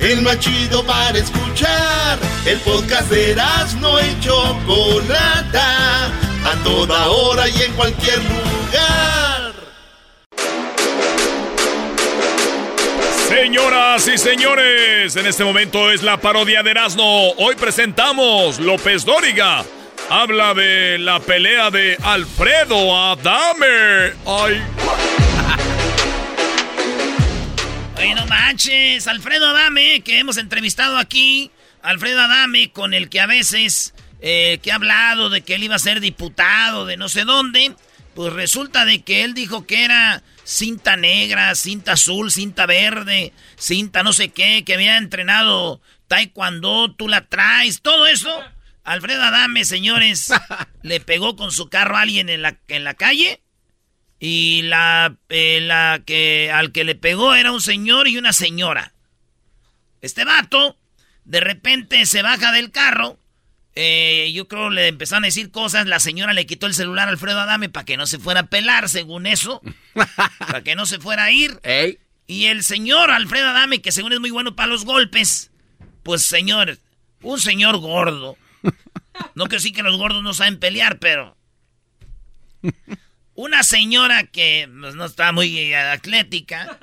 El más chido para escuchar. El podcast de Erasmo y Chocolata. A toda hora y en cualquier lugar. Señoras y señores, en este momento es la parodia de Erasmo. Hoy presentamos López Dóriga. Habla de la pelea de Alfredo Adame. Ay. Oye, no manches, Alfredo Adame, que hemos entrevistado aquí. Alfredo Adame, con el que a veces, eh, que ha hablado de que él iba a ser diputado de no sé dónde. Pues resulta de que él dijo que era cinta negra, cinta azul, cinta verde, cinta no sé qué, que había entrenado taekwondo, tú la traes, todo eso. Alfredo Adame, señores, *laughs* le pegó con su carro a alguien en la, en la calle. Y la, eh, la que al que le pegó era un señor y una señora. Este vato, de repente se baja del carro. eh, yo creo le empezaron a decir cosas. La señora le quitó el celular a Alfredo Adame para que no se fuera a pelar, según eso. *laughs* para que no se fuera a ir. Y el señor Alfredo Adame, que según es muy bueno para los golpes. Pues señor, un señor gordo. No que sí que los gordos no saben pelear, pero una señora que pues, no está muy atlética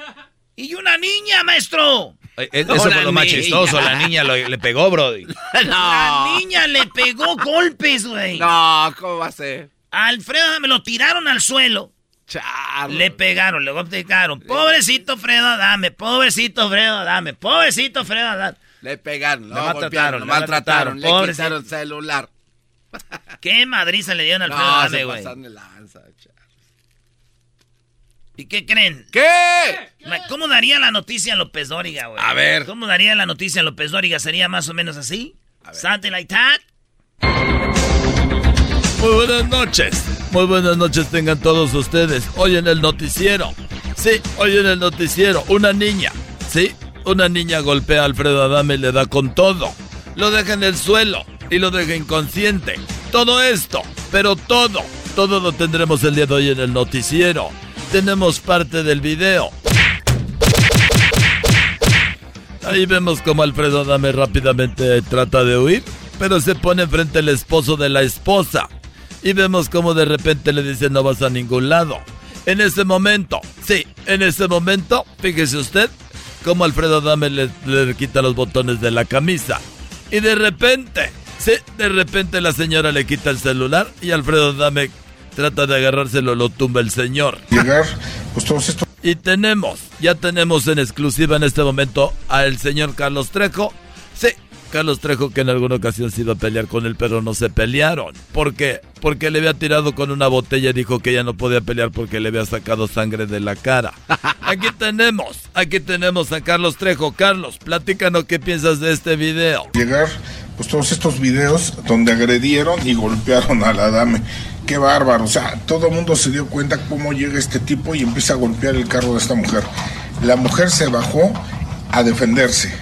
y una niña, maestro. Eh, eh, Eso fue lo más chistoso. La niña lo- le pegó, Brody. *laughs* La niña le pegó golpes, güey. No, ¿cómo va a ser? Alfredo me lo tiraron al suelo. Le pegaron, le pegaron. Pobrecito Fredo Adame, pobrecito Fredo Adame, pobrecito Fredo Adame. Le pegaron, lo Le golpearon, maltrataron, lo le maltrataron, maltrataron, le quitaron el celular. ¿Qué madriza le dieron a Alfredo No, Adame, güey? pasaron de lanza, cha- ¿Y qué creen? ¿Qué? ¿Cómo daría la noticia López Dóriga, güey? A ver. ¿Cómo daría la noticia López Dóriga? ¿Sería más o menos así? Something like that. Muy buenas noches. Muy buenas noches tengan todos ustedes. Hoy en el noticiero. Sí, hoy en el noticiero. Una niña. Sí, una niña golpea a Alfredo Adame y le da con todo. Lo deja en el suelo y lo deja inconsciente. Todo esto, pero todo, todo lo tendremos el día de hoy en el noticiero. Tenemos parte del video. Ahí vemos como Alfredo Adame rápidamente trata de huir, pero se pone frente al esposo de la esposa. Y vemos como de repente le dice no vas a ningún lado. En ese momento, sí, en ese momento, fíjese usted, como Alfredo Adame le, le quita los botones de la camisa. Y de repente, Sí, de repente la señora le quita el celular y Alfredo Dame trata de agarrárselo, lo tumba el señor. Llegar, pues todos estos... Y tenemos, ya tenemos en exclusiva en este momento al señor Carlos Trejo. Sí, Carlos Trejo que en alguna ocasión se iba a pelear con él, pero no se pelearon. ¿Por qué? Porque le había tirado con una botella y dijo que ya no podía pelear porque le había sacado sangre de la cara. *laughs* Aquí tenemos, aquí tenemos a Carlos Trejo. Carlos, platícanos qué piensas de este video. Llegar, pues todos estos videos donde agredieron y golpearon a la dame. Qué bárbaro, o sea, todo el mundo se dio cuenta cómo llega este tipo y empieza a golpear el carro de esta mujer. La mujer se bajó a defenderse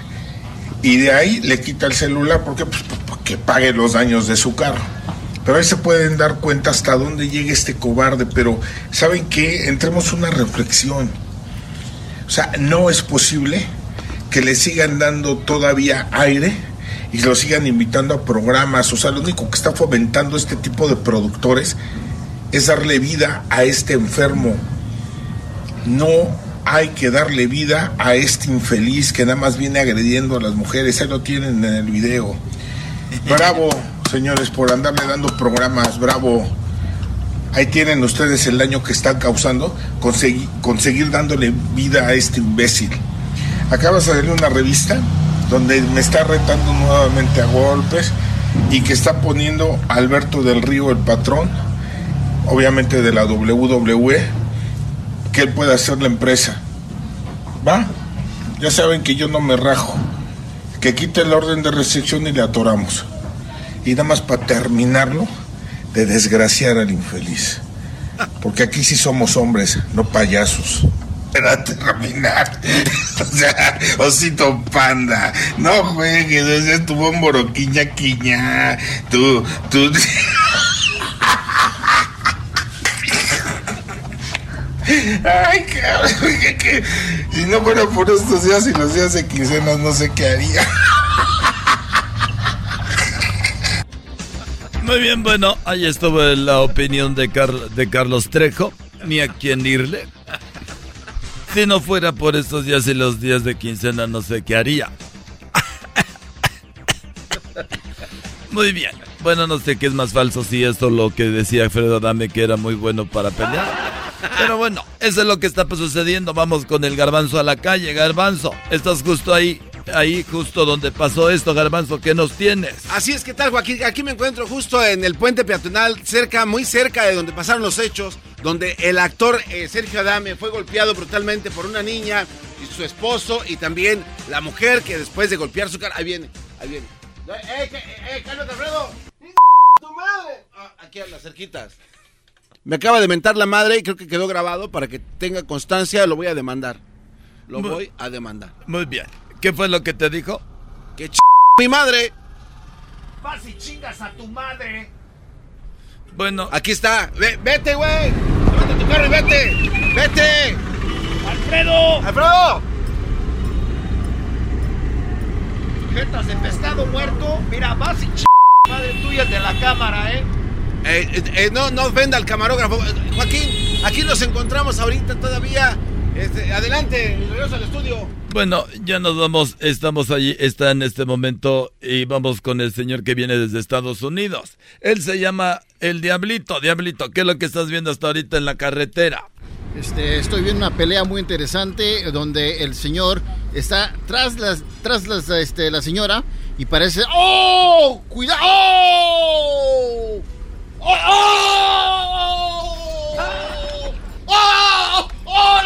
y de ahí le quita el celular porque pues, que pague los daños de su carro. Pero ahí se pueden dar cuenta hasta dónde llega este cobarde, pero ¿saben qué? Entremos una reflexión. O sea, no es posible que le sigan dando todavía aire y lo sigan invitando a programas. O sea, lo único que está fomentando este tipo de productores es darle vida a este enfermo. No hay que darle vida a este infeliz que nada más viene agrediendo a las mujeres. Ahí lo tienen en el video. Bravo, señores, por andarle dando programas. Bravo. Ahí tienen ustedes el daño que están causando, conseguir, conseguir dándole vida a este imbécil. Acabas de salir una revista donde me está retando nuevamente a golpes y que está poniendo a Alberto del Río el patrón, obviamente de la WWE, que él puede hacer la empresa. ¿Va? Ya saben que yo no me rajo. Que quite el orden de recepción y le atoramos. Y nada más para terminarlo, de desgraciar al infeliz. Porque aquí sí somos hombres, no payasos para terminar. *laughs* o sea, osito panda, no juegues, ese es tu bomboro quiña quiña. Tú, tú. Ay, cabrón, que, que, si no fuera por estos días y los días de quincenas, no sé qué haría. *laughs* Muy bien, bueno, ahí estuvo la opinión de, Car de Carlos Trejo. Ni a quién irle. Si no fuera por estos días y los días de quincena, no sé qué haría. Muy bien. Bueno, no sé qué es más falso, si esto lo que decía Alfredo Adame, que era muy bueno para pelear. Pero bueno, eso es lo que está sucediendo. Vamos con el garbanzo a la calle. Garbanzo, estás justo ahí. Ahí, justo donde pasó esto, Garbanzo, ¿qué nos tienes? Así es, ¿qué tal, Joaquín? Aquí me encuentro justo en el puente peatonal, cerca, muy cerca de donde pasaron los hechos, donde el actor eh, Sergio Adame fue golpeado brutalmente por una niña y su esposo, y también la mujer que después de golpear su cara. Ahí viene, ahí viene. ¡Eh, eh, eh, Carlos Alfredo! ¡Tu madre! Ah, aquí a las cerquitas. Me acaba de mentar la madre y creo que quedó grabado para que tenga constancia, lo voy a demandar. Lo Muy- voy a demandar. Muy bien. ¿Qué fue lo que te dijo? ¡Que ch... mi madre! Vas y chingas a tu madre. Bueno. Aquí está. Ve- vete, güey. Levanta tu carro y vete. Vete. ¡Alfredo! ¡Alfredo! Jetas de pescado muerto. Mira, vas y ch... madre tuya de la cámara, ¿eh? Eh, eh, eh, no, no ofenda al camarógrafo. Joaquín, aquí nos encontramos ahorita todavía. Este, adelante, regreso al estudio. Bueno, ya nos vamos, estamos allí, está en este momento y vamos con el señor que viene desde Estados Unidos. Él se llama el Diablito. Diablito, ¿qué es lo que estás viendo hasta ahorita en la carretera? Este, estoy viendo una pelea muy interesante donde el señor está tras las, tras las, este, la señora y parece ¡Oh! ¡Cuidado! ¡Oh! ¡Oh! ¡Oh! ¡Oh! ¡Oh!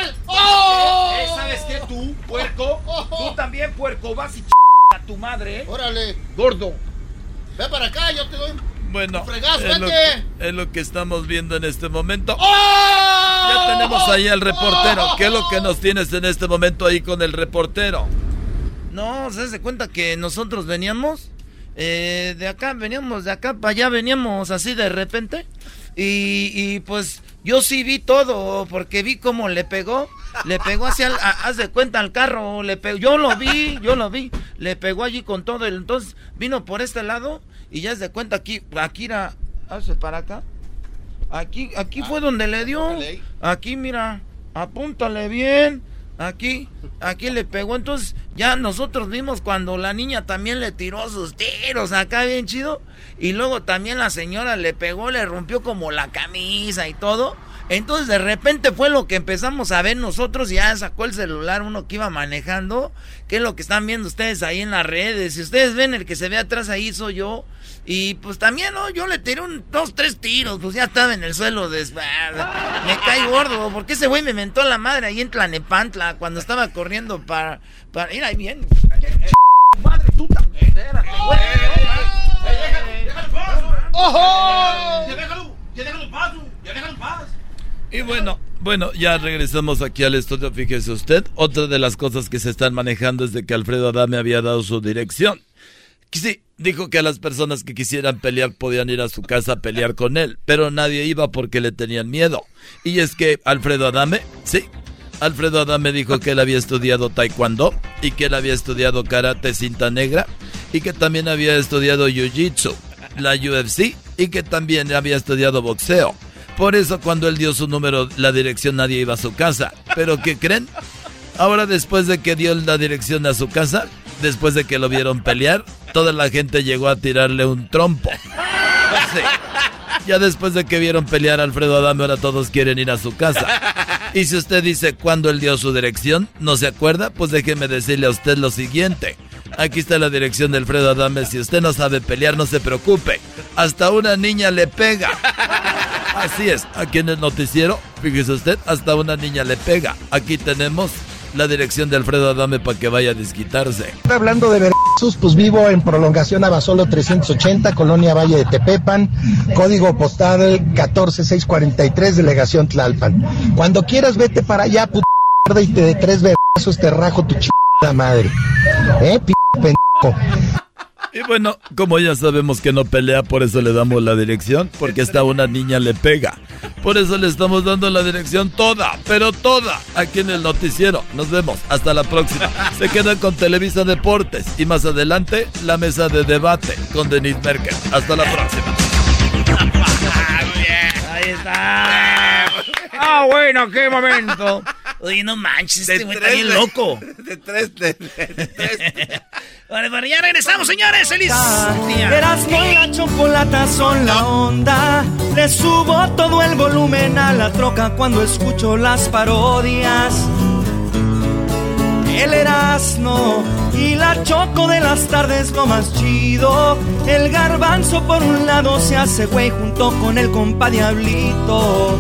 Eh, ¿Sabes qué tú, puerco? Tú también, puerco, vas y ch... a tu madre, ¿eh? ¡Órale! Gordo. Ve para acá, yo te doy Bueno, fregazo, es lo, que, es lo que estamos viendo en este momento. ¡Oh! Ya tenemos ahí al reportero. ¿Qué es lo que nos tienes en este momento ahí con el reportero? No, ¿se de cuenta que nosotros veníamos eh, de acá, veníamos de acá para allá, veníamos así de repente? Y, y, pues yo sí vi todo, porque vi cómo le pegó, le pegó hacia, el, a- haz de cuenta al carro, le pegó, yo lo vi, yo lo vi, le pegó allí con todo, el, entonces vino por este lado y ya haz de cuenta aquí, aquí era, hace para acá, aquí, aquí fue donde le dio, aquí mira, apúntale bien, Aquí, aquí le pegó. Entonces, ya nosotros vimos cuando la niña también le tiró sus tiros acá bien chido. Y luego también la señora le pegó, le rompió como la camisa y todo. Entonces de repente fue lo que empezamos a ver nosotros, ya sacó el celular uno que iba manejando, que es lo que están viendo ustedes ahí en las redes. Si ustedes ven el que se ve atrás ahí soy yo. Y pues también, ¿no? Yo le tiré un, dos, tres tiros, pues ya estaba en el suelo de... Me cae gordo, porque ese güey me mentó la madre ahí en Tlanepantla cuando estaba corriendo para... para ir ahí bien. Madre, tú también, güey. ¡Ojo! ¡Ya déjalo! ¡Ya déjalo en paz! ¡Ya déjalo en paz! Y bueno, bueno, ya regresamos aquí al estudio. Fíjese usted, otra de las cosas que se están manejando es de que Alfredo Adame había dado su dirección. Sí, dijo que a las personas que quisieran pelear podían ir a su casa a pelear con él, pero nadie iba porque le tenían miedo. Y es que Alfredo Adame, sí, Alfredo Adame dijo que él había estudiado taekwondo y que él había estudiado karate cinta negra y que también había estudiado jiu-jitsu, la UFC y que también había estudiado boxeo. Por eso cuando él dio su número, la dirección, nadie iba a su casa. ¿Pero qué creen? Ahora después de que dio la dirección a su casa, después de que lo vieron pelear, toda la gente llegó a tirarle un trompo. Ya después de que vieron pelear a Alfredo Adame, ahora todos quieren ir a su casa. Y si usted dice cuándo él dio su dirección, ¿no se acuerda? Pues déjeme decirle a usted lo siguiente. Aquí está la dirección de Alfredo Adame. Si usted no sabe pelear, no se preocupe. Hasta una niña le pega. Así es, aquí en el noticiero, fíjese usted, hasta una niña le pega. Aquí tenemos la dirección de Alfredo Adame para que vaya a desquitarse. Hablando de versos, pues vivo en prolongación Abasolo 380, Colonia Valle de Tepepan, código postal 14643, delegación Tlalpan. Cuando quieras vete para allá, puta y te de tres besos te rajo tu chingada madre. Eh, pendejo. Y bueno, como ya sabemos que no pelea, por eso le damos la dirección, porque esta una niña le pega. Por eso le estamos dando la dirección toda, pero toda, aquí en el noticiero. Nos vemos, hasta la próxima. Se quedan con Televisa Deportes y más adelante la mesa de debate con Denise Merkel. Hasta la próxima. Ahí está. Ah, bueno, qué momento. Oye, no manches, este güey está bien loco. *laughs* De tres, de, de tres. *laughs* Vale, bueno, ya regresamos, señores. ¡Feliz día! Erasmo y la chocolata son la onda. Le subo todo el volumen a la troca cuando escucho las parodias. El Erasmo y la choco de las tardes lo más chido. El garbanzo por un lado se hace güey junto con el compa Diablito.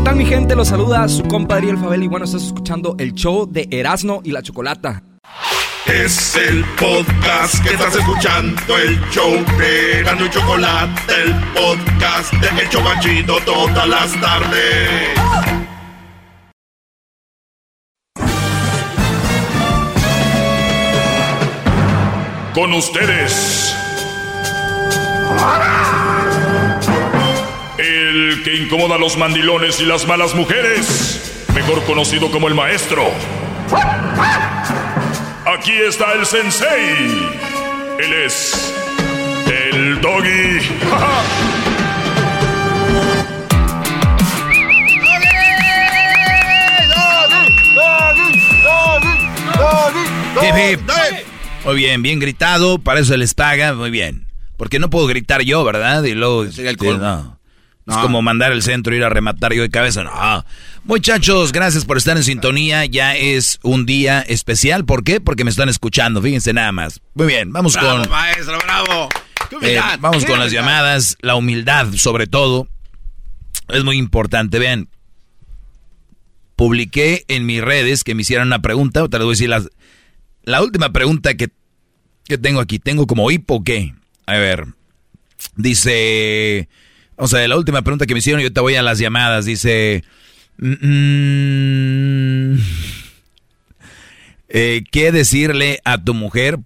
¿Qué tal mi gente? Los saluda su compadre El Fabel y bueno, estás escuchando el show de Erasmo y la Chocolata. Es el podcast que estás escuchando, el show de Erasmo y Chocolate, el podcast de El Chobachito todas las tardes. Con ustedes. Que incomoda a los mandilones y las malas mujeres. Mejor conocido como el maestro. Aquí está el sensei. Él es el doggy. Hip, hip. Muy bien, bien gritado, para eso les paga, muy bien. Porque no puedo gritar yo, ¿verdad? Y luego... no. Es como mandar el centro, ir a rematar yo de cabeza. No. Muchachos, gracias por estar en sintonía. Ya es un día especial. ¿Por qué? Porque me están escuchando. Fíjense nada más. Muy bien, vamos Bravo, con... maestro, bravo. Eh, vamos con las llamadas. La humildad, sobre todo, es muy importante. Vean, publiqué en mis redes que me hicieran una pregunta. Te les voy a decir las- la última pregunta que, que tengo aquí. ¿Tengo como hipo o qué? A ver. Dice... O sea, la última pregunta que me hicieron, yo te voy a las llamadas. Dice... mm, eh, ¿Qué decirle a tu mujer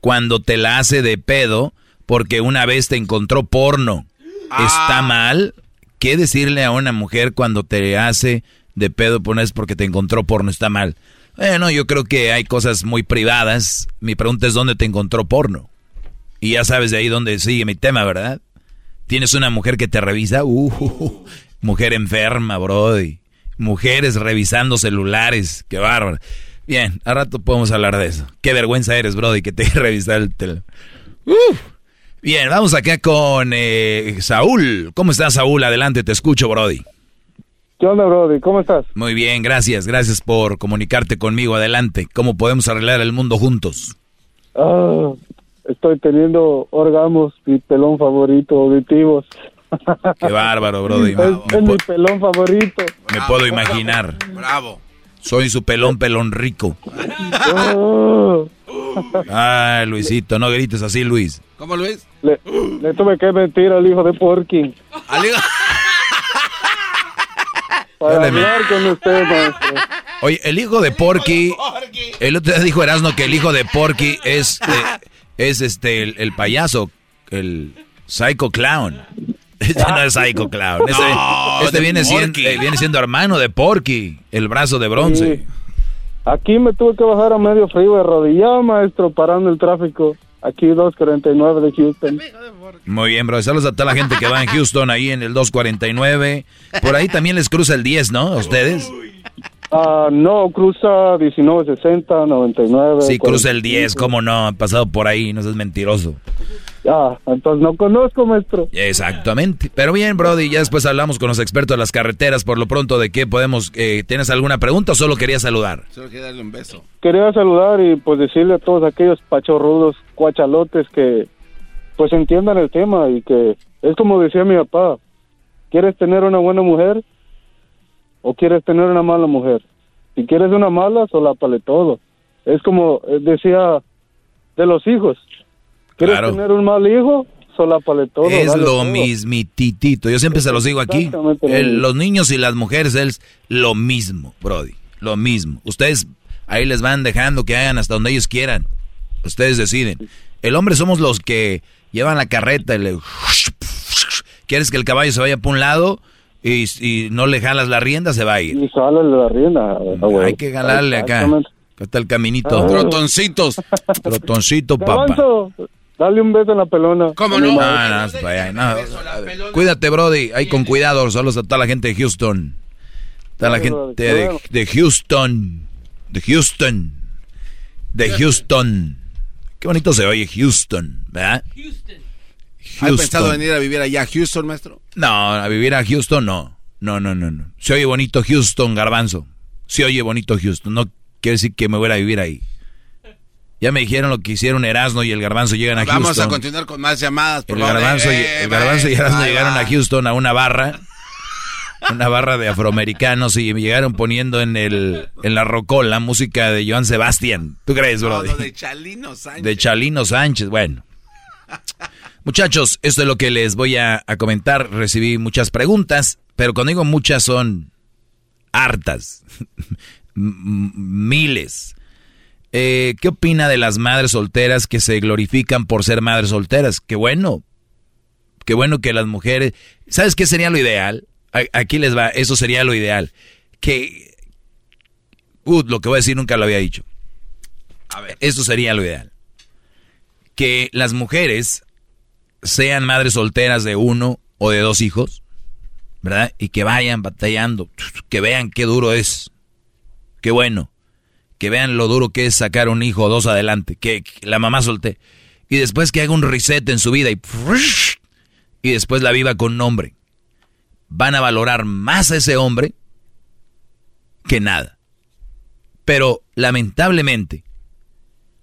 cuando te la hace de pedo porque una vez te encontró porno? ¿Está mal? ¿Qué decirle a una mujer cuando te hace de pedo por una vez porque te encontró porno? ¿Está mal? Bueno, yo creo que hay cosas muy privadas. Mi pregunta es dónde te encontró porno. Y ya sabes de ahí dónde sigue mi tema, ¿verdad? Tienes una mujer que te revisa, uh, mujer enferma, brody. Mujeres revisando celulares. Qué bárbaro. Bien, a rato podemos hablar de eso. Qué vergüenza eres, Brody, que te *laughs* revisar el teléfono. Bien, vamos acá con eh, Saúl. ¿Cómo estás, Saúl? Adelante, te escucho, Brody. ¿Qué onda, Brody? ¿Cómo estás? Muy bien, gracias. Gracias por comunicarte conmigo. Adelante. ¿Cómo podemos arreglar el mundo juntos? Ah, estoy teniendo orgamos, mi pelón favorito, auditivos. Qué bárbaro, *laughs* Brody. Es, es mi pelón favorito. Me puedo imaginar. Bravo. Soy su pelón, pelón rico. Oh. Ah, Luisito, no grites así, Luis. ¿Cómo, Luis? Le, le tuve que mentir al hijo de Porky. ¿Al hijo? Para Dale, hablar con usted, maestro. Oye, el hijo de Porky. El otro día dijo Erasmo que el hijo de Porky es, eh, es este el, el payaso, el Psycho Clown. *laughs* Este no es Psycho Clown. Este, No, este viene, siendo, eh, viene siendo hermano de Porky, el brazo de bronce. Sí. Aquí me tuve que bajar a medio frío de rodilla, maestro, parando el tráfico. Aquí 249 de Houston. Muy bien, bro. Saludos a toda la gente que va en Houston, ahí en el 249. Por ahí también les cruza el 10, ¿no? ¿A ustedes? Ah, no, cruza 1960, 99. Sí, cruza el 45. 10, ¿cómo no? Han pasado por ahí, no seas mentiroso. Ah, entonces no conozco, maestro. Exactamente. Pero bien, Brody, ya después hablamos con los expertos de las carreteras por lo pronto de qué podemos... Eh, ¿Tienes alguna pregunta o solo quería saludar? Solo quiero darle un beso. Quería saludar y pues decirle a todos aquellos pachorrudos, cuachalotes que pues entiendan el tema y que es como decía mi papá, ¿quieres tener una buena mujer o quieres tener una mala mujer? Si quieres una mala, solápale todo. Es como eh, decía de los hijos, ¿quieres Claro. tener un mal hijo? Solápale todo. es lo mismititito. Yo siempre se los digo aquí. Lo los niños y las mujeres es lo mismo, Brody. Lo mismo. Ustedes ahí les van dejando que hagan hasta donde ellos quieran. Ustedes deciden. El hombre somos los que llevan la carreta y le... Quieres que el caballo se vaya por un lado y, y no le jalas la rienda, se va a ir. Y sale la rienda. ah, güey. Hay que jalarle acá. Acá está el caminito. Ah. Trotoncitos. *laughs* Trotoncito, papá. Dale un beso en la pelona. ¿Cómo no? No, no, es para allá, no. Cuídate, Brody. Ahí con cuidado. Saludos a toda la gente de Houston. Toda la gente de, de Houston. De Houston. De Houston. Qué bonito se oye Houston, ¿verdad? ¿Has pensado venir a vivir allá a Houston, maestro? No, a vivir a Houston no. No, no, no, no. Se oye bonito Houston, garbanzo. Se oye bonito Houston. No quiere decir que me voy a vivir ahí. Ya me dijeron lo que hicieron Erasmo y el garbanzo llegan a Houston. Vamos a continuar con más llamadas, por El favor. garbanzo, y, Eh, el garbanzo y Erasmo llegaron a Houston a una barra, una barra de afroamericanos y llegaron poniendo en el en la rocola música de Joan Sebastián. ¿Tú crees, bro? No, no, de Chalino Sánchez. De Chalino Sánchez. Bueno. Muchachos, esto es lo que les voy a, a comentar. Recibí muchas preguntas, pero cuando digo muchas son hartas. *laughs* Miles. Eh, ¿Qué opina de las madres solteras que se glorifican por ser madres solteras? Qué bueno. Qué bueno que las mujeres... ¿Sabes qué sería lo ideal? Aquí les va, eso sería lo ideal. Que... Uh, lo que voy a decir nunca lo había dicho. A ver. Eso sería lo ideal. Que las mujeres sean madres solteras de uno o de dos hijos, ¿verdad? Y que vayan batallando, que vean qué duro es. Qué bueno. Que vean lo duro que es sacar un hijo o dos adelante. Que, la mamá solté. Y después que haga un reset en su vida y, y después la viva con un hombre. Van a valorar más a ese hombre que nada. Pero lamentablemente,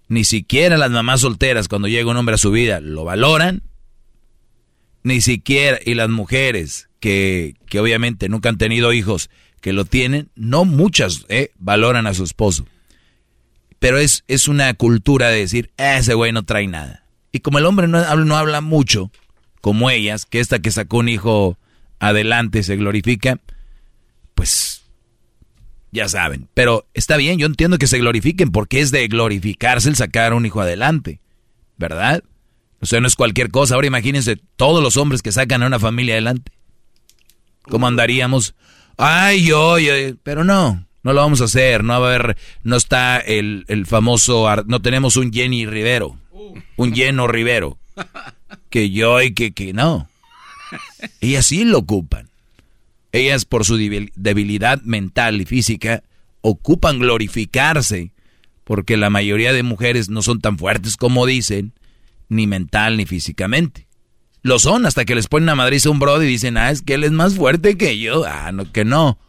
ni siquiera las mamás solteras cuando llega un hombre a su vida lo valoran. Ni siquiera, y las mujeres que, que obviamente nunca han tenido hijos, que lo tienen, no muchas eh, valoran a su esposo. Pero es, es una cultura de decir, "Ah, ese güey no trae nada. Y como el hombre no no habla mucho, como ellas, que esta que sacó un hijo adelante se glorifica, pues ya saben. Pero está bien, yo entiendo que se glorifiquen porque es de glorificarse el sacar un hijo adelante, ¿verdad? O sea, no es cualquier cosa. Ahora imagínense todos los hombres que sacan a una familia adelante. ¿Cómo andaríamos? Ay, yo, yo, pero no, no lo vamos a hacer. No va a haber, no está el, el famoso, no tenemos un Jenny Rivero, un lleno Rivero, que yo y que, que no. Y así lo ocupan. Ellas por su debilidad mental y física ocupan glorificarse, porque la mayoría de mujeres no son tan fuertes como dicen, ni mental ni físicamente. Lo son hasta que les ponen a Madrid a un brody y dicen, ah, es que él es más fuerte que yo. Ah, no, que no.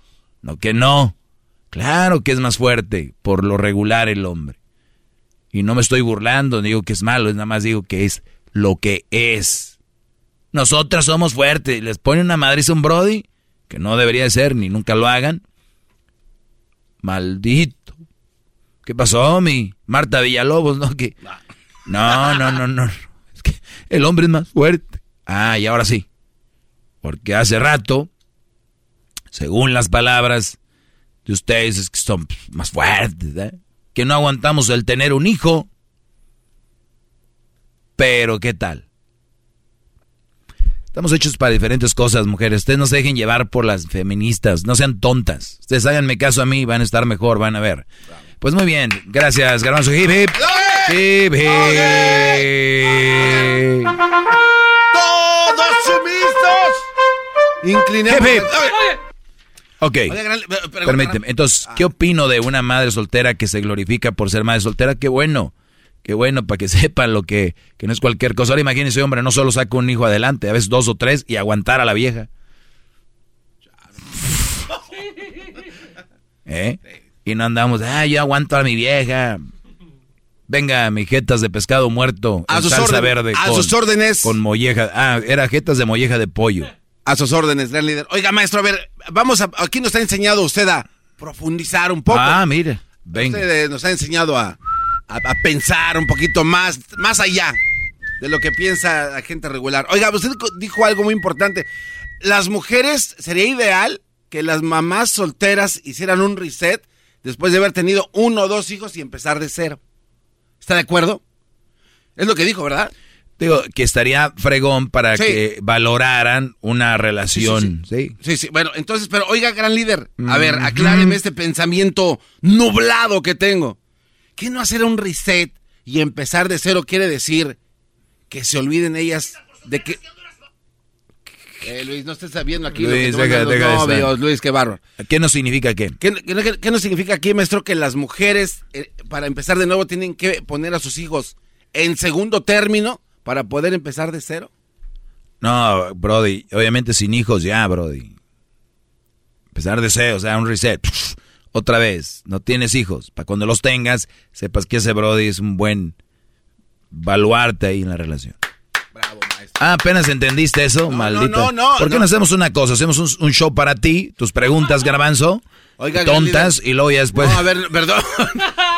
No, que no. Claro que es más fuerte, por lo regular el hombre. Y no me estoy burlando, digo que es malo, es nada más digo que es lo que es. Nosotras somos fuertes. Les ponen una Madrid a un brody, que no debería ser, ni nunca lo hagan. Maldito. ¿Qué pasó, mi Marta Villalobos? No, que... no, no, no, no. Es que el hombre es más fuerte. Ah, y ahora sí. Porque hace rato, según las palabras de ustedes, es que son más fuertes, ¿eh? Que no aguantamos el tener un hijo. Pero, ¿qué tal? Estamos hechos para diferentes cosas, mujeres. Ustedes no se dejen llevar por las feministas. No sean tontas. Ustedes háganme caso a mí, van a estar mejor, van a ver. Pues muy bien. Gracias, Garbanzo. Hip, hip. Hip. ¡Todos sumisos! Inclinemos. Ok, permíteme. Entonces, ¿qué opino de una madre soltera que se glorifica por ser madre soltera? Qué bueno. Qué bueno, para que *laughs* sepan lo que, que no es cualquier cosa. Ahora imagínense, hombre, no solo saca un hijo adelante, a veces dos o tres y aguantar a la vieja. *laughs* ¿Eh? Y no andamos, ah, yo aguanto a mi vieja. Venga, mi jetas de pescado muerto a sus salsa verde. A sus órdenes. Con molleja. Ah, era jetas de molleja de pollo. A sus órdenes, gran líder. Oiga, maestro, a ver, vamos a. Aquí nos ha enseñado usted a profundizar un poco. Ah, mire. Venga. Usted eh, nos ha enseñado a a, pensar un poquito más, más allá de lo que piensa la gente regular. Oiga, usted dijo algo muy importante. Las mujeres, sería ideal que las mamás solteras hicieran un reset después de haber tenido uno o dos hijos y empezar de cero. ¿Está de acuerdo? Es lo que dijo, ¿verdad? Digo, que estaría fregón para que valoraran una relación. Sí sí, sí Bueno, entonces, pero oiga, gran líder, a ver, acláreme este pensamiento nublado que tengo. ¿Qué no hacer un reset y empezar de cero quiere decir que se olviden ellas de que... Eh, Luis, no estés sabiendo aquí Luis, lo que deja, deja novios, Luis, qué bárbaro. ¿Qué no significa qué? ¿Qué, qué, no significa aquí, maestro, que las mujeres, eh, para empezar de nuevo, tienen que poner a sus hijos en segundo término para poder empezar de cero? No, Brody, obviamente sin hijos ya, Brody. Empezar de cero, o sea, un reset otra vez, no tienes hijos, para cuando los tengas, sepas que ese Brody es un buen baluarte ahí en la relación. Ah, apenas entendiste eso, maldito. No, no, no. ¿Por qué no, hacemos una cosa? Hacemos un, show para ti, tus preguntas, garbanzo, Oiga, tontas, y luego ya después... No, a ver, perdón.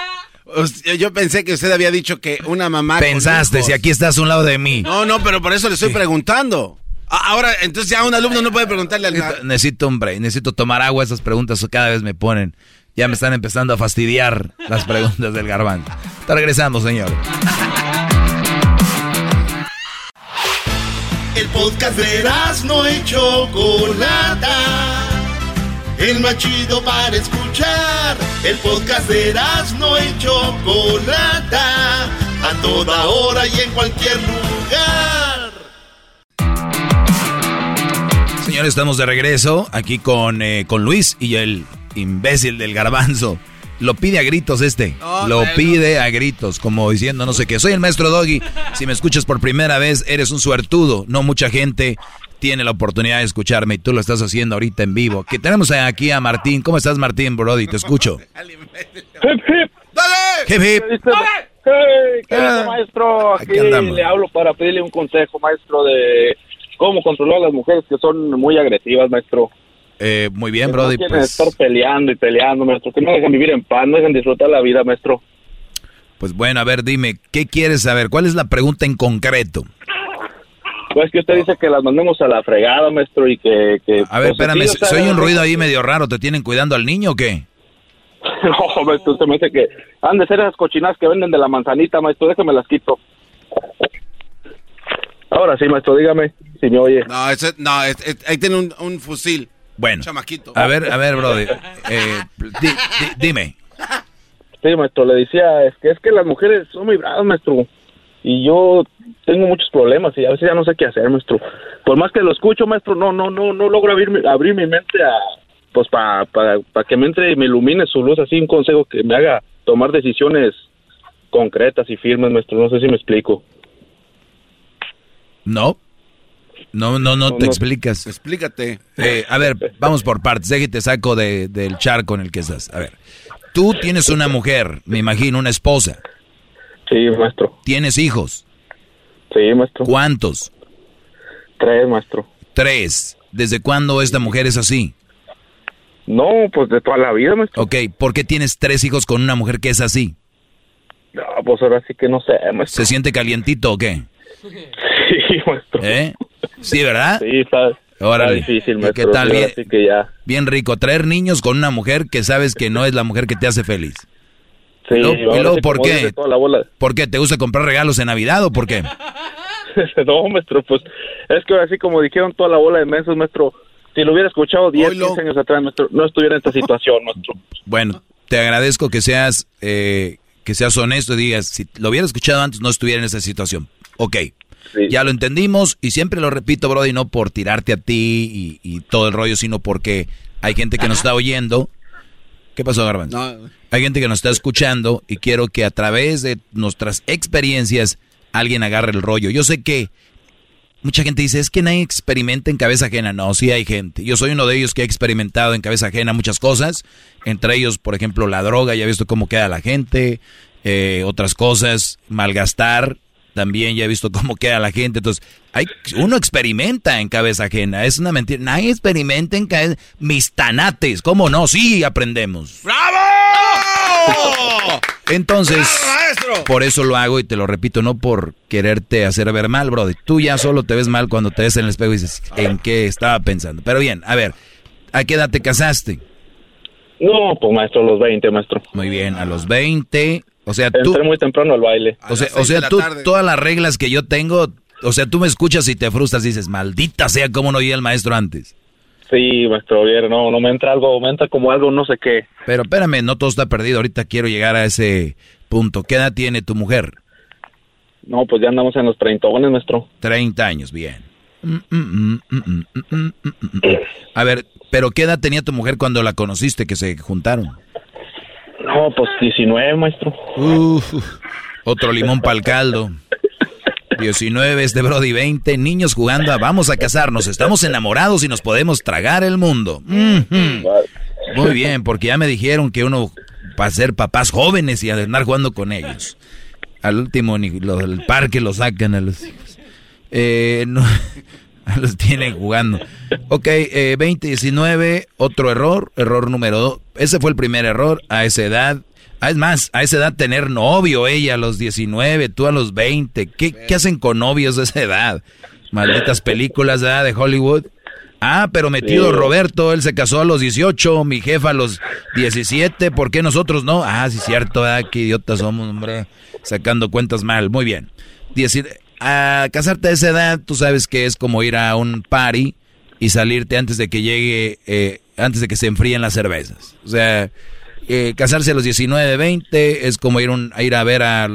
*laughs* Yo pensé que usted había dicho que una mamá. Pensaste, si aquí estás a un lado de mí. No, no, pero por eso le estoy preguntando. Ahora, entonces ya un alumno no puede preguntarle al necesito, necesito break, necesito tomar agua, esas preguntas cada vez me ponen. Ya me están empezando a fastidiar las preguntas del garbanzo. Está regresando, señor. Podcast de no hecho Chocolata. El más chido para escuchar. El podcast de no hecho Chocolata. A toda hora y en cualquier lugar. Señores, estamos de regreso aquí con, eh, con Luis y el imbécil del garbanzo. Lo pide a gritos este. lo pide a gritos, como diciendo no sé qué. Soy el maestro Doggy. Si me escuchas por primera vez, eres un suertudo. No mucha gente tiene la oportunidad de escucharme y tú lo estás haciendo ahorita en vivo. Que tenemos aquí a Martín. ¿Cómo estás, Martín, Brody? Te escucho. *laughs* Hip, hip. ¡Dale! Hip, hip. Hey, ¿qué ah, maestro? Aquí le hablo para pedirle un consejo, maestro, de cómo controlar a las mujeres que son muy agresivas, maestro. Eh, muy bien, Brody. No quieren estar peleando y peleando, maestro. Que no dejan vivir en paz, no dejan disfrutar la vida, maestro. Pues bueno, a ver, dime, ¿qué quieres saber? ¿Cuál es la pregunta en concreto? Pues que usted dice que las mandemos a la fregada, maestro, y que... a ver, pues, espérame, soy un ruido ahí medio raro. ¿Te tienen cuidando al niño o qué? *laughs* no, maestro, usted me dice que han de ser esas cochinas que venden de la manzanita, maestro. Déjame las quito. Ahora sí, maestro, dígame si me oye. No, no ahí tiene un, fusil. Bueno, Chamaquito. a ver, a ver, brother, eh, dime. Sí, maestro, le decía, es que es que las mujeres son muy bravas, maestro. y yo tengo muchos problemas y a veces ya no sé qué hacer, maestro. Por más que lo escucho, maestro, no, no, no, no logro abrir, abrir mi mente a, pues para para que me entre y me ilumine su luz, así un consejo que me haga tomar decisiones concretas y firmes, maestro. No sé si me explico. No. No, no, no, te explicas. Explícate. Eh, a ver, vamos por partes. Déjate saco de, del charco en el que estás. A ver, tú tienes una mujer, me imagino, una esposa. Sí, maestro. ¿Tienes hijos? Sí, maestro. ¿Cuántos? Tres, maestro. Tres. ¿Desde cuándo esta mujer es así? No, pues de toda la vida, maestro. Ok, ¿por qué tienes tres hijos con una mujer que es así? No, pues ahora sí que no sé, maestro. ¿Se siente calientito o qué? *laughs* Sí, *laughs* maestro. ¿Eh? Sí, ¿verdad? Sí, está, Órale. está difícil, ¿Y maestro. ¿Qué tal? Bien, ahora sí que ya. bien rico. Traer niños con una mujer que sabes que no es la mujer que te hace feliz. Sí, ¿Y luego, y ahora luego sí por qué? ¿Por qué? ¿Te gusta comprar regalos en Navidad o por qué? *laughs* no, maestro, pues es que ahora sí como dijeron toda la bola de meses, maestro. Si lo hubiera escuchado 10, 15 años atrás, maestro, no estuviera en esta situación, maestro. Bueno, te agradezco que seas eh, que seas honesto y digas, si lo hubiera escuchado antes no estuviera en esa situación. Ok, ya lo entendimos y siempre lo repito, Brody, no por tirarte a ti y, y todo el rollo, sino porque hay gente que nos está oyendo. ¿Qué pasó, Garbanzo? No. Hay gente que nos está escuchando y quiero que a través de nuestras experiencias alguien agarre el rollo. Yo sé que mucha gente dice, es que nadie experimenta en cabeza ajena. No, sí hay gente. Yo soy uno de ellos que ha experimentado en cabeza ajena muchas cosas. Entre ellos, por ejemplo, la droga, ya he visto cómo queda la gente. eh, otras cosas, malgastar, también ya he visto cómo queda la gente. Entonces, hay, uno experimenta en cabeza ajena. Es una mentira. Nadie experimenta en cabeza... Mis tanates, ¿cómo no? Sí, aprendemos. *laughs* Entonces, por eso lo hago y te lo repito, no por quererte hacer ver mal, Brody. Tú ya solo te ves mal cuando te ves en el espejo y dices, ¿en qué estaba pensando? Pero bien, a ver, ¿a qué edad te casaste? No, pues maestro, a los 20, maestro. Muy bien, a los 20. O sea, Entré muy temprano al baile. O sea, o sea tú, todas las reglas que yo tengo, o sea, tú me escuchas y te frustras y dices, maldita sea, ¿cómo no oí al maestro antes? Sí, maestro Javier, no, no me entra algo, me entra como algo, no sé qué. Pero espérame, no todo está perdido, ahorita quiero llegar a ese punto. ¿Qué edad tiene tu mujer? No, pues ya andamos en los treintones, maestro. Treinta años, bien. A ver, ¿pero qué edad tenía tu mujer cuando la conociste, que se juntaron? No, pues 19, maestro. Uf, otro limón para el caldo. 19 este Brody 20, niños jugando a vamos a casarnos, estamos enamorados y nos podemos tragar el mundo. Muy bien, porque ya me dijeron que uno va a ser papás jóvenes y a andar jugando con ellos. Al último ni lo parque lo sacan a los hijos. Eh, *laughs* los tienen jugando. Ok, eh, 20, 19, otro error, error número 2. Ese fue el primer error a esa edad. Ah, es más, a esa edad tener novio, ella a los 19, tú a los 20. ¿Qué, qué hacen con novios de esa edad? Malditas películas ¿verdad? de Hollywood. Ah, pero metido Sí. Roberto, él se casó a los 18, mi jefa a los 17, ¿por qué nosotros no? Ah, sí, cierto, ah, qué idiotas somos, hombre, sacando cuentas mal, muy bien. Dieci- a casarte a esa edad, tú sabes que es como ir a un party y salirte antes de que llegue, eh, antes de que se enfríen las cervezas. O sea, eh, casarse a los 19, 20 es como ir, un- a ir a ver a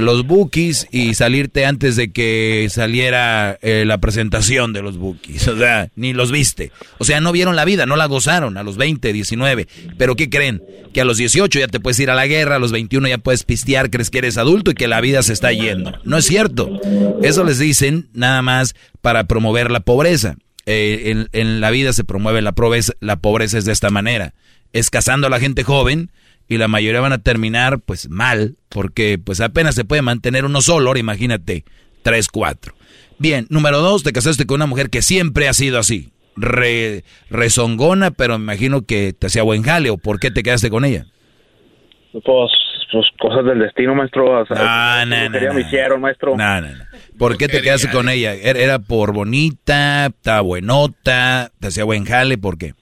los bookies y salirte antes de que saliera eh, la presentación de los bookies. O sea, ni los viste. O sea, no vieron la vida, no la gozaron a los 20, 19. Pero ¿qué creen? Que a los 18 ya te puedes ir a la guerra, a los 21 ya puedes pistear, crees que eres adulto y que la vida se está yendo. No es cierto. Eso les dicen nada más para promover la pobreza. Eh, en, en la vida se promueve la pobreza, la pobreza es de esta manera. Es casando a la gente joven y la mayoría van a terminar pues mal, porque pues apenas se puede mantener uno solo, ahora imagínate, tres, cuatro. Bien, número dos, te casaste con una mujer que siempre ha sido así, re, rezongona, pero me imagino que te hacía buen jale, o por qué te quedaste con ella. Pues, pues cosas del destino, maestro. O sea, No, no, no, me hicieron, maestro. No, no, no. ¿Por qué te quedaste con ella? ¿Era por bonita, estaba buenota, te hacía buen jale? ¿Por qué?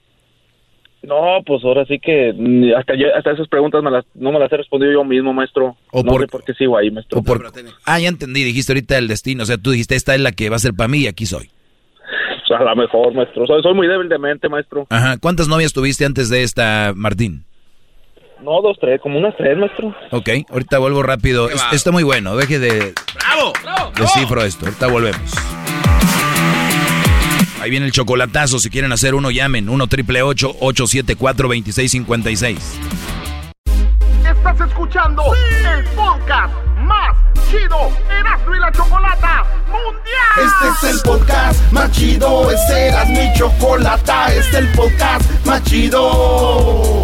No, pues ahora sí que mm, hasta yo, hasta esas preguntas me las, no me las he respondido yo mismo, maestro. O no por- sé por qué sigo ahí, maestro. O por- ah, ya entendí, dijiste ahorita el destino, o sea, tú dijiste, esta es la que va a ser para mí y aquí soy. O sea, a lo mejor, maestro. Soy, soy muy débil de mente, maestro. Ajá, ¿cuántas novias tuviste antes de esta, Martín? No, dos, tres, como unas tres, maestro. Ok, ahorita vuelvo rápido. Es- está muy bueno, deje de... ¡Bravo! Descifro esto, ahorita volvemos. Ahí viene el chocolatazo, si quieren hacer uno llamen, 1 triple 874 2656 Estás escuchando el podcast más chido Erasmo y la Chocolata Mundial. Este es el podcast más chido, este era mi chocolata, este es el podcast más chido.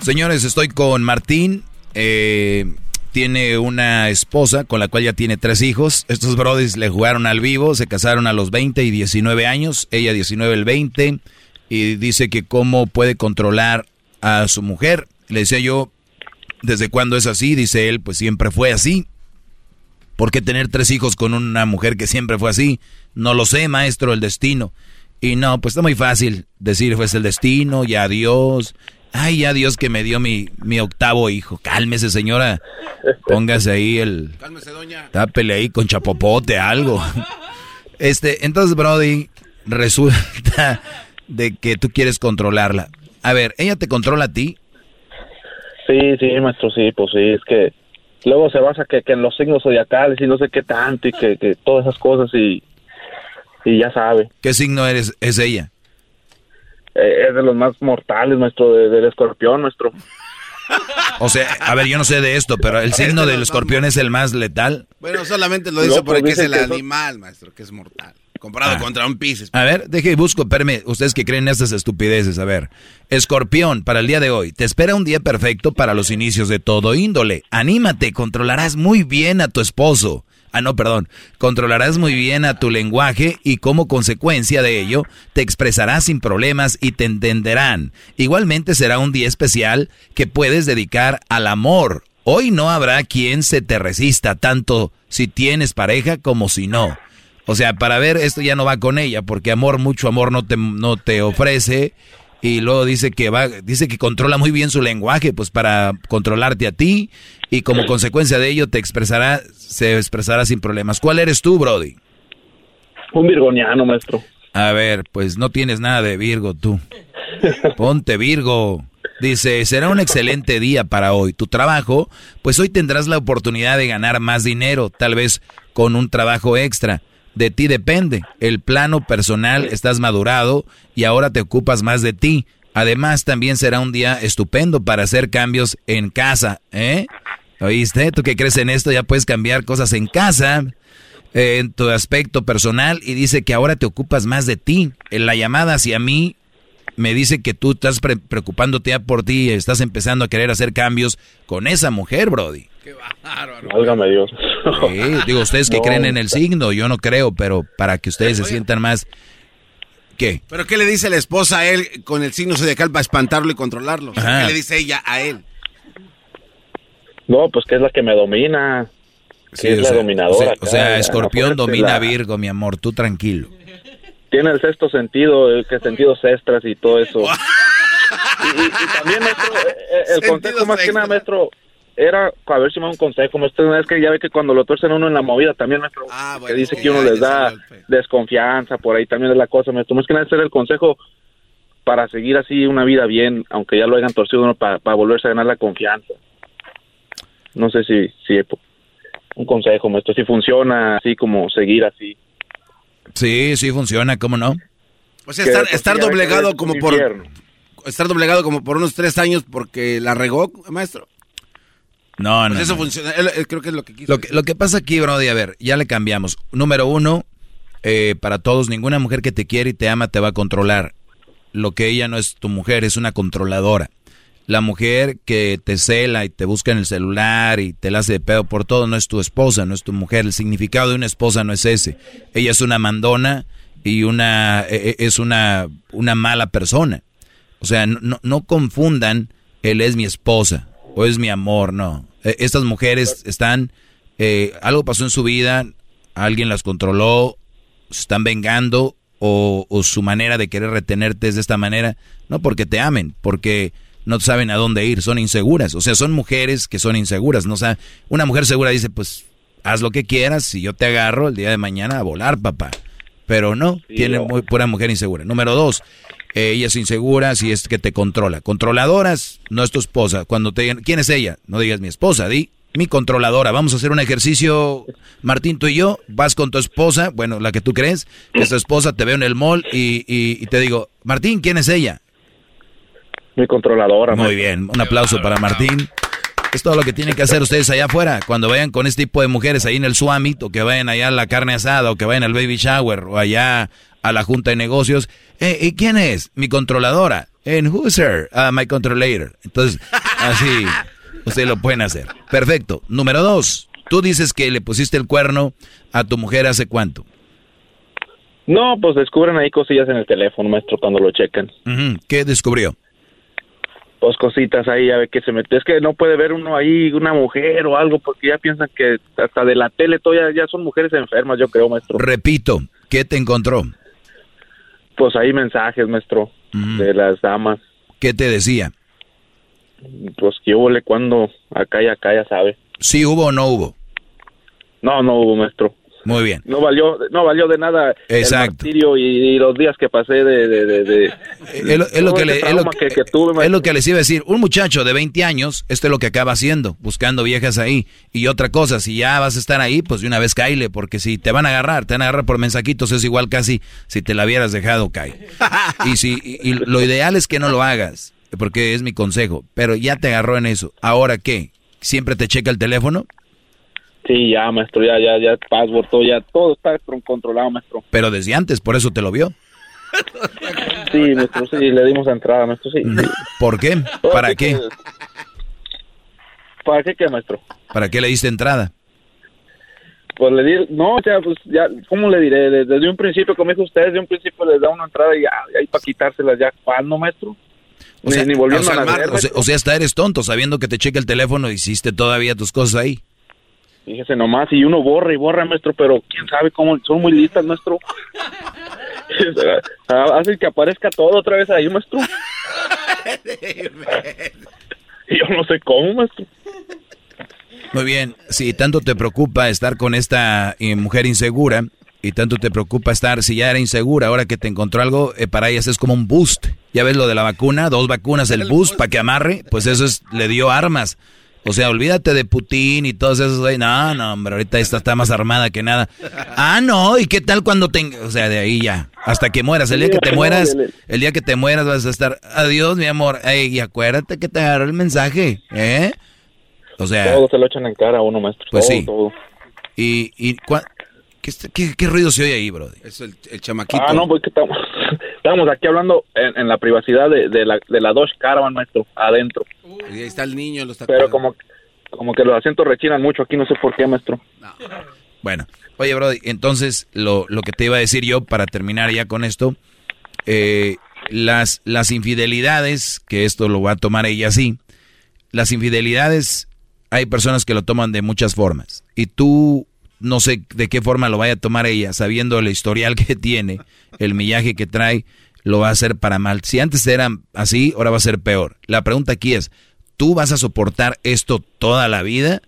Señores, estoy con Martín. eh, tiene una esposa con la cual ya tiene tres hijos. Estos brodis le jugaron al vivo, se casaron a los 20 y 19 años. Ella 19, el 20. Y dice que cómo puede controlar a su mujer. Le decía yo, ¿desde cuándo es así? Dice él, pues siempre fue así. ¿Por qué tener tres hijos con una mujer que siempre fue así? No lo sé, maestro, el destino. Y no, pues está muy fácil decir, fue el destino, ya Dios. Ay, ya Dios que me dio mi, mi octavo hijo. Cálmese, señora. Póngase ahí el... Cálmese, doña. Tápele ahí con chapopote, algo. Este, entonces, Brody, resulta de que tú quieres controlarla. A ver, ¿ella te controla a ti? Sí, sí, maestro, sí, pues sí, es que luego se basa que, que en los signos zodiacales y no sé qué tanto y que, que todas esas cosas y, y ya sabe. ¿Qué signo eres, es ella? Eh, es de los más mortales, maestro, de- del escorpión, maestro. O sea, a ver, yo no sé de esto, pero el *laughs* signo del escorpión es el más letal. Bueno, solamente lo dice No, porque es el son- animal, maestro, que es mortal. Comparado Ah. contra un Pisces. A ver, deje y busco, espérame, ustedes que creen en estas estupideces, a ver. Escorpión, para el día de hoy, te espera un día perfecto para los inicios de todo índole. Anímate, controlarás muy bien a tu esposo. Ah, no, perdón. Controlarás muy bien a tu lenguaje y como consecuencia de ello, te expresarás sin problemas y te entenderán. Igualmente será un día especial que puedes dedicar al amor. Hoy no habrá quien se te resista, tanto si tienes pareja como si no. O sea, para ver, esto ya no va con ella, porque amor, mucho amor no te, no te ofrece. Y luego dice que va, dice que controla muy bien su lenguaje, pues para controlarte a ti. Y como consecuencia de ello te expresará, se expresará sin problemas. ¿Cuál eres tú, Brody? Un virgoniano, maestro. A ver, pues no tienes nada de Virgo tú. *laughs* Ponte Virgo. Dice, será un excelente día para hoy. Tu trabajo, pues hoy tendrás la oportunidad de ganar más dinero, tal vez con un trabajo extra. De ti depende. El plano personal estás madurado y ahora te ocupas más de ti. Además, también será un día estupendo para hacer cambios en casa, ¿eh? ¿Oíste? Tú que crees en esto ya puedes cambiar cosas en casa, eh, en tu aspecto personal y dice que ahora te ocupas más de ti. En la llamada hacia mí me dice que tú estás pre- preocupándote por ti, estás empezando a querer hacer cambios con esa mujer, Brody. Válgame Dios. Sí, digo, ustedes que No, creen en el signo, yo no creo, pero para que ustedes se sientan más... ¿Qué? ¿Pero qué le dice la esposa a él con el signo zodiacal para espantarlo y controlarlo? O sea, Ajá. ¿Qué le dice ella a él? No, pues que es la que me domina. Sí, es o la sea, dominadora. o sea, acá, o sea, la- Escorpión domina la- Virgo, mi amor, tú tranquilo. Tiene el sexto sentido, el que sentidos extras y todo eso. *laughs* y, y- y también, maestro, eh, eh, el Sentidos consejo más que nada, maestro, era, a ver si me da un consejo, maestro, es que ya ve que cuando lo tuercen uno en la movida también, maestro, que dice que uno ya, les ya da desconfianza, por ahí también es la cosa, maestro, más que nada ese era el consejo para seguir así una vida bien, aunque ya lo hayan torcido uno, para, para volverse a ganar la confianza. No sé si, si un consejo, maestro, si funciona así como seguir así. Sí, sí funciona, ¿cómo no? O sea, estar, estar doblegado es como por... Estar doblegado como por unos tres años porque la regó, maestro. No, Pues no. eso no. funciona. Él- él creo que es lo que quiso. Lo que, lo que pasa aquí, Brody, a ver, ya le cambiamos. Número uno, eh, para todos, ninguna mujer que te quiere y te ama te va a controlar. Lo que ella no es tu mujer, es una controladora. La mujer que te cela y te busca en el celular y te la hace de pedo por todo no es tu esposa, no es tu mujer. El significado de una esposa no es ese. Ella es una mandona y una e- e- es una, una mala persona. O sea, no, no confundan, él es mi esposa o es mi amor, no. E, estas mujeres están, eh, algo pasó en su vida, alguien las controló, se están vengando o, o, su manera de querer retenerte es de esta manera, no porque te amen, porque no saben a dónde ir, son inseguras. O sea, son mujeres que son inseguras. No o sea, una mujer segura dice, pues haz lo que quieras, si yo te agarro el día de mañana a volar, papá. Pero no, tiene muy pura mujer insegura. Número dos, eh, ella es insegura si es que te controla. Controladoras, no es tu esposa. Cuando te digan, ¿quién es ella? No digas mi esposa, di mi controladora. Vamos a hacer un ejercicio, Martín, tú y yo. Vas con tu esposa, bueno, la que tú crees, que es tu esposa, te veo en el mall y, y te digo, Martín, ¿quién es ella? Mi controladora. Muy bien, un aplauso para Martín. Es todo lo que tienen que hacer ustedes allá afuera. Cuando vayan con este tipo de mujeres ahí en el Suamit, o que vayan allá a la carne asada, o que vayan al baby shower, o allá a la junta de negocios. Eh, ¿Y quién es? Mi controladora. ¿En who's her? Uh, my controller. Entonces, así, ustedes lo pueden hacer. Perfecto. Número dos. Tú dices que le pusiste el cuerno a tu mujer hace cuánto. No, pues descubren ahí cosillas en el teléfono, maestro, cuando lo checan. ¿Qué descubrió? Pues cositas ahí, a ver qué se mete. Es que no puede ver uno ahí una mujer o algo porque ya piensan que hasta de la tele todavía ya son mujeres enfermas, yo creo, maestro. Repito, ¿qué te encontró? Pues ahí mensajes, maestro, de las damas. ¿Qué te decía? Pues que hubo cuando acá y acá ya sabe. ¿Sí hubo o no hubo? No, no hubo, maestro. Muy bien. No valió, no valió de nada Exacto. el martirio y, los días que pasé de... de, de, es, lo, que le, es, lo que, es lo que les iba a decir. Un muchacho de 20 años, esto es lo que acaba haciendo, buscando viejas ahí. Y otra cosa, si ya vas a estar ahí, pues de una vez caile, porque si te van a agarrar, te van a agarrar por mensajitos, es igual casi si te la hubieras dejado caer. *laughs* y, si, y lo ideal es que no lo hagas, porque es mi consejo. Pero ya te agarró en eso. ¿Ahora qué? ¿Siempre te checa el teléfono? Sí, ya, maestro, ya, ya, ya, password, todo, ya, todo está controlado, maestro. Pero desde antes, por eso te lo vio. Sí, maestro, sí, le dimos entrada, maestro, sí. ¿Por qué? ¿Para qué? ¿Para qué qué, maestro? ¿Para qué le diste entrada? Pues le di, no, o sea, pues ya, ¿cómo le diré? Desde, un principio, como dijo usted, desde un principio les da una entrada y ahí para quitárselas ya, ¿cuándo, maestro? O sea, ni, volviendo o sea, a o, sea, o sea, hasta eres tonto, sabiendo que te checa el teléfono, hiciste todavía tus cosas ahí. Fíjese nomás, y uno borra y borra, maestro, pero quién sabe cómo, son muy listas, maestro. *laughs* Hace que aparezca todo otra vez ahí, maestro. *laughs* yo no sé cómo, maestro. Muy bien, si tanto te preocupa estar con esta eh, mujer insegura y tanto te preocupa estar, si ya era insegura, ahora que te encontró algo, eh, para ellas es como un boost. Ya ves lo de la vacuna, dos vacunas, el boost para que amarre, pues eso es, le dio armas. O sea, olvídate de Putin y todos esos. No, no, hombre, ahorita esta está más armada que nada. Ah, no, ¿y qué tal cuando tenga? O sea, de ahí ya. Hasta que mueras. El día que te *laughs* mueras, el día que te mueras vas a estar. Adiós, mi amor. Ey, y acuérdate que te agarró el mensaje, ¿eh? O sea. Todo se lo echan en cara a uno, maestro. Pues sí. Y, y ¿qué, qué, ruido se oye ahí, bro? Es el, el chamaquito. Ah, no, pues que estamos, *laughs* estamos aquí hablando en, en la privacidad de, de, la, de la Dodge Caravan, maestro, adentro. Y ahí está el niño, lo está Pero como, como que los asientos rechinan mucho aquí, no sé por qué, maestro. Bueno, oye, Brody, entonces lo, lo que te iba a decir yo para terminar ya con esto, eh, las, las infidelidades, que esto lo va a tomar ella así, las infidelidades, hay personas que lo toman de muchas formas. Y tú, no sé de qué forma lo vaya a tomar ella, sabiendo el historial que tiene, el millaje que trae, lo va a hacer para mal. Si antes era así, ahora va a ser peor. La pregunta aquí es, ¿tú vas a soportar esto toda la vida?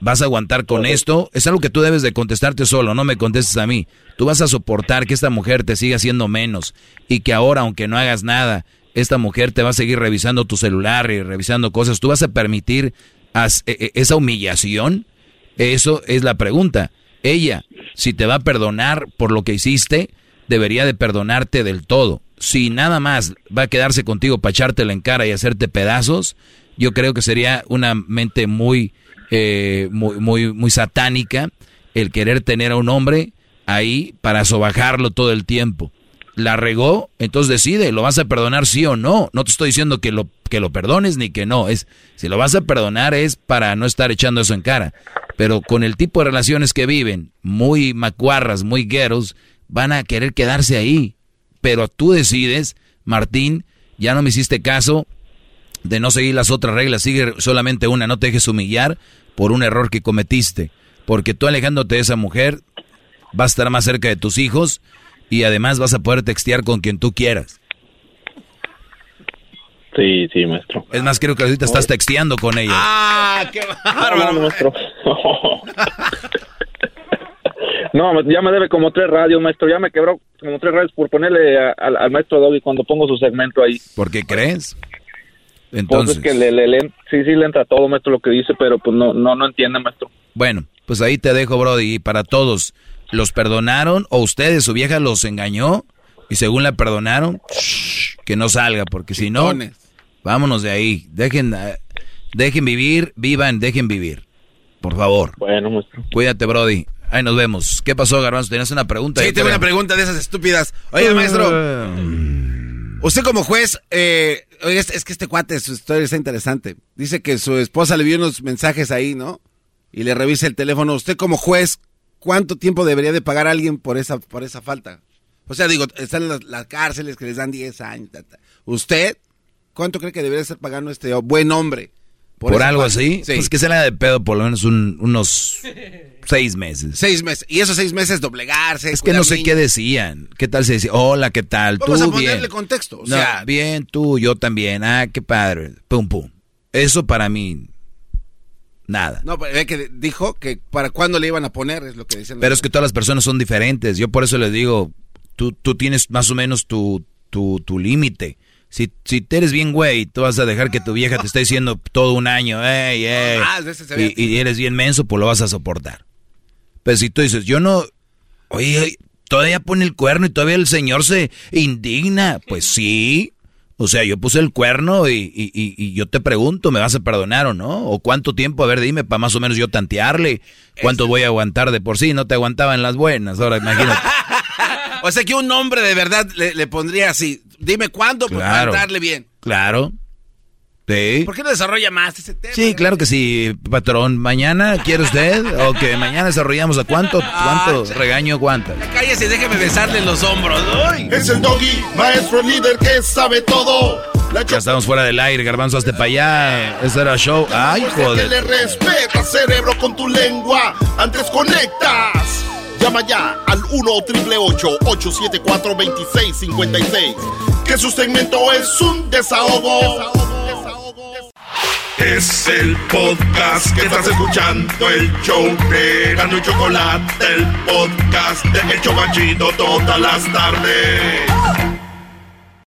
¿Vas a aguantar con esto? Es algo que tú debes de contestarte solo, no me contestes a mí. Tú vas a soportar que esta mujer te siga haciendo menos y que ahora, aunque no hagas nada, esta mujer te va a seguir revisando tu celular y revisando cosas. ¿Tú vas a permitir e, e, esa humillación? Eso es la pregunta. Ella, si te va a perdonar por lo que hiciste, debería de perdonarte del todo. Si nada más va a quedarse contigo para echártela en cara y hacerte pedazos, yo creo que sería una mente muy, eh, muy, muy, muy satánica el querer tener a un hombre ahí para sobajarlo todo el tiempo. La regó, entonces decide, ¿lo vas a perdonar sí o no? No te estoy diciendo que lo, que lo perdones ni que no. Es, si lo vas a perdonar es para no estar echando eso en cara. Pero con el tipo de relaciones que viven, muy macuarras, muy gueros, van a querer quedarse ahí. Pero tú decides, Martín, Ya no me hiciste caso de no seguir las otras reglas, sigue solamente una, no te dejes humillar por un error que cometiste, porque tú alejándote de esa mujer vas a estar más cerca de tus hijos y además vas a poder textear con quien tú quieras. Sí, sí, maestro. Es más, creo que ahorita estás texteando con ella. ¡Ah, qué bárbaro! No, maestro. *laughs* No, ya me debe como tres radios, maestro. Ya me quebró como tres radios por ponerle a- al, al maestro Doggy cuando pongo su segmento ahí. ¿Por qué crees? Pues Entonces, es que le, le- le- sí, sí le entra todo, maestro, lo que dice, pero pues no, no, no entiende, maestro. bueno, pues ahí te dejo, Brody. Y para todos, ¿los perdonaron o ustedes, su vieja los engañó? Y según la perdonaron, shh, que no salga, porque si no, vámonos de ahí. Dejen, eh, dejen vivir, vivan, dejen vivir. Por favor. Bueno, maestro. Cuídate, Brody. Ahí nos vemos. ¿Qué pasó, Garbanzo? ¿Tenías una pregunta? Sí, tengo una pregunta de esas estúpidas. Oye, maestro, usted como juez, eh, es, es que este cuate, su historia está interesante. Dice que su esposa le vio unos mensajes ahí, ¿no? Y le revisa el teléfono. Usted como juez, ¿cuánto tiempo debería de pagar alguien por esa, por esa falta? O sea, digo, están las, las cárceles que les dan 10 años. ta, ta. ¿Usted cuánto cree que debería estar pagando este buen hombre? ¿Por, algo así? Sí. Pues que se le da de pedo por lo menos un- unos seis meses. Seis meses. Y esos seis meses doblegarse. Es que no sé qué decían. ¿Qué tal se decía? Hola, ¿qué tal? Vamos tú a ponerle bien. contexto. O No, sea, bien, tú, yo también. Ah, qué padre. Pum, pum. Eso para mí, nada. No, pero ve que dijo que para cuándo le iban a poner, es lo que dicen. Pero es que todas las personas son diferentes. Yo por eso les digo, tú, tú tienes más o menos tu, tu, tu límite. Si, si te eres bien güey, tú vas a dejar que tu vieja te esté diciendo todo un año, ey, ey, Ah, y, y eres bien menso, pues lo vas a soportar. Pero si tú dices, yo no, oye, todavía pone el cuerno y todavía el señor se indigna, pues sí. O sea, yo puse el cuerno y, y- y- y yo te pregunto, ¿me vas a perdonar o no? ¿O cuánto tiempo? A ver, dime, para más o menos yo tantearle. ¿Cuánto voy a aguantar de por sí? No te aguantaba en las buenas, ahora imagínate. *laughs* O sea que un hombre de verdad le, le pondría así. Dime cuándo pues, para Claro. darle bien. Claro. Sí. ¿Por qué no desarrolla más ese tema? Sí, claro que sí, patrón. ¿Mañana quiere usted? ¿O que mañana desarrollamos a cuánto? ¿Cuánto regaño aguanta? Cállese déjeme besarle los hombros. ¡Ay! Es el doggy, maestro líder que sabe todo. La Ya estamos fuera del aire, garbanzo, hasta para allá. Ese era show. Ay, que joder. le respeta, cerebro, con tu lengua. Antes conectas. Llama ya al 1 874 2656 Que su segmento es un desahogo. Es el podcast que estás escuchando, el show de Gano Chocolate, el podcast de El Chocachito todas las tardes.